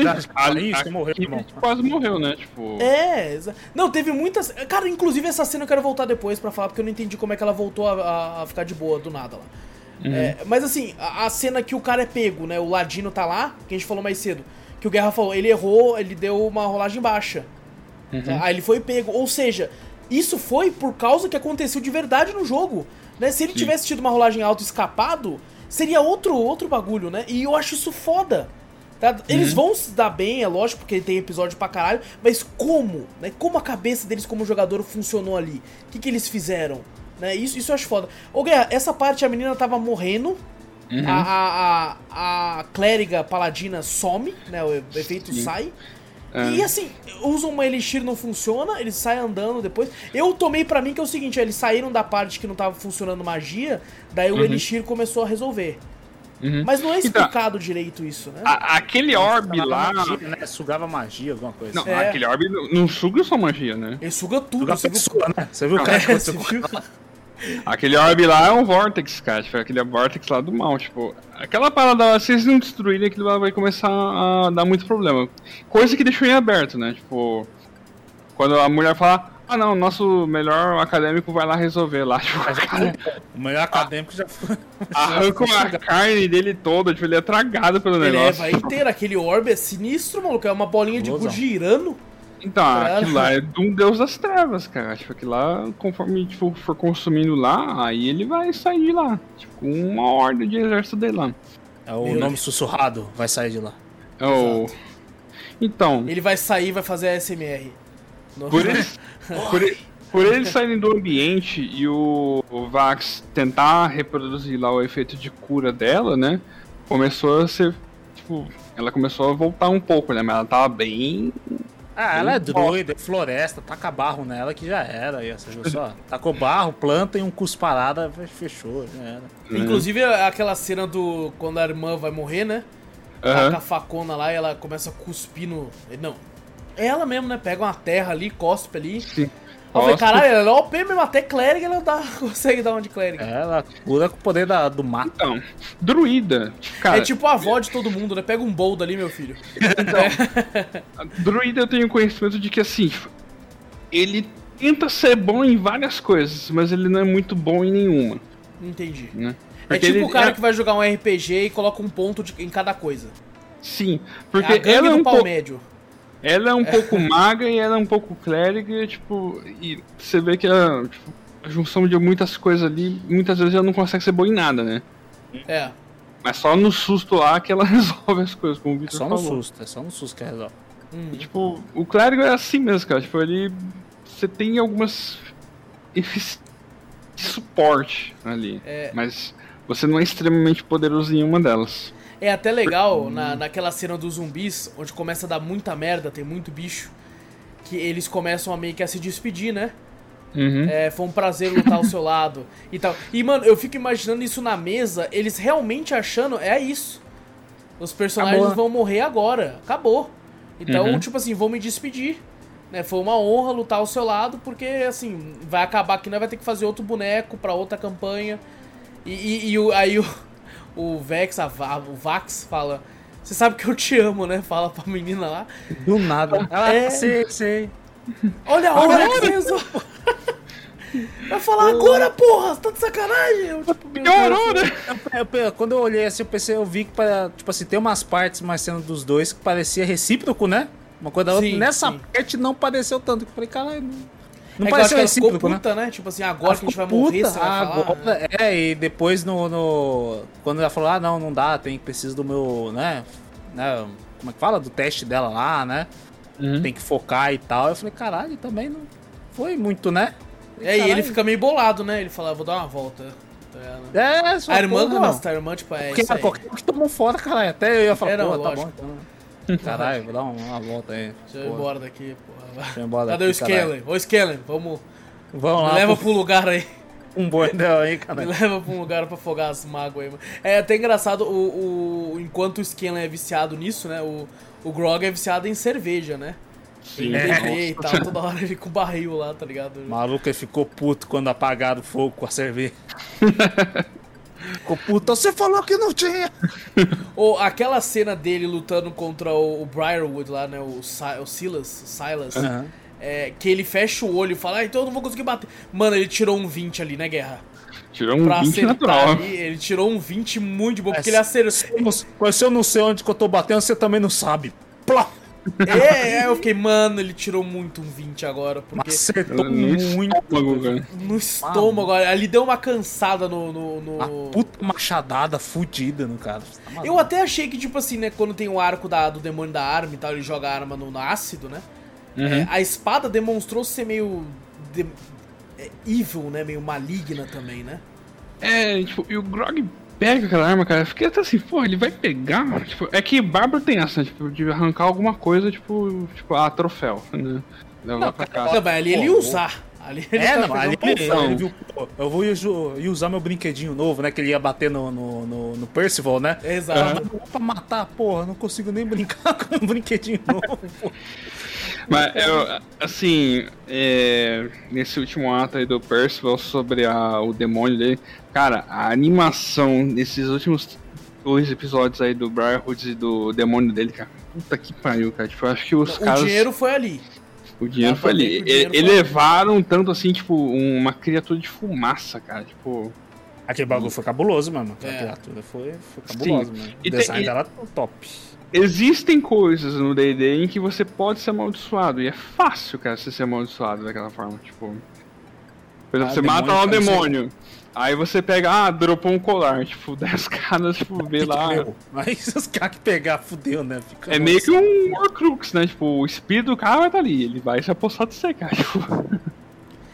morreu, quase morreu, né? Tipo... É, não, teve muitas... Cara, inclusive essa cena eu quero voltar depois pra falar, porque eu não entendi como é que ela voltou a, a ficar de boa do nada lá. Uhum. É, mas assim, a, a, cena que o cara é pego, né? O Ladino tá lá, que a gente falou mais cedo. Que o Guerra falou, ele errou, ele deu uma rolagem baixa. Uhum. Tá? Aí ele foi pego. Ou seja, isso foi por causa que aconteceu de verdade no jogo. Né? Se ele Sim. tivesse tido uma rolagem alta e escapado, seria outro, outro bagulho, né? E eu acho isso foda. Tá? Eles uhum. vão se dar bem, é lógico, porque tem episódio pra caralho, mas como? Né? Como a cabeça deles como jogador funcionou ali? O que, que eles fizeram? Né? Isso, isso eu acho foda. Ô, Guerra, essa parte a menina tava morrendo, uhum. a, a, a, a, clériga paladina some, né? O efeito Sim. sai. É. E assim, usam uma elixir não funciona, eles saem andando depois. Eu tomei para mim que é o seguinte, eles saíram da parte que não tava funcionando magia, daí uhum. o elixir começou a resolver. Uhum. Mas não é então, explicado então, direito isso, né? A, aquele orbe lá. Magia, né? Sugava magia, alguma coisa. Não, é. aquele orbe não, não, suga só magia, né? Ele suga tudo. Suga suga, né? Você viu o cara é, Aquele orbe lá é um vortex, cara. Tipo, aquele vortex lá do mal. Tipo, aquela parada, se eles não destruírem, aquilo lá vai começar a dar muito problema. Coisa que deixou em aberto, né? Tipo, quando a mulher fala, ah não, nosso melhor acadêmico vai lá resolver lá. <laughs> Tipo, cara, o melhor acadêmico já foi. <laughs> Arrancam a carne dele toda, tipo, ele é tragado pelo ele negócio. Ele é, vai inteiro, aquele orbe é sinistro, maluco. É uma bolinha de gude girando. Então, cara. aquilo lá é de um deus das trevas, cara. Tipo, aquilo lá, conforme tipo, for consumindo lá, aí ele vai sair de lá. Tipo, uma ordem de exército dele lá. É o Meu nome Deus. sussurrado vai sair de lá. É o. Então, Ele vai sair e vai fazer a SMR. Por <laughs> eles, por, e- por eles saírem do ambiente e o, o Vax tentar reproduzir lá o efeito de cura dela, né? Começou a ser. Tipo, ela começou a voltar um pouco, né? Mas ela tava bem. Ah, ela é druida, é floresta, taca barro nela que já era. Aí, você viu só? Tacou barro, planta e um cusparada, fechou, já era. Inclusive aquela cena do. Quando a irmã vai morrer, né? Aham. Taca a facona lá e ela começa a cuspir no. Não. É ela mesmo, né? Pega uma terra ali, cospe ali. Sim. Eu falei, caralho, ela é OP mesmo, até clériga ela dá, <laughs> consegue dar uma de clériga. É, Ela cura com o poder da, do mato. Então, druida. Cara, tipo a avó de todo mundo, né? Pega um bold ali, meu filho. <laughs> druida eu tenho conhecimento de que assim, ele tenta ser bom em várias coisas, mas ele não é muito bom em nenhuma, Entendi. né? É tipo ele o cara é- que vai jogar um RPG e coloca um ponto de- em cada coisa. Sim, É porque a gangue ela é, um pau pouco, médio. Ela é um pouco <laughs> maga e ela é um pouco clériga, e, tipo, e você vê que a, tipo, a junção de muitas coisas ali, muitas vezes ela não consegue ser boa em nada, né? É. Mas só no susto lá que ela <laughs> resolve as coisas, como o É Victor só no falou. susto, é só no susto que resolve. Hum. E, tipo, o clérigo é assim mesmo, cara. Tipo, ele. Você tem algumas. de suporte ali. É. Mas você não é extremamente poderoso em uma delas. É até legal na, naquela cena dos zumbis, onde começa a dar muita merda, tem muito bicho, que eles começam a meio que a se despedir, né? Uhum. É, foi um prazer lutar ao seu lado <laughs> e tal. E, mano, eu fico imaginando isso na mesa, eles realmente achando, é isso. Os personagens Acabou, vão morrer agora. Acabou. Então, Uhum. tipo assim, vou me despedir. Né? Foi uma honra lutar ao seu lado, porque, assim, vai acabar que nós vai ter que fazer outro boneco pra outra campanha. E, e- e aí o, o Vex, a Va- o Vax, fala... Você sabe que eu te amo, né? Fala pra menina lá. Do nada. Ela, É. sei, sei. Olha a hora que você. Vai falar agora, porra! Você tá de sacanagem? Eu, tipo, Piorou, Deus. né? Eu- eu- quando eu olhei assim, eu pensei, eu vi que, para, tipo assim, tem umas partes mais sendo dos dois que parecia recíproco, né? Uma coisa da outra. Sim, Nessa sim. parte não pareceu tanto. Eu falei, caralho, não, É que pareceu que ficou recíproco, né? puta, né? Tipo assim, agora Ela que a gente vai ficou morrer, puta. você vai falar. Agora, é, e depois no, no- Quando ela falou, ah, não, não dá, tem preciso do meu, né? né como é que fala? Do teste dela lá, né? Uhum. Tem que focar e tal. Eu falei, caralho, também não foi muito, né? É, e ele fica meio bolado, né? Ele fala, vou dar uma volta. Ligado? É, só A irmã porra, gosta, a irmã, tipo, é Porque isso aí. qualquer um que tomou fora, caralho. Até eu ia falar, É, não, pô, tá bom então. <laughs> Caralho, vou dar uma, uma volta aí. Deixa eu ir embora daqui, porra. vai. Deixa eu ir embora Cadê daqui, o Skellen? Ô, Skellen, vamos... Vamos Me lá, leva pro... pro lugar aí. <laughs> um bordel aí, Me cara. <laughs> leva pra um lugar pra afogar as mágoas aí, mano. É até engraçado, o, o, enquanto o Skellen é viciado nisso, né? O, o Grog é viciado em cerveja, né? Sim. Beber e tal, toda hora ele com o barril lá, tá ligado? O maluco ele ficou puto quando apagaram o fogo com a cerveja. Ficou puto. Você falou que não tinha. <laughs> Ou aquela cena dele lutando contra o, o Briarwood lá, né? O, o Silas, o Silas. Aham. é, que ele fecha o olho e fala, ah, então eu não vou conseguir bater. Mano, ele tirou um 20 ali, né, Guerra? Tirou um Pra 20 acertar natural. ali, ele tirou um 20 muito bom, porque É, ele acertou. Não- Se eu não sei onde que eu tô batendo, você também não sabe. Plá! É, é, eu fiquei, mano, ele tirou muito um 20 agora, porque Acertou No muito. estômago, cara. no estômago, ali deu uma cansada no. no, no- Uma puta machadada fudida no cara. Tá. Eu até achei que, tipo assim, né, quando tem o arco da, do demônio da arma e tal, ele joga a arma no, no ácido, né? É, a espada demonstrou ser meio. de- é, evil, né? Meio maligna também, né? É, tipo, e o Grog pega aquela arma, cara. Eu fiquei até assim, pô, ele vai pegar. Tipo, é que Bárbaro tem essa, tipo, de arrancar alguma coisa, tipo, tipo, ah, troféu, né? Levar Não, pra casa. Não, mas ali ele ia usar. Ali ele É, tava não, ali ele, ele viu, pô, eu vou ia usar meu brinquedinho novo, né? Que ele ia bater no, no, no, no Percival, né? Exato. Dá pra matar, porra, não consigo nem brincar <laughs> com um brinquedinho novo, pô. Mas, eu, assim, é, nesse último ato aí do Percival sobre a- o demônio dele, cara, a animação nesses últimos dois episódios aí do Briarwood e do demônio dele, cara, puta que pariu, cara. Tipo, eu acho que os O caras. dinheiro foi ali. O dinheiro foi ali. o dinheiro E- foi Elevaram tanto assim, tipo, uma criatura de fumaça, cara. Tipo. Aquele bagulho foi cabuloso, mano. Aquela É. criatura foi, foi cabuloso, mano. E O tem- design e- dela tá top. Existem coisas no DD em que você pode ser amaldiçoado. E é fácil, cara, você ser amaldiçoado daquela forma. Tipo. Por exemplo, Ah, você mata lá o demônio. Aí você pega, ah, dropou um colar, tipo, <laughs> 10 caras, tipo, vê lá. Aí os caras que pegar, fudeu, né? Fica é meio que um Horcrux, né? Tipo, o espírito do cara vai estar tá ali, ele vai se apostar de você, cara. <laughs> Tipo.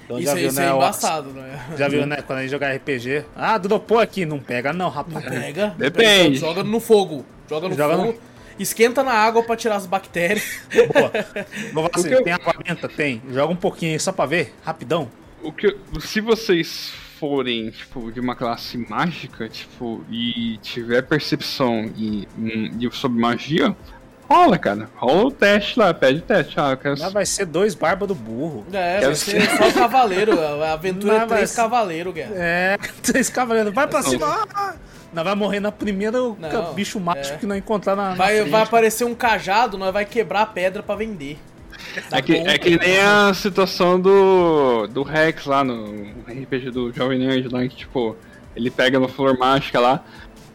Então, isso, já viu, isso né, é embaçado, né? <laughs> Já viu, né? Quando a gente jogar RPG. Ah, dropou aqui. Não pega, não, rapaz. Não pega. Depende. Joga no fogo. Joga no joga fogo. No... Esquenta na água pra tirar as bactérias. Boa. Assim, eu... Tem água benta? Tem. Joga um pouquinho aí só pra ver, rapidão. O que, se vocês forem, tipo, de uma classe mágica, tipo, e tiver percepção e, e sobre magia, rola, cara. Rola o teste lá, pede o teste. Ah, quero... Não, vai ser dois barba do burro. É, quero vai ser só cavaleiro. A aventura é três cavaleiros, cara. É, <laughs> três cavaleiros. Vai pra cima! Não vai morrer na primeira não, bicho mágico é. que não encontrar na. Vai, na vai aparecer um cajado, nós vai quebrar a pedra para vender. Tá é, que, é que nem a situação do, do Rex lá no RPG do Jovem Nerd lá, que tipo, ele pega uma flor mágica lá,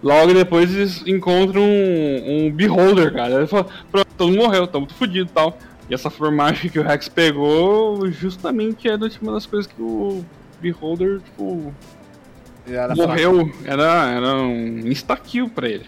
logo depois eles encontram um, um Beholder, cara. Ele fala, pronto, todo mundo morreu, tamo fudido e tal. E essa flor mágica que o Rex pegou, justamente é uma das coisas que o Beholder, tipo, era morreu. Era, era um insta-kill pra ele.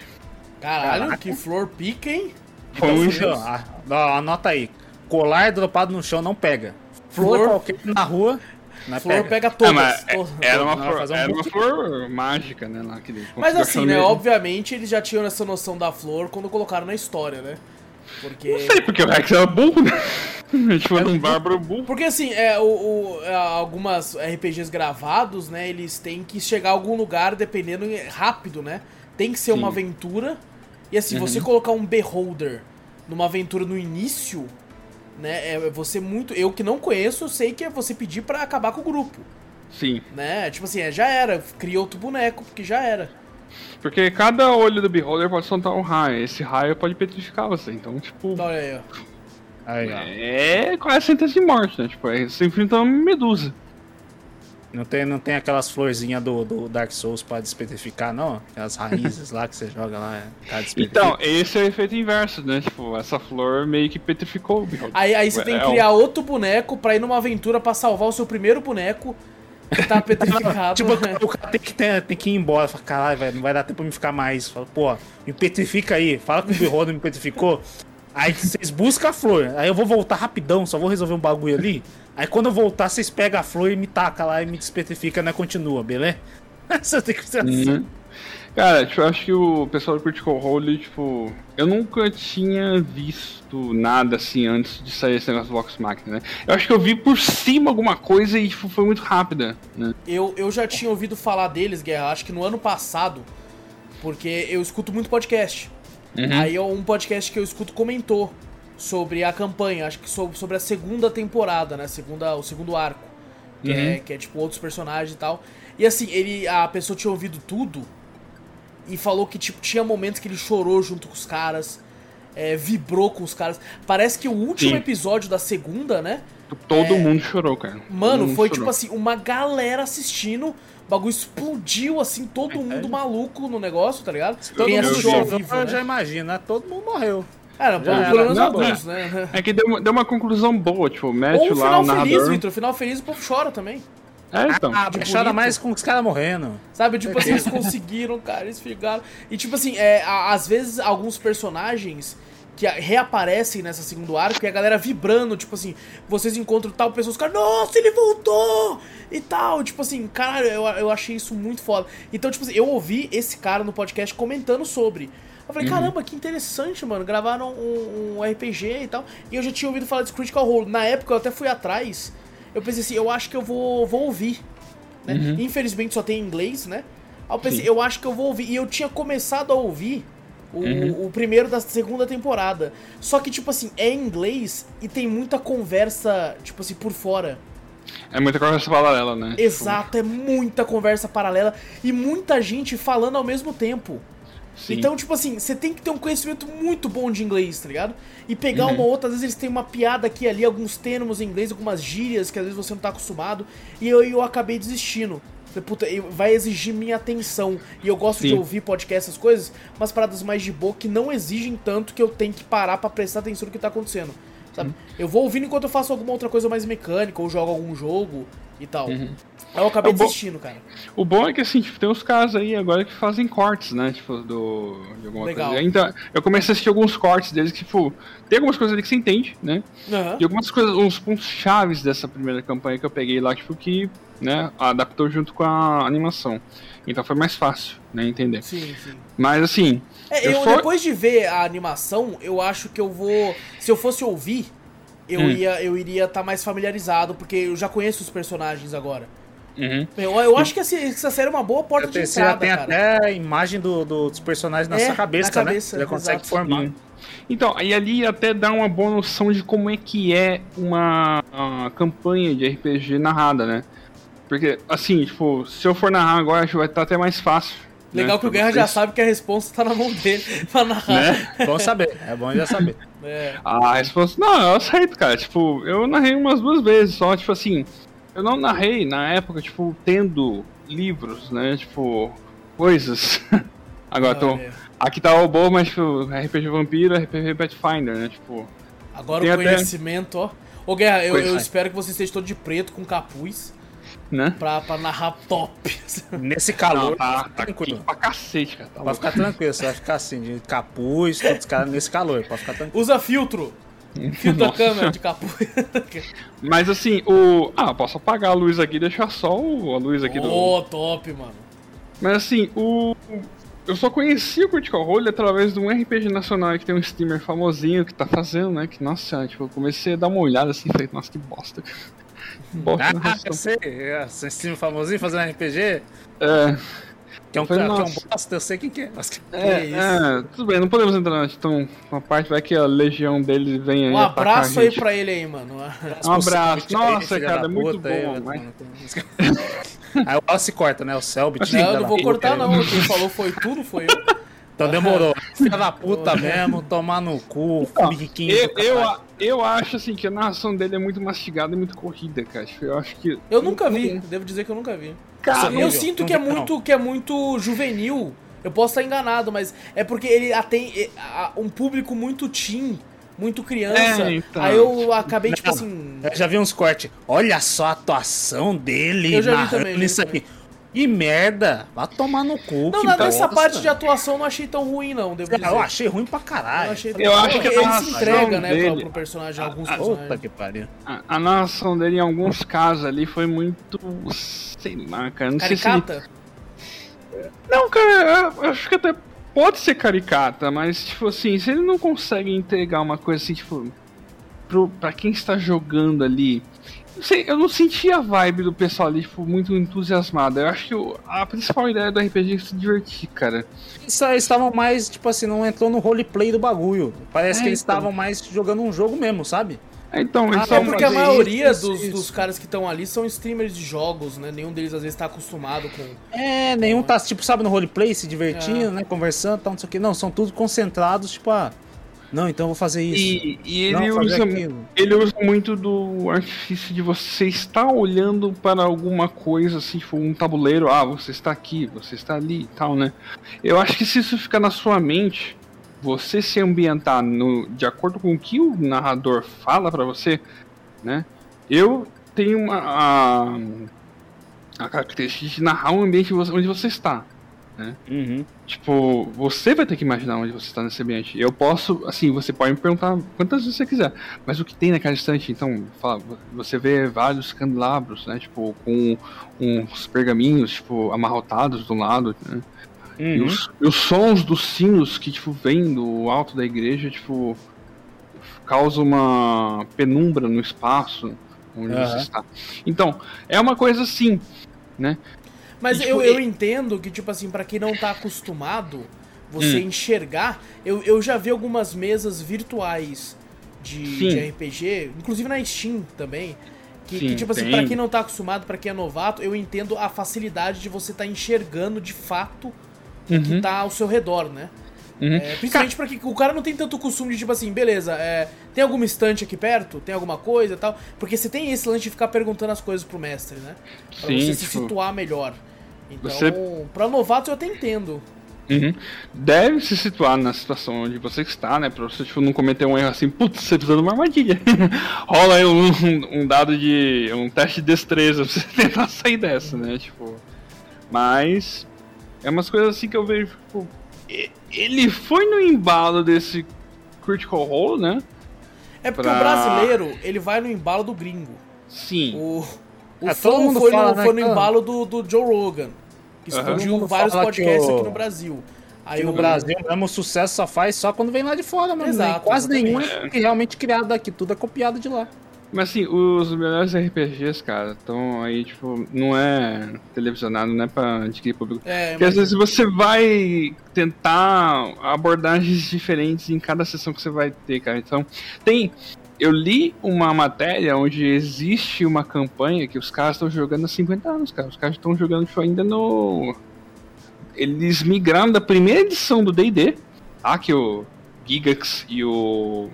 Caralho, Caraca. que flor pica, hein? Foi um... Anota aí colar dropado no chão não pega. Flor, flor qualquer na rua. Não é flor pega, pega todas. É, todas. Era, uma flor, um era uma flor mágica, né? Lá, que mas assim, né? Mesmo. Obviamente eles já tinham essa noção da flor quando colocaram na história, né? Porque... Não sei, porque o Rex era burro, né? <laughs> tipo, era um bárbaro burro. Porque assim, é, o, o, é, algumas RPGs gravados, né? Eles têm que chegar a algum lugar dependendo rápido, né? Tem que ser Sim. uma aventura. E assim, uhum. você colocar um Beholder numa aventura no início, né? É você muito. Eu que não conheço, eu sei que é você pedir para acabar com o grupo. Sim. Né? Tipo assim, é, já era. Cria outro boneco, porque já era. Porque cada olho do Beholder pode soltar um raio. Esse raio pode petrificar você. Então, tipo. Olha aí, ó. Aí, ó. É quase sentença de morte, né? Tipo, é, você enfrenta uma medusa. Não tem, não tem aquelas florzinhas do, do Dark Souls pra despetrificar, não? Aquelas raízes lá que você joga lá. É, então, esse é o efeito inverso, né? Tipo, essa flor meio que petrificou o Beholder. Aí, aí você tem que é criar outro boneco pra ir numa aventura pra salvar o seu primeiro boneco que tá <laughs> petrificado. tipo, o cara tem que, ter, tem que ir embora. Fala, caralho, velho, não vai dar tempo pra me ficar mais. Fala, pô, me petrifica aí. Fala que o Beholder me petrificou. Aí vocês buscam a flor. Aí eu vou voltar rapidão, só vou resolver um bagulho ali. Aí quando eu voltar, vocês pegam a flor e me tacam lá e me despetrifica, né? Continua, beleza? <laughs> Você tem que ser assim. Uhum. Cara, tipo, eu acho que o pessoal do Critical Role, tipo, eu nunca tinha visto nada assim antes de sair esse negócio do Vox Machina, né? Eu acho que eu vi por cima alguma coisa e tipo, foi muito rápida, né? Eu, eu já tinha ouvido falar deles, Guerra, acho que no ano passado, porque eu escuto muito podcast. Uhum. Aí um podcast que eu escuto comentou sobre a campanha, acho que sobre a segunda temporada, né? Segunda, o segundo arco. Que, é, uhum. é, que é tipo outros personagens e tal. E assim, ele. A pessoa tinha ouvido tudo e falou que tipo, tinha momentos que ele chorou junto com os caras. É, vibrou com os caras. Parece que o último Sim. episódio da segunda, né? Todo é... mundo chorou, cara. Mano, foi chorou. tipo assim, uma galera assistindo. O bagulho explodiu, assim, todo é, mundo maluco no negócio, tá ligado? Todo Quem assistiu ao vivo, né? já imagina, todo mundo morreu. Era, já, pelo menos alguns, né? <laughs> É que deu uma, deu uma conclusão boa, tipo, mete Ou lá o narrador... feliz, Vitor, final feliz o povo chora também. É, então. Ah, tipo, chora mais com os caras morrendo. Sabe, tipo <laughs> assim, eles conseguiram, cara, eles ficaram... E tipo assim, é, às vezes alguns personagens que reaparecem nessa segundo arco e a galera vibrando, tipo assim, vocês encontram tal pessoa, os caras, nossa, ele voltou! E tal, tipo assim, cara, eu, eu achei isso muito foda. Então, tipo assim, eu ouvi esse cara no podcast comentando sobre. Eu falei, uhum. caramba, que interessante, mano. Gravaram um, um, RPG e tal. E eu já tinha ouvido falar de Critical Role. Na época eu até fui atrás. Eu pensei assim, eu acho que eu vou, vou ouvir. Né? Uhum. Infelizmente só tem em inglês, né? Aí eu pensei, Sim. eu acho que eu vou ouvir. E eu tinha começado a ouvir o, uhum. o, primeiro da segunda temporada. Só que, tipo assim, é em inglês e tem muita conversa, tipo assim, por fora. É muita conversa paralela, né? Exato, é muita conversa paralela e muita gente falando ao mesmo tempo. Sim. Então, tipo assim, você tem que ter um conhecimento muito bom de inglês, tá ligado? E pegar uhum. uma outra, às vezes eles têm uma piada aqui ali, alguns termos em inglês, algumas gírias que às vezes você não tá acostumado. E eu, eu acabei desistindo. Puta, vai exigir minha atenção. E eu gosto Sim. de ouvir podcast, essas coisas, mas paradas mais de boa que não exigem tanto que eu tenho que parar para prestar atenção no que tá acontecendo. Sabe? Uhum. Eu vou ouvindo enquanto eu faço alguma outra coisa mais mecânica, ou jogo algum jogo. e tal. Eu acabei É bom- desistindo, cara. O bom é que assim, tipo, tem uns caras aí agora que fazem cortes, né? Tipo, do. De alguma Legal. coisa. Então, eu comecei a assistir alguns cortes deles que, tipo, tem algumas coisas ali que você entende, né? Aham. E algumas coisas, uns pontos chaves dessa primeira campanha que eu peguei lá, tipo, que, né, adaptou junto com a animação. Então foi mais fácil, né, entender. Sim, sim. Mas assim, É, Eu eu, só- depois de ver a animação, eu acho que eu vou. Se eu fosse ouvir, eu Hum. ia eu iria estar mais familiarizado, porque eu já conheço os personagens agora. uhum. Eu, eu acho que essa, essa série é uma boa porta de já entrada, tem cara. até a imagem do- do- dos personagens na É, sua cabeça, na né? cabeça, Você já consegue exato. formar. Sim. Então, e ali até dá uma boa noção de como é que é uma, uma campanha de RPG narrada, né? Porque, assim, tipo, se eu for narrar agora, acho que vai estar até mais fácil. Legal né, que o Guerra já sabe que a resposta tá na mão dele <laughs> pra narrar. Né? Bom saber, é bom já saber. É. A resposta, não, eu aceito, cara. Tipo, eu narrei umas duas vezes só, tipo assim, eu não narrei na época, tipo, tendo livros, né? Tipo, coisas. <laughs> Agora tô. Olha, Aqui tá o bom, mas tipo, RPG Vampiro, RPG Pathfinder, né? Tipo. Agora o até- conhecimento, ó. Ô Guerra, eu, eu é. espero que você esteja todo de preto com capuz Né? pra, pra narrar top. Nesse calor, Não, tá, tá tranquilo. pra cacete, cara. Tá Pode louco. ficar tranquilo, você vai ficar assim, de capuz, todos os caras nesse calor, pode ficar tranquilo. Usa filtro. Filtro da câmera de capuz. <laughs> Mas assim, o. Ah, posso apagar a luz aqui e deixar só o- a luz aqui do. Ô, top, mano. Mas assim, o. Eu só conheci o Critical Role através de um RPG nacional que tem um streamer famosinho que tá fazendo, né? Que, nossa, tipo, eu comecei a dar uma olhada assim e falei, nossa, que bosta. Bosta Ah, eu sei, é, stream famosinho fazendo RPG, É, que é um, cara, que é um nossa. bosta, eu sei quem que é. Mas... Que é, isso. é, tudo bem, não podemos entrar então uma parte, vai que a legião dele vem aí. Um abraço aí pra ele aí, mano. Um abraço. Aí, Nossa, filha cara, é muito aí, bom, vai mas- cu. Aí o Alce corta, né? O Selbit. Não, filha eu não vou cortar aí. não. Quem falou foi tudo, foi eu. Então demorou. <laughs> Filha da puta mesmo, tomar no cu, biquinho. Eu, eu, eu acho assim que a narração dele é muito mastigada e muito corrida, cara. Tipo, Eu acho que. Eu nunca vi, devo dizer que eu nunca vi. Cara, eu viu? sinto que é muito que é muito juvenil. Eu posso estar enganado, mas é porque ele tem um público muito teen, muito criança. É, então. Aí eu acabei tipo Não. assim, Eu já vi uns cortes. Olha só a atuação dele Eu já vi narrando também, isso aqui. E merda, vai tomar no cu. não, que na- nessa bosta. parte de atuação eu não achei tão ruim não, devo dizer. Ah, Eu achei ruim pra Eu caralho. achei Eu acho que a ele se entrega, né, pro, dele- pro personagem, alguns a- a- Puta que pariu. A, a narração dele em alguns casos ali foi muito. Sei lá, cara. Não sei se. ele- Caricata? Não, cara, eu acho que até pode ser caricata, mas, tipo assim, se ele não consegue entregar uma coisa assim, tipo, pro, pra quem está jogando ali. Não sei, eu não senti a vibe do pessoal ali, tipo, muito entusiasmado. Eu acho que a principal ideia do RPG é se divertir, cara. Aí estavam mais, tipo assim, não entrou no roleplay do bagulho. Parece É, que eles então. estavam mais jogando um jogo mesmo, sabe? Então, eles Ah, É estavam porque a maioria isso, dos, isso. dos caras que estão ali são streamers de jogos, né? Nenhum deles às vezes tá acostumado com. É, nenhum tá, tipo, sabe, no roleplay, se divertindo, né? Conversando, tal, não sei o que. Não, são todos concentrados, tipo, ah, não, então eu vou fazer isso. E, e não, ele fazer usa, ele usa muito do artifício de você estar olhando para alguma coisa, assim, tipo um tabuleiro, ah, você está aqui, você está ali e tal, né? Eu acho que se isso ficar na sua mente, você se ambientar no, de acordo com o que o narrador fala para você, né? Eu tenho uma, a, a característica de narrar um ambiente onde você está. Uhum. Tipo, você vai ter que imaginar onde você está nesse ambiente. Eu posso, assim, você pode me perguntar quantas vezes você quiser, mas o que tem naquela estante? Então, fala, você vê vários candelabros, né? Tipo, com uns pergaminhos, tipo, amarrotados do lado, né? E, Uhum. os, e os sons dos sinos que, tipo, vêm do alto da igreja, tipo, causa uma penumbra no espaço onde Aham. você está. Então, é uma coisa assim, né? Mas E, eu, tipo, eu entendo que, tipo assim, pra quem não tá acostumado, você Hum. enxergar. Eu, eu já vi algumas mesas virtuais de, de RPG, inclusive na Steam também. Que, que, Sim, tipo assim, tem. pra quem não tá acostumado, pra quem é novato, eu entendo a facilidade de você tá enxergando de fato o que Uhum. tá ao seu redor, né? Uhum. É, principalmente pra que o cara não tem tanto costume de, tipo assim, beleza, é, tem alguma estante aqui perto? Tem alguma coisa e tal? Porque você tem esse lance de ficar perguntando as coisas pro mestre, né? Pra Sim, você se tipo, situar melhor. Então, você- pra novatos eu até entendo. Uhum. Deve se situar na situação onde você está, né? Pra você tipo, não cometer um erro assim, putz, você precisa de uma armadilha. <laughs> Rola aí um, um, um, dado de. um teste de destreza pra você <laughs> tentar sair dessa, né? Tipo. Mas. É umas coisas assim que eu vejo, tipo. Ele foi no embalo desse Critical Role, né? É porque pra... o brasileiro, ele vai no embalo do gringo. Sim. O, o é, Flow foi, fala, no, né, foi no embalo do, do Joe Rogan. Que explodiu uhum. vários podcasts o... aqui no Brasil. Aí no Brasil mesmo o sucesso só faz só quando vem lá de fora, mano. Exato, quase nenhum é realmente criado daqui, tudo é copiado de lá. Mas assim, os melhores RPGs, cara, estão aí, tipo, não é televisionado, não é pra adquirir público. É, Porque às vezes você vai tentar abordagens diferentes em cada sessão que você vai ter, cara. Então, tem. Eu li uma matéria onde existe uma campanha que os caras estão jogando há 50 anos, cara. Os caras estão jogando tipo, ainda no. Eles migraram da primeira edição do DD, tá? Que o Gigax e o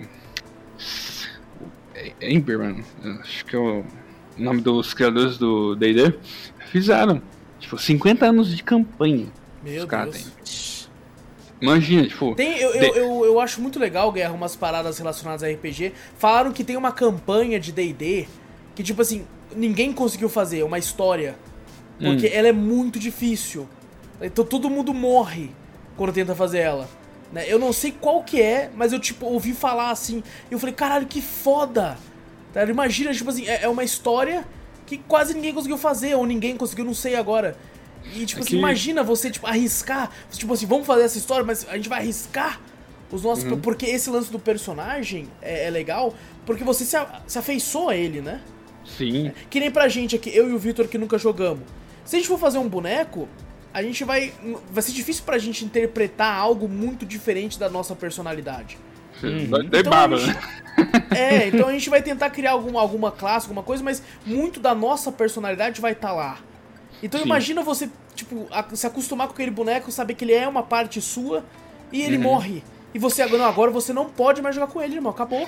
Emberman, acho que é o nome dos criadores do D&D, fizeram, tipo, 50 anos de campanha. Meu Deus. Imagina, tipo... Tem, eu, eu, eu, eu, acho muito legal, Guerra, umas paradas relacionadas a RPG. Falaram que tem uma campanha de D&D que, tipo assim, ninguém conseguiu fazer, uma história. Porque hum. ela é muito difícil. Então todo mundo morre quando tenta fazer ela. Né? Eu não sei qual que é, mas eu, tipo, ouvi falar assim. E eu falei, caralho, que foda! Tá? Imagina, tipo assim, é, é uma história que quase ninguém conseguiu fazer, ou ninguém conseguiu, não sei agora. E, tipo assim, imagina você, tipo, arriscar. Tipo assim, vamos fazer essa história, mas a gente vai arriscar os nossos. Uhum. Porque esse lance do personagem é, é legal, porque você se, a, se afeiçoa a ele, né? Sim. É, que nem pra gente aqui, eu e o Victor que nunca jogamos. Se a gente for fazer um boneco, a gente vai. Vai ser difícil pra gente interpretar algo muito diferente da nossa personalidade. Uhum. Então, baba, gente, né? É, então a gente vai tentar criar alguma, alguma classe, alguma coisa, mas muito da nossa personalidade vai estar tá lá. Então Sim. imagina você, tipo, se acostumar com aquele boneco, saber que ele é uma parte sua e ele uhum. morre. E você agora, agora você não pode mais jogar com ele, irmão. Acabou.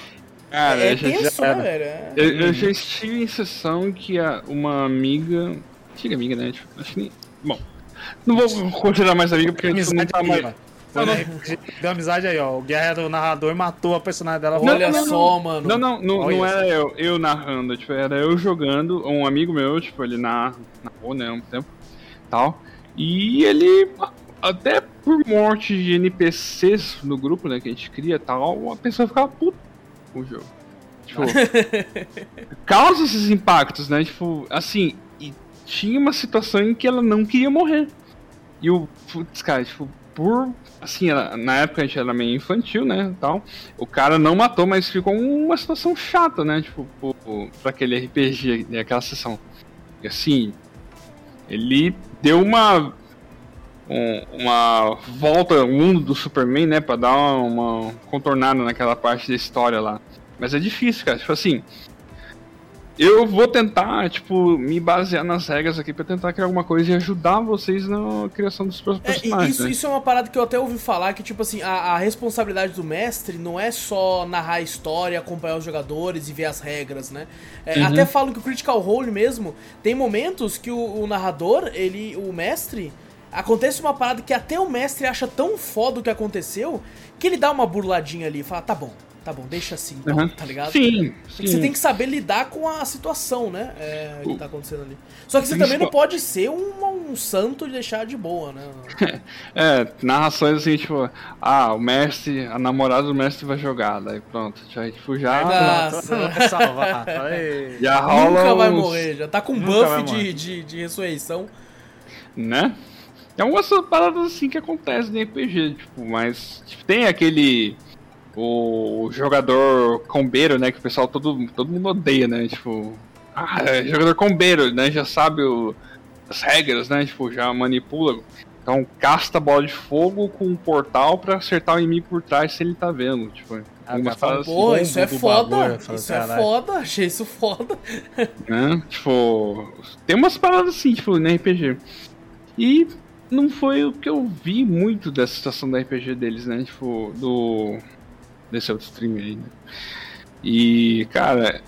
Cara, é, é tenso, né, velho? É... Eu, eu, já estive em sessão que a, uma amiga. Antiga amiga, né? Tipo, acho que. Bom, não vou considerar mais amiga porque a gente não tá mais. Foi não, Deu amizade aí, ó. O Guerra do narrador matou a personagem dela. Não, Olha não, só, mano. Não, não, não, não era eu, eu narrando, tipo, era eu jogando, um amigo meu, tipo, ele na, narrou, né, um tempo, tal. E ele, até por morte de NPCs no grupo, né, que a gente cria tal, a pessoa ficava puta com o jogo. Tipo, <laughs> causa esses impactos, né, tipo, assim, tinha uma situação em que ela não queria morrer. E o, putz, cara, tipo, por. Assim, na época a gente era meio infantil, né? Tal. O cara não matou, mas ficou uma situação chata, né? Tipo, pra aquele RPG, né, aquela sessão. E assim, ele deu uma. Um, uma volta ao mundo do Superman, né? Pra dar uma, uma contornada naquela parte da história lá. Mas é difícil, cara. Tipo assim, eu vou tentar, tipo, me basear nas regras aqui pra tentar criar alguma coisa e ajudar vocês na criação dos personagens. É, isso, né? isso é uma parada que eu até ouvi falar, que, tipo assim, a, a, responsabilidade do mestre não é só narrar a história, acompanhar os jogadores e ver as regras, né? É, uhum. Até falam que o Critical Role mesmo, tem momentos que o, o narrador, ele, o mestre, acontece uma parada que até o mestre acha tão foda o que aconteceu, que ele dá uma burladinha ali e fala, tá bom, tá bom, deixa assim, então, uhum. tá ligado? Sim, sim. Você tem que saber lidar com a situação, né? É, que tá acontecendo ali. Só que você também não pode ser um, um santo e deixar de boa, né? <laughs> é, narrações assim, tipo, ah, o mestre, a namorada do mestre vai jogar, daí pronto, já, tipo, já. Nossa. salvar. <laughs> já rola. Nunca vai morrer, já tá com um buff de, de, de ressurreição. Né? É umas paradas assim que acontecem no RPG, tipo, mas tipo, tem aquele o jogador combeiro, né? Que o pessoal todo, todo mundo odeia, né? Tipo, ah, é jogador combeiro, né? Já sabe o, as regras, né? Tipo, já manipula. Então casta bola de fogo com um portal para acertar o inimigo por trás se ele tá vendo. Tipo, algumas ah, Pô, assim, isso é foda. Bagulho, isso é foda, achei isso foda. <laughs> Né? Tipo, tem umas paradas assim, tipo, no RPG. E não foi o que eu vi muito dessa situação da RPG deles, né? Tipo, do desse outro stream aí, né? E, cara.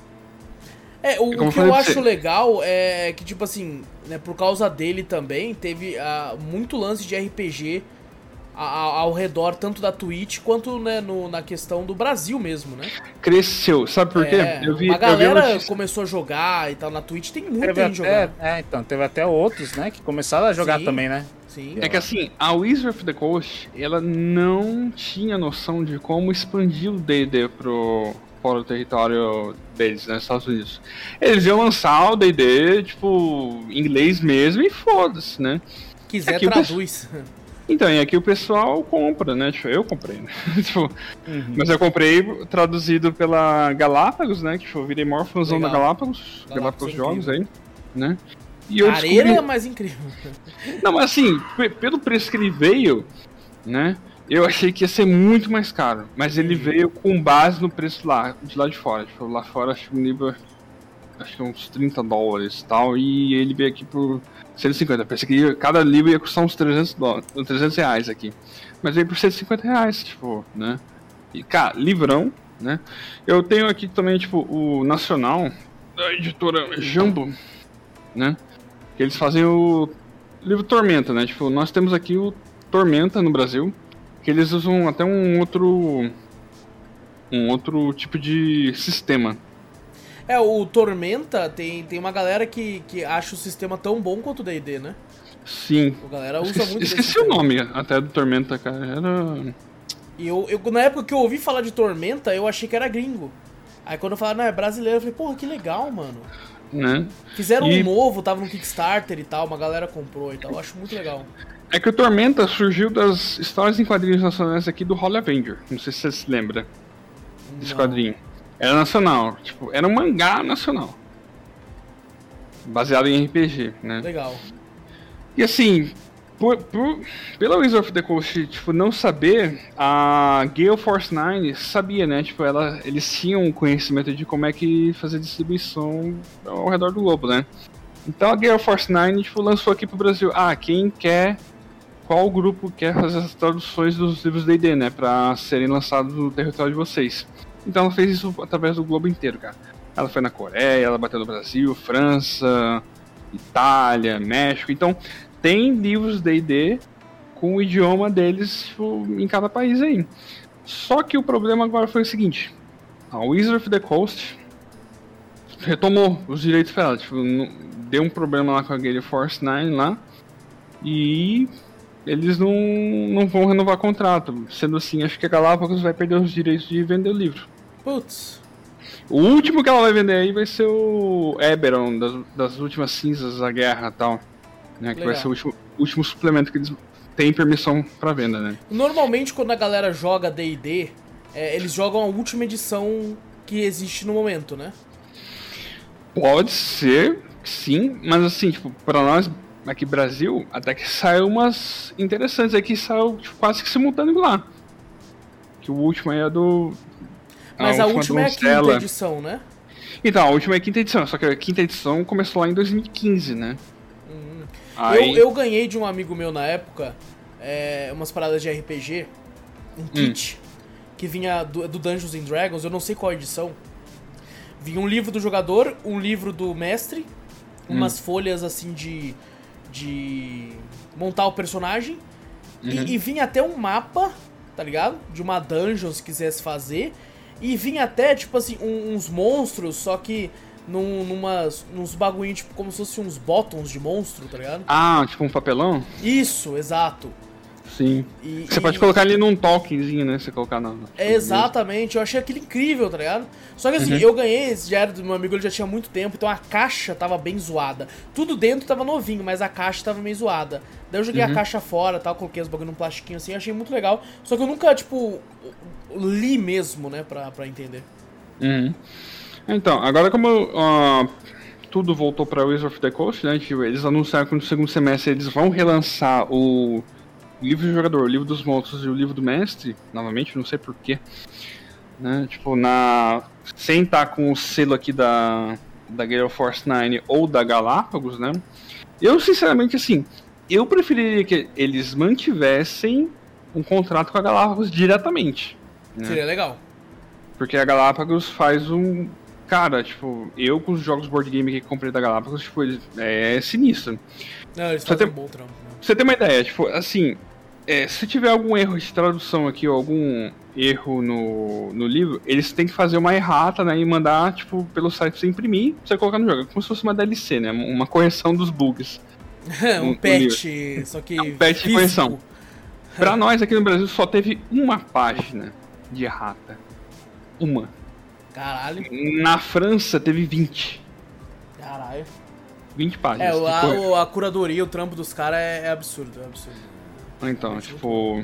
É, o, o que eu acho você... legal é que, tipo assim, né, por causa dele também, teve uh, muito lance de RPG ao redor tanto da Twitch quanto né, no, na questão do Brasil mesmo, né? Cresceu, sabe por quê? É, eu vi, a galera vi começou a jogar e tal, na Twitch tem muita gente jogando. É, então, teve até outros, né, que começaram a jogar Sim. também, né? Sim. É que assim, a Wizard of the Coast, ela não tinha noção de como expandir o D&D pro fora do território deles, né, Estados Unidos. Eles iam lançar o D&D, tipo, em inglês mesmo e foda-se, né? Quiser aqui traduz. Então, e aqui o pessoal compra, né? Tipo, eu comprei, né? <laughs> tipo, uhum. Mas eu comprei traduzido pela Galápagos, né? Que tipo, eu virei maior fãzão da Galápagos, Galápagos, Galápagos é Jogos aí, né? E eu Areira descobri... é mais incrível. <laughs> Não, mas assim, pelo preço que ele veio, né? Eu achei que ia ser muito mais caro. Mas ele uhum. veio com base no preço lá, de lá de fora. Tipo, lá fora acho que um livro. Acho que uns 30 dólares e tal. E ele veio aqui por 150. Pensei que cada livro ia custar uns 300, dólares, 300 reais aqui. Mas veio por 150 reais, tipo, né? E, cara, livrão, né? Eu tenho aqui também, tipo, o Nacional, da editora Jumbo, né? Que eles fazem o livro Tormenta, né? Tipo, nós temos aqui o Tormenta no Brasil, que eles usam até um outro um outro tipo de sistema. É, o Tormenta tem, tem uma galera que, que acha o sistema tão bom quanto o D&D, né? Sim. A galera usa esqueci, muito Esqueci o nome até do Tormenta, cara. Era... E eu, eu, na época que eu ouvi falar de Tormenta, eu achei que era gringo. Aí quando eu falava, não, é brasileiro, eu falei, porra, que legal, mano. Né? Fizeram e... um novo, tava no Kickstarter e tal, uma galera comprou e tal. Eu acho muito legal. É que o Tormenta surgiu das histórias em quadrinhos nacionais aqui do Holly Avenger. Não sei se você se lembra desse quadrinho. Era nacional, tipo, era um mangá nacional. Baseado em RPG, né? Legal. E assim, por, por, pela Wizard of the Coast, tipo, não saber, a Gale Force 9 sabia, né? Tipo, ela, eles tinham conhecimento de como é que fazer distribuição ao redor do globo, né? Então a Gale Force 9, tipo, lançou aqui pro Brasil. Ah, quem quer qual grupo quer fazer as traduções dos livros D&D, né, para serem lançados no território de vocês. Então ela fez isso através do globo inteiro, cara. Ela foi na Coreia, ela bateu no Brasil, França, Itália, México. Então tem livros D&D com o idioma deles em cada país aí. Só que o problema agora foi o seguinte: a Wizard of the Coast retomou os direitos para ela. Tipo, deu um problema lá com a Gale Force 9 lá. E eles não, não vão renovar contrato. Sendo assim, acho que a Galápagos vai perder os direitos de vender o livro. Putz. O último que ela vai vender aí vai ser o Eberon, das, das últimas cinzas da guerra e tal. Né, que vai ser o último, último suplemento que eles têm permissão para venda, né? Normalmente, quando a galera joga DD, é, eles jogam a última edição que existe no momento, né? Pode ser, sim, mas assim, tipo, pra nós aqui Brasil, até que saiu umas interessantes aqui, saiu tipo, quase que simultâneo lá. Que o último é do. Mas a, a última, é a quinta edição, né? Então, a última é a quinta edição, só que a quinta edição começou lá em 2015, né? Hum. Aí... Eu, eu ganhei de um amigo meu na época é, umas paradas de RPG, um hum. kit, hum. que vinha do, do Dungeons and Dragons, eu não sei qual edição. Vinha um livro do jogador, um livro do mestre, umas hum. folhas assim de de montar o personagem. Uhum. E, e vinha até um mapa, tá ligado? De uma dungeon se quisesse fazer. E vinha até, tipo assim, um, uns monstros, só que num, numas, nos bagulhinhos, tipo, como se fossem uns bottoms de monstro, tá ligado? Ah, tipo um papelão? Isso, exato. Sim. E, você e... pode colocar ali num tokenzinho, né? Você colocar na. É, exatamente, eu achei aquilo incrível, tá ligado? Só que assim, uhum. eu ganhei, já era do meu amigo, ele já tinha muito tempo, então a caixa tava bem zoada. Tudo dentro tava novinho, mas a caixa tava meio zoada. Daí eu joguei uhum. a caixa fora tal, coloquei os bagulho num plastiquinho assim, achei muito legal. Só que eu nunca, tipo, li mesmo, né, pra, pra entender. Uhum. Então, agora como uh, tudo voltou pra Wizard of the Coast, né? Eles anunciaram que no segundo semestre eles vão relançar o livro do jogador, o livro dos monstros e o livro do mestre, novamente, não sei porquê. Né? Tipo, na. Sem estar tá com o selo aqui da, da Gale Force 9 ou da Galápagos, né? Eu, sinceramente, assim, eu preferiria que eles mantivessem um contrato com a Galápagos diretamente. Né? Seria legal. Porque a Galápagos faz um. Cara, tipo, eu com os jogos board game que comprei da Galápagos, tipo, é sinistro. Não, eles fazem um bom trampo. Né? Pra você ter uma ideia, tipo, assim, é, se tiver algum erro de tradução aqui ou algum erro no, no livro, eles têm que fazer uma errata, né? E mandar, tipo, pelo site você imprimir, você colocar no jogo. É como se fosse uma DLC, né? Uma correção dos bugs. <laughs> um patch, só que. É um patch de correção. Pra nós aqui no Brasil só teve uma página de errata. Uma. Caralho, Na França teve 20. caralho. 20 páginas. É, o- de a, curadoria, o trampo dos caras é, é absurdo, é absurdo. Então, tipo.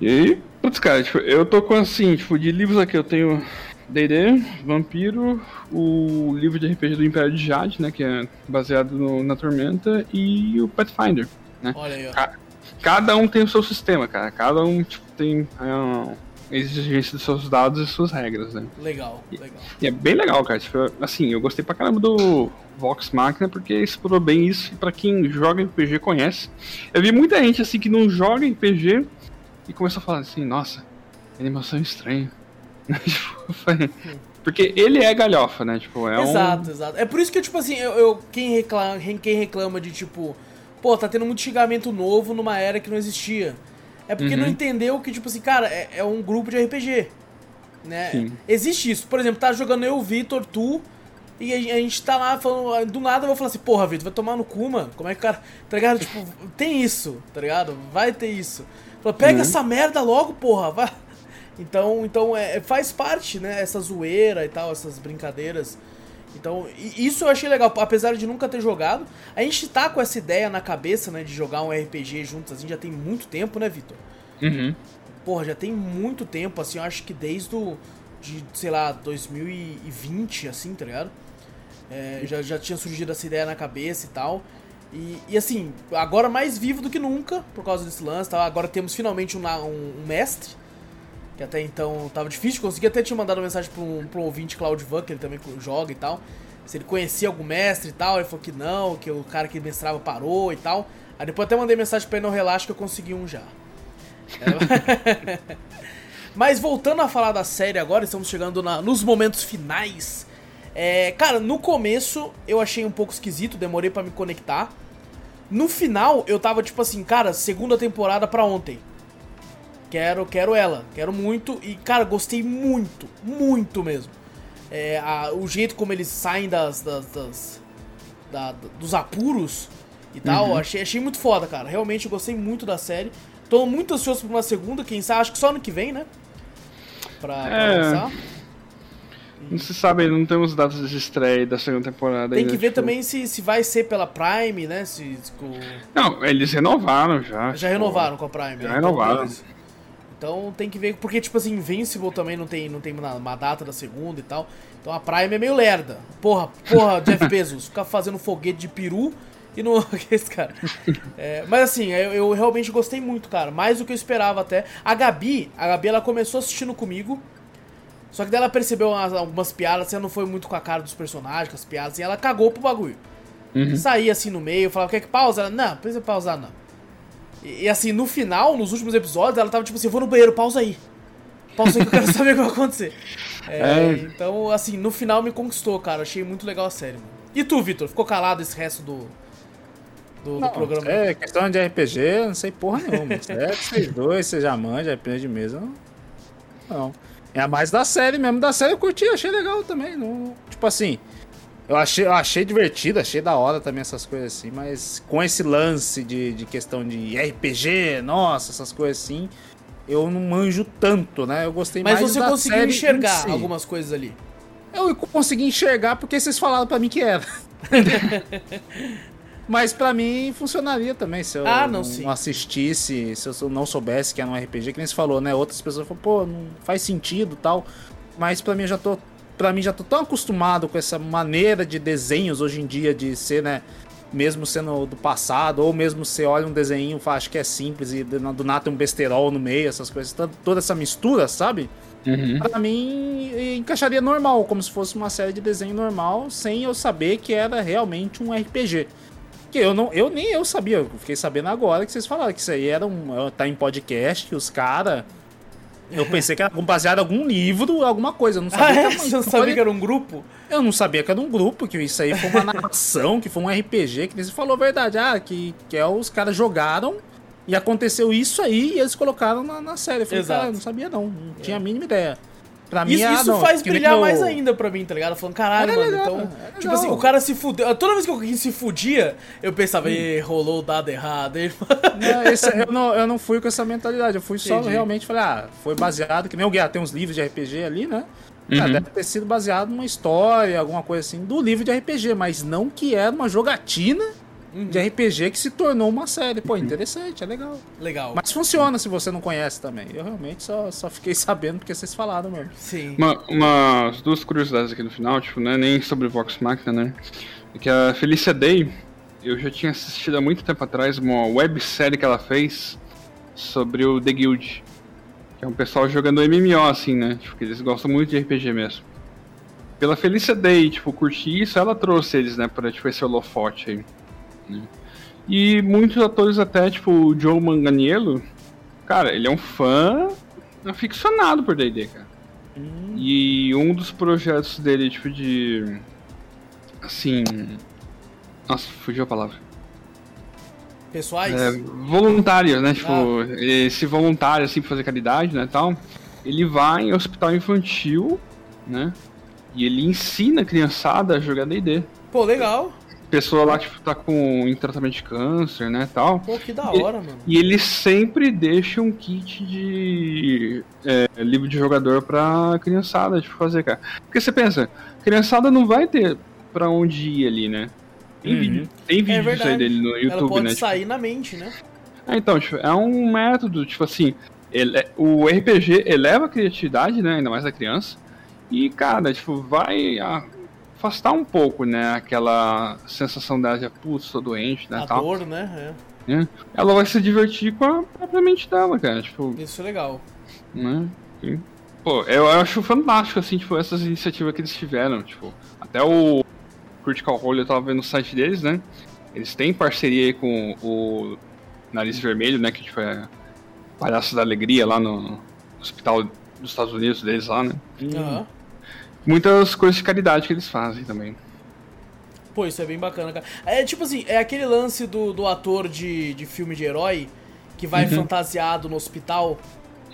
E aí, putz, cara, tipo, eu tô com assim, tipo, de livros aqui eu tenho DD, Vampiro, o livro de RPG do Império de Jade, né? Que é baseado no- na Tormenta, e o Pathfinder. Olha aí, ó. Ca- Cada um tem o seu sistema, cara. Cada um tipo, tem a exigência dos seus dados e suas regras, né? Legal, legal. E é bem legal, cara. Tipo, assim, eu gostei pra caramba do Vox Machina porque explorou bem isso e pra quem joga RPG conhece. Eu vi muita gente assim que não joga RPG e começou a falar assim, nossa, animação estranha. <laughs> Tipo, porque ele é galhofa, né? Tipo, é exato, exato. É por isso que, tipo assim, eu, eu- quem, reclama, quem reclama de, tipo, pô, tá tendo muito xingamento novo numa era que não existia. É porque Uhum. não entendeu que, tipo assim, cara, é, é um grupo de RPG. Né? Sim. Existe isso. Por exemplo, tá jogando eu, Vitor, tu. E a, a gente tá lá falando. Do nada eu vou falar assim, porra, Vitor, vai tomar no cu, mano. Como é que o cara. Tá ligado? Tipo, tem isso, tá ligado? Vai ter isso. Fala, Pega Uhum. essa merda logo, porra. Vai. Então, então é, faz parte, né? Essa zoeira e tal, essas brincadeiras. Então, isso eu achei legal, apesar de nunca ter jogado. A gente tá com essa ideia na cabeça, né, de jogar um RPG juntos, assim, já tem muito tempo, né, Vitor? um. Uhum. Porra, já tem muito tempo, assim, eu acho que desde o. de, sei lá, 2020, assim, tá ligado? É, já, já tinha surgido essa ideia na cabeça e tal. E, e assim, agora mais vivo do que nunca, por causa desse lance, tá? agora temos finalmente um, um- um mestre, que até então tava difícil de conseguir, até tinha mandado uma mensagem pra um, pra um ouvinte, Claudio Van, que ele também joga e tal, se ele conhecia algum mestre e tal, ele falou que não, que o cara que mestrava parou e tal. Aí depois até mandei mensagem pra ele, não relaxa que eu consegui um já. É. <laughs> Mas voltando a falar da série agora, estamos chegando na- nos momentos finais. É, cara, no começo eu achei um pouco esquisito, demorei pra me conectar. No final eu tava tipo assim, cara, segunda temporada pra ontem. Quero, quero ela, quero muito e cara, gostei muito, muito mesmo. É, a- o jeito como eles saem das, das, das- da- dos apuros e tal, achei, achei muito foda, cara. Realmente gostei muito da série. Tô muito ansioso pra uma segunda, quem sabe, acho que só ano que vem, né? Pra, pra É. lançar. Não se sabe, não temos datas de estreia da segunda temporada Tem ainda, que ver tipo- também se, se vai ser pela Prime, né? Se, se com- Não, eles renovaram já. já tipo, renovaram com a Prime. já né? renovaram. Então. Então tem que ver, porque tipo assim, Invincible também não tem, não tem uma, data da segunda e tal. Então a Prime é meio lerda. Porra, porra, <laughs> Jeff Bezos, ficar fazendo foguete de peru e não. <laughs> Esse cara. É, mas assim, eu, eu realmente gostei muito, cara. Mais do que eu esperava até. A Gabi, a Gabi ela começou assistindo comigo. Só que daí ela percebeu umas- algumas piadas, assim, ela não foi muito com a cara dos personagens, com as piadas, e ela cagou pro bagulho. Uhum. Saía assim no meio, falava, quer que pausa? Ela, não, não precisa pausar, não. E, e, assim, no final, nos últimos episódios, ela tava tipo assim, eu vou no banheiro, pausa aí. Pausa aí que eu quero <laughs> saber o que vai acontecer. É, É. Então, assim, no final me conquistou, cara. Achei muito legal a série, mano. E tu, Vitor? Ficou calado esse resto do, do, do Não, programa? É, questão de RPG, eu não sei porra nenhuma. <laughs> É que vocês dois, você já manja, RPG de mesa. Não. não. É a mais da série mesmo. Da série eu curti, achei legal também. Não, tipo assim, eu achei, eu achei divertido, achei da hora também essas coisas assim, mas com esse lance de, de questão de RPG, nossa, essas coisas assim, eu não manjo tanto, né? Eu gostei Mas mais você da conseguiu enxergar si. algumas coisas ali. Eu consegui enxergar porque vocês falaram pra mim que era. <laughs> Mas pra mim funcionaria também se eu Ah, não, sim. assistisse, se eu não soubesse que era um RPG, que nem você falou, né? Outras pessoas falam, pô, não faz sentido tal. Mas pra mim eu já tô. Pra mim já tô tão acostumado com essa maneira de desenhos hoje em dia de ser, né? Mesmo sendo do passado, ou mesmo você olha um desenho e acha que é simples e do nada tem um besterol no meio, essas coisas, toda- toda essa mistura, sabe? Uhum. Pra mim, encaixaria normal, como se fosse uma série de desenho normal, sem eu saber que era realmente um RPG. Que eu não, eu nem eu sabia, eu fiquei sabendo agora que vocês falaram que isso aí era um. tá em podcast, que os caras. Eu pensei que era baseado em algum livro, alguma coisa. Eu não sabia Ah, que é? era uma Você não sabia que era um grupo? Eu não sabia que era um grupo, que isso aí foi uma narração, que foi um RPG, que você falou a verdade. Ah, que, que é, os caras jogaram E aconteceu isso aí e eles colocaram na, na série. Eu falei, Exato. cara, eu não sabia não, não tinha a mínima ideia. Pra mim, Isso, ah, isso não, faz brilhar mais ainda pra mim, tá ligado? Falando, caralho, Era mano, legal, então. era Tipo assim, o cara se fudeu. Toda vez que alguém se fudia, eu pensava, "Ih, rolou o dado errado. <laughs> Não, esse- eu, não, eu não fui com essa mentalidade, eu fui só Entendi. realmente, falei, ah, foi baseado, que nem o Guerra tem uns livros de RPG ali, né? Ah, Uhum. deve ter sido baseado numa história, alguma coisa assim, do livro de RPG, mas não que era uma jogatina Uhum. de RPG que se tornou uma série. Pô, interessante, é legal. Legal. Mas funciona se você não conhece também. Eu realmente só, só fiquei <laughs> sabendo porque vocês falaram mesmo. Sim. Uma, umas duas curiosidades aqui no final, tipo, não é nem sobre Vox Machina, né? É que a Felicia Day, eu já tinha assistido há muito tempo atrás uma websérie que ela fez sobre o The Guild. Que é um pessoal jogando MMO, assim, né? Tipo, que eles gostam muito de RPG mesmo. Pela Felicia Day, tipo, curtir isso, ela trouxe eles, né, pra, tipo, esse holofote aí. Né? E muitos atores até, tipo, o Joe Manganiello, cara, ele é um fã aficionado por D&D, cara. E um dos projetos dele, tipo, de. Assim. Nossa, fugiu a palavra. Pessoais? É, voluntário, né? Tipo, esse voluntário, assim, pra fazer caridade, né? Tal. Ele vai em hospital infantil, né? E ele ensina a criançada a jogar DD. Pô, legal. Pessoa lá, tipo, tá com em tratamento de câncer, né? Tal. Pô, que da hora, mano. E ele sempre deixa um kit de é, livro de jogador pra criançada, tipo, fazer, cara. Porque você pensa, criançada não vai ter pra onde ir ali, né? Tem Uhum. vídeo, tem vídeo disso aí dele no Ela YouTube, pode né? tipo. sair na mente, né? É, então, tipo, é um método, tipo assim, ele- o RPG eleva a criatividade, né? Ainda mais da criança. E, cara, tipo, vai afastar um pouco, né? Aquela sensação dela de, putz, tô doente, né? A Tal, dor, né? né? Ela vai se divertir com a própria mente dela, cara. Tipo, É. Isso é legal. né? E, pô, eu acho fantástico, assim, tipo, essas iniciativas que eles tiveram, tipo, até o Critical Role eu tava vendo no site deles, né? Eles têm parceria aí com o Nariz Vermelho, né? Que, tipo, é Palhaço da Alegria lá no hospital dos Estados Unidos deles lá, né? Aham. Muitas coisas de caridade que eles fazem também. Pô, isso é bem bacana, cara. É tipo assim, é aquele lance do, do ator de, de filme de herói que vai fantasiado no hospital,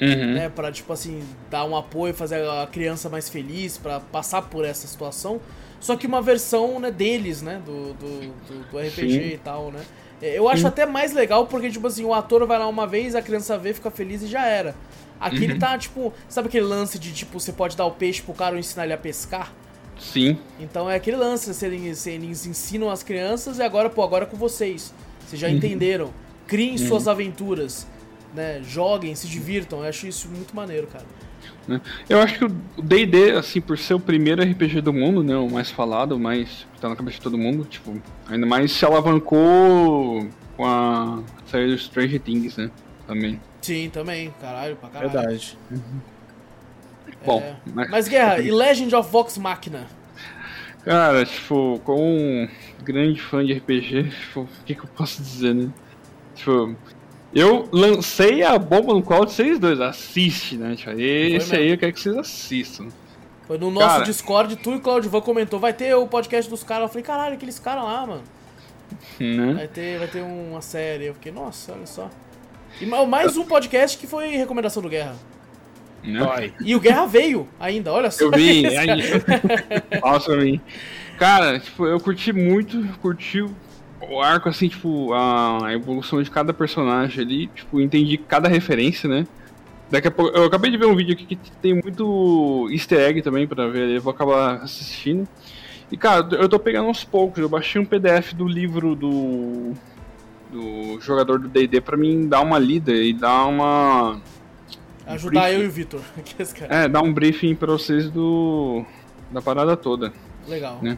Uhum. né? Pra, tipo assim, dar um apoio, fazer a criança mais feliz, pra passar por essa situação. Só que uma versão, né, deles, né? Do, do, do, do RPG Sim. e tal, né? É, Eu acho até mais legal porque, tipo assim, o ator vai lá uma vez, a criança vê, fica feliz e já era. Aqui ele tá, tipo, sabe aquele lance de, tipo, você pode dar o peixe pro cara ou ensinar ele a pescar? Sim. Então é aquele lance, se eles, eles ensinam as crianças e agora, pô, agora é com vocês. Vocês já entenderam. Criem suas aventuras, né? Joguem, se divirtam. Eu acho isso muito maneiro, cara. né? Eu acho que o D&D, assim, por ser o primeiro RPG do mundo, né, o mais falado, o mais que tá na cabeça de todo mundo, tipo, ainda mais se alavancou com a saída do Stranger Things, né, também. Sim, também. Caralho, pra caralho. Verdade. Bom, É. mas, Mas, Guerra, e Legend of Vox Machina? cara, tipo, como um grande fã de RPG, tipo, o que que eu posso dizer, né? Tipo, eu lancei a bomba no qual vocês dois assiste, né? Tipo, esse aí eu quero que vocês assistam. Foi no nosso Cara. Discord, tu e o Claudio Van comentou, vai ter o podcast dos caras. Eu falei, caralho, aqueles caras lá, mano. Né? Vai ter, vai ter uma série. Eu fiquei, nossa, olha só. E ma- mais um podcast que foi recomendação do Guerra. Né? E o Guerra veio ainda, olha só. Eu vi, <laughs> aí. cara. Nossa, mim. Cara, tipo, eu curti muito, curti o arco, assim, tipo, a evolução de cada personagem ali, tipo, entendi cada referência, né? Daqui a pouco, eu acabei de ver um vídeo aqui que tem muito easter egg também pra ver, eu vou acabar assistindo. E, cara, eu tô pegando aos poucos, eu baixei um PDF do livro do do jogador do D&D pra mim dar uma lida e dar uma Ajudar eu e o Vitor. <laughs> Caras. é, dar um briefing pra vocês do da parada toda. Legal. né?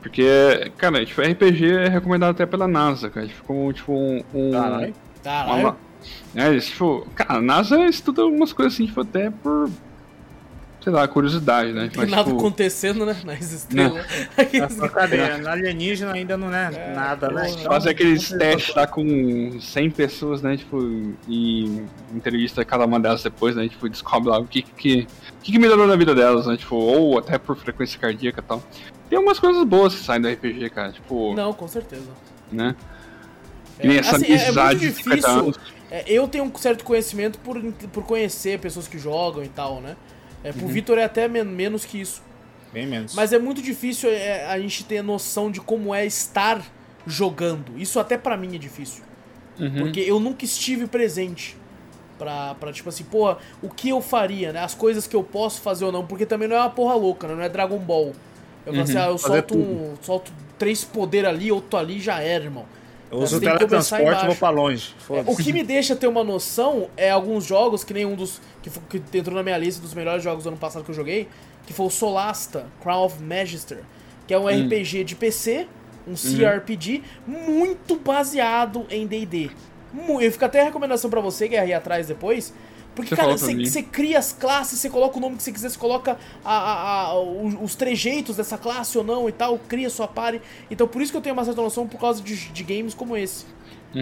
Porque, cara, tipo, RPG é recomendado até pela NASA, cara. Tipo, como, tipo, um... um Caralho. Caralho. uma- é, eles, tipo, cara, a NASA estuda algumas coisas assim, tipo, até por, sei lá, curiosidade, né? Não tem Mas, nada tipo, acontecendo, né? Nas estrelas. <laughs> Essa cadeia. Na alienígena ainda não é, É, nada, né? Então, fazer aqueles testes lá com 100 pessoas, né? Tipo, e entrevista cada uma delas depois, né? Tipo, descobre lá o que que, o que, que melhorou na vida delas, né? Tipo, ou até por frequência cardíaca e tal. Tem umas coisas boas que saem do RPG, cara. Tipo, Não, com certeza. né? Nem essa assim, é- é amizade muito de 50 difícil. É, eu tenho um certo conhecimento por, por conhecer pessoas que jogam e tal, né? É, Uhum. pro Vitor é até men- menos que isso. Bem menos. Mas é muito difícil é, a gente ter noção de como é estar jogando. Isso até pra mim é difícil. Uhum. Porque eu nunca estive presente. Pra, pra, tipo assim, porra, o que eu faria, né? As coisas que eu posso fazer ou não. Porque também não é uma porra louca, né? Não é Dragon Ball. Eu falo assim, ah, eu solto, um, solto três poder ali, outro ali, já era, irmão. Eu uso o teletransporte e vou pra longe. Foda-se. O que me deixa ter uma noção é alguns jogos, que nem um dos. que, que entrou na minha lista dos melhores jogos do ano passado que eu joguei, que foi o Solasta, Crown of Magister, que é um RPG de PC, um CRPG, muito baseado em DD. Eu fico até a recomendação pra você, que é ir atrás depois. Porque, Você cara, você você cria as classes, você coloca o nome que você quiser, você coloca a- a- a- os, os trejeitos dessa classe ou não e tal, cria sua party. Então por isso que eu tenho uma certa noção por causa de, de games como esse.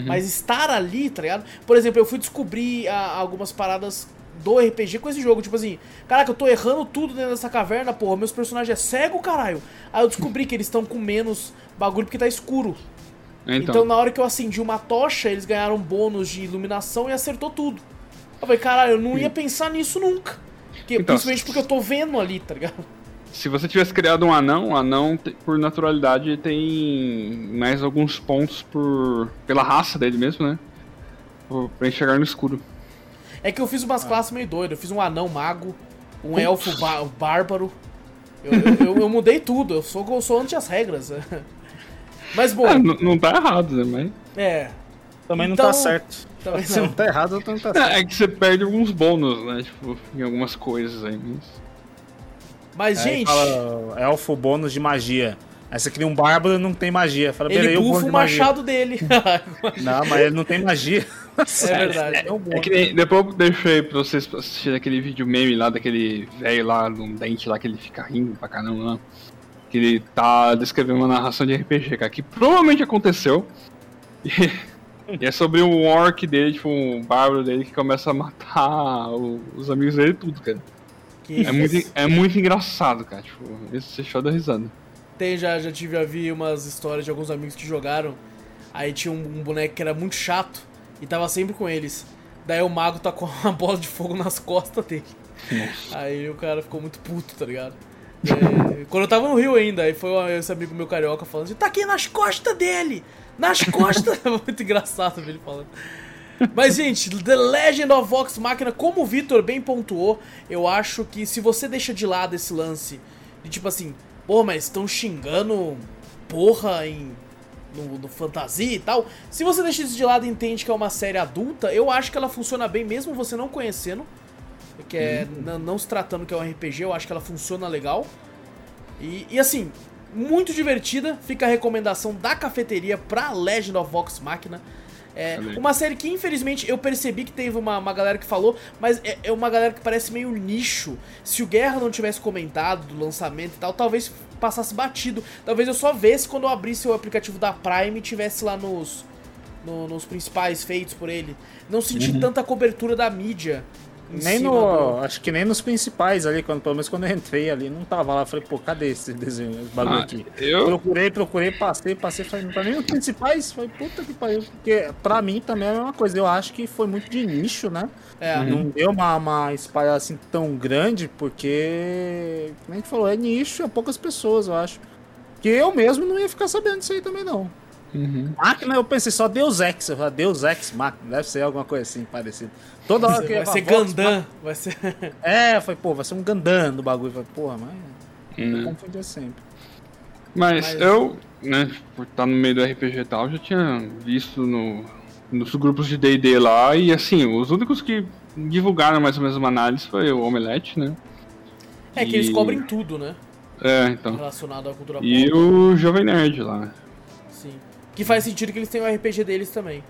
Mas estar ali, tá ligado? Por exemplo, eu fui descobrir algumas paradas do RPG com esse jogo. Tipo assim, caraca, eu tô errando tudo dentro dessa caverna, porra. Meus personagens é cego, caralho. Aí eu descobri que eles estão com menos bagulho porque tá escuro. Então. Então, na hora que eu acendi uma tocha, eles ganharam bônus de iluminação e acertou tudo. Eu falei, caralho, eu não ia pensar nisso nunca. Porque, Então, principalmente porque eu tô vendo ali, tá ligado? se você tivesse criado um anão, o anão, por naturalidade, tem mais alguns pontos por pela raça dele mesmo, né? Por- Pra enxergar no escuro. É que eu fiz Ah. umas classes meio doidas. Eu fiz um anão mago, um elfo bá- bárbaro. Eu, eu, eu- eu mudei tudo, eu sou, eu sou anti as regras. <laughs> Mas bom, É, não tá errado, né? Mas. é. Também não Então, tá certo. Também Se não. não tá errado, então não tá certo. É, é que você perde alguns bônus, né? Tipo, em algumas coisas aí. Mas... Aí gente, fala, elfo bônus de magia. Aí você cria um bárbaro e não tem magia. Fala, ele o bufa o de machado dele. <laughs> Não, mas ele não tem magia. é verdade. É um É que nem, depois eu deixei pra vocês assistirem aquele vídeo meme lá daquele velho lá, de um dente lá que ele fica rindo pra caramba lá. Que ele tá descrevendo uma narração de RPG, cara, que provavelmente aconteceu. <laughs> E, e é sobre um orc dele, tipo, um bárbaro dele que começa a matar o- os amigos dele e tudo, cara. Que É muito, é muito engraçado, cara. Tipo, esse você chora da risada. Tem, já, já tive a ver umas histórias de alguns amigos que jogaram. Aí tinha um, um boneco que era muito chato e tava sempre com eles. Daí o mago tá com <laughs> uma bola de fogo nas costas dele. Aí o cara ficou muito puto, tá ligado? É, quando eu tava no Rio ainda, aí foi esse amigo meu carioca falando assim, tá aqui nas costas dele! Nas <laughs> costas! muito engraçado ver ele falando. Mas, gente, The Legend of Vox Machina, como o Vitor bem pontuou, eu acho que se você deixa de lado esse lance de tipo assim, pô, mas estão xingando porra em. No, no fantasia e tal. Se você deixa isso de lado e entende que é uma série adulta, eu acho que ela funciona bem, mesmo você não conhecendo. Que é, n- não se tratando que é um RPG, eu acho que ela funciona legal. E, e assim, muito divertida. Fica a recomendação da cafeteria pra Legend of Vox Machina. É uma série que infelizmente eu percebi que teve uma, uma galera que falou, mas é, é uma galera que parece meio nicho. Se o Guerra não tivesse comentado do lançamento e tal, talvez passasse batido. Talvez eu só visse quando eu abrisse o aplicativo da Prime e tivesse lá nos, no- nos principais feitos por ele. Não senti tanta cobertura da mídia. Em Nem no. do- Acho que nem nos principais ali, quando, pelo menos quando eu entrei ali, não tava lá. Falei, pô, cadê esse desenho, esse bagulho Ah, aqui? eu- Procurei, procurei, passei, passei, falei, não tá nem nos principais. Falei, puta que pariu. Porque pra mim também é a mesma coisa. Eu acho que foi muito de nicho, né? É, Não deu uma, uma espalhada assim tão grande, porque. Como a gente falou, é nicho, é poucas pessoas, eu acho. Que eu mesmo não ia ficar sabendo disso aí também, não. Uhum. Máquina, eu pensei só Deus Ex. Eu falei, Deus Ex Máquina, deve ser alguma coisa assim, parecido. Toda hora que eu vai ser Gundam, vai ser... É, foi, pô, vai ser um Gundam do bagulho. Eu falei, porra, mas. Eu Uhum. confundia sempre. Mas, Mas- eu, né, por estar no meio do RPG e tal, já tinha visto no, nos grupos de D&D lá, e assim, os únicos que divulgaram mais ou menos uma análise foi o Omelete, né? É que eles E- cobrem tudo, né? É, então. Relacionado à cultura E pop. o Jovem Nerd lá. Que faz sentido que eles tenham o RPG deles também.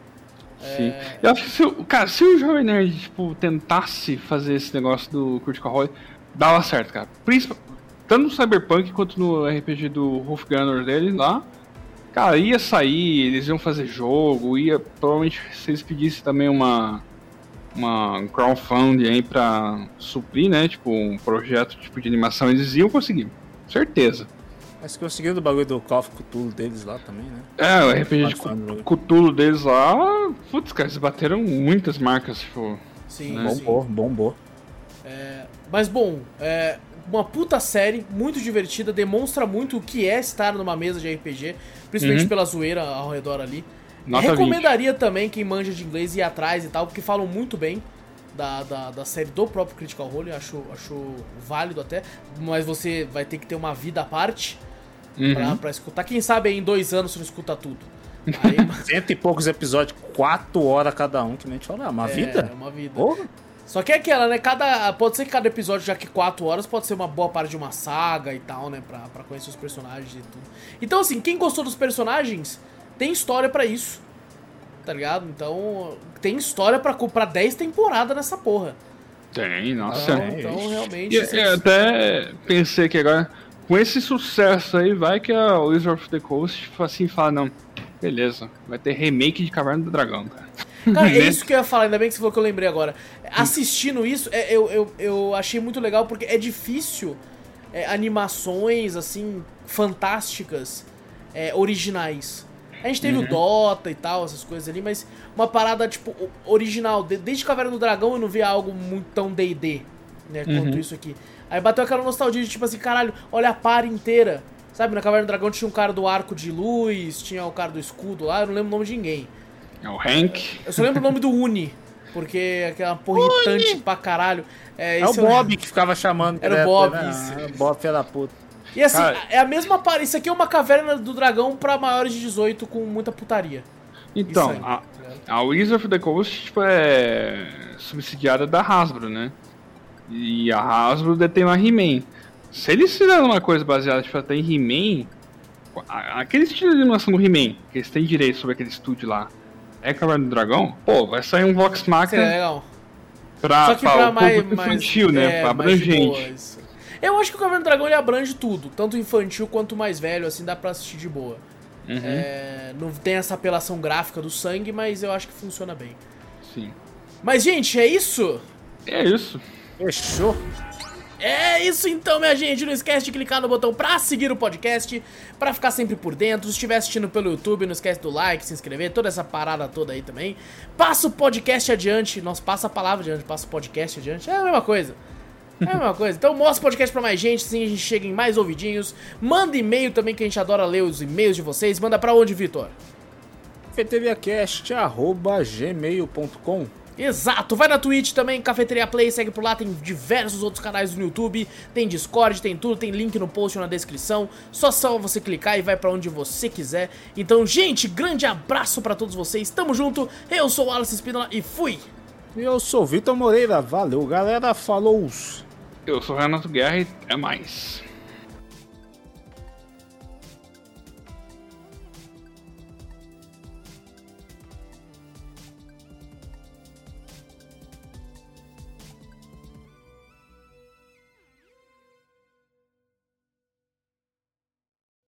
Sim. É. Eu acho que se, o- cara, se o Jovem Nerd, tipo, tentasse fazer esse negócio do Critical Role, dava certo, cara. Principal, tanto no Cyberpunk quanto no RPG do Wolfgunner dele lá. Cara, ia sair, eles iam fazer jogo, ia. Provavelmente se eles pedissem também uma. Uma crowdfunding aí pra suprir, né? Tipo, um projeto tipo de animação, eles iam conseguir. Certeza. Mas conseguiram do bagulho do Call of Cthulhu deles lá também, né? É, o RPG de Cthulhu deles lá. Putz, cara, eles bateram muitas marcas, tipo. Sim, Bombou, sim. bombou. É, mas bom, é uma puta série, muito divertida, demonstra muito o que é estar numa mesa de RPG, principalmente Uhum. pela zoeira ao redor ali. Nota Recomendaria também quem manja de inglês ir atrás e tal, porque falam muito bem da, da, da série do próprio Critical Role, acho, acho válido até, mas você vai ter que ter uma vida à parte Uhum. pra, pra escutar. Quem sabe aí em dois anos você não escuta tudo. Aí, <laughs> Cento e poucos episódios, quatro horas cada um, que nem a gente fala. Ah, uma é, vida? É uma vida. Porra. Só que é aquela, né? Cada, pode ser que cada episódio, já que 4 horas, pode ser uma boa parte de uma saga e tal, né? Pra, pra conhecer os personagens e tudo. Então, assim, quem gostou dos personagens, tem história pra isso. Tá ligado? Então, tem história pra, pra 10 temporadas nessa porra. Tem, nossa. Então, é, então realmente. E, é, vocês- eu até pensei que agora, com esse sucesso aí, vai que a Wizard of the Coast assim fala, não, beleza, vai ter remake de Caverna do Dragão, cara. Cara, <laughs> é isso que eu ia falar, ainda bem que você falou que eu lembrei agora. Assistindo isso, é, eu, eu, eu achei muito legal porque é difícil é, animações, assim, fantásticas, é, originais. A gente teve o Dota e tal, essas coisas ali, mas uma parada, tipo, original. De- Desde Caverna do Dragão eu não via algo muito tão D&D, né, quanto isso aqui. Aí bateu aquela nostalgia de, tipo assim, caralho, olha a par inteira. Sabe, na Caverna do Dragão tinha um cara do arco de luz, tinha o cara do escudo lá, eu não lembro o nome de ninguém. É o Hank. Eu só lembro o nome do Uni, porque é aquela porra irritante pra caralho. É, É o Bob que ficava chamando. Era o direto, Bob, né? isso. Ah, Bob, filha da puta. E assim, Cara- é a mesma parada. Isso aqui é uma caverna do dragão pra maiores de 18 com muita putaria. Então, a, a Wizard of the Coast tipo, é subsidiada da Hasbro, né? E a Hasbro detém a He-Man. Se eles fizerem uma coisa baseada tipo, até em He-Man, aquele estilo de animação do He-Man, que eles têm direito sobre aquele estúdio lá, é Caverna do Dragão, pô, vai sair um Vox Machina legal. pra, Só que pra mais, público mais infantil, né? é, abrangente. Eu acho que o Caverna do Dragão ele abrange tudo, tanto infantil quanto mais velho, assim, dá pra assistir de boa. Uhum, É, não tem essa apelação gráfica do sangue, mas eu acho que funciona bem. Sim. Mas, gente, é isso? É isso. Fechou. É isso então, minha gente. Não esquece de clicar no botão pra seguir o podcast, pra ficar sempre por dentro. Se estiver assistindo pelo YouTube, não esquece do like, se inscrever, toda essa parada toda aí também. Passa o podcast adiante. Nossa, passa a palavra adiante, passa o podcast adiante. É a mesma coisa. É a mesma coisa. Então mostra o podcast pra mais gente, assim a gente chega em mais ouvidinhos. Manda e-mail também, que a gente adora ler os e-mails de vocês. Manda pra onde, Vitor? cafeteriacast.gmail.com Exato, vai na Twitch também, Cafeteria Play, segue por lá, tem diversos outros canais no YouTube, tem Discord, tem tudo, tem link no post ou na descrição, só só você clicar e vai pra onde você quiser. Então, gente, grande abraço pra todos vocês, tamo junto, eu sou o Alice Espínola e fui! E eu sou o Vitor Moreira. Valeu, galera. Falou. Eu sou o Renato Guerra e é mais.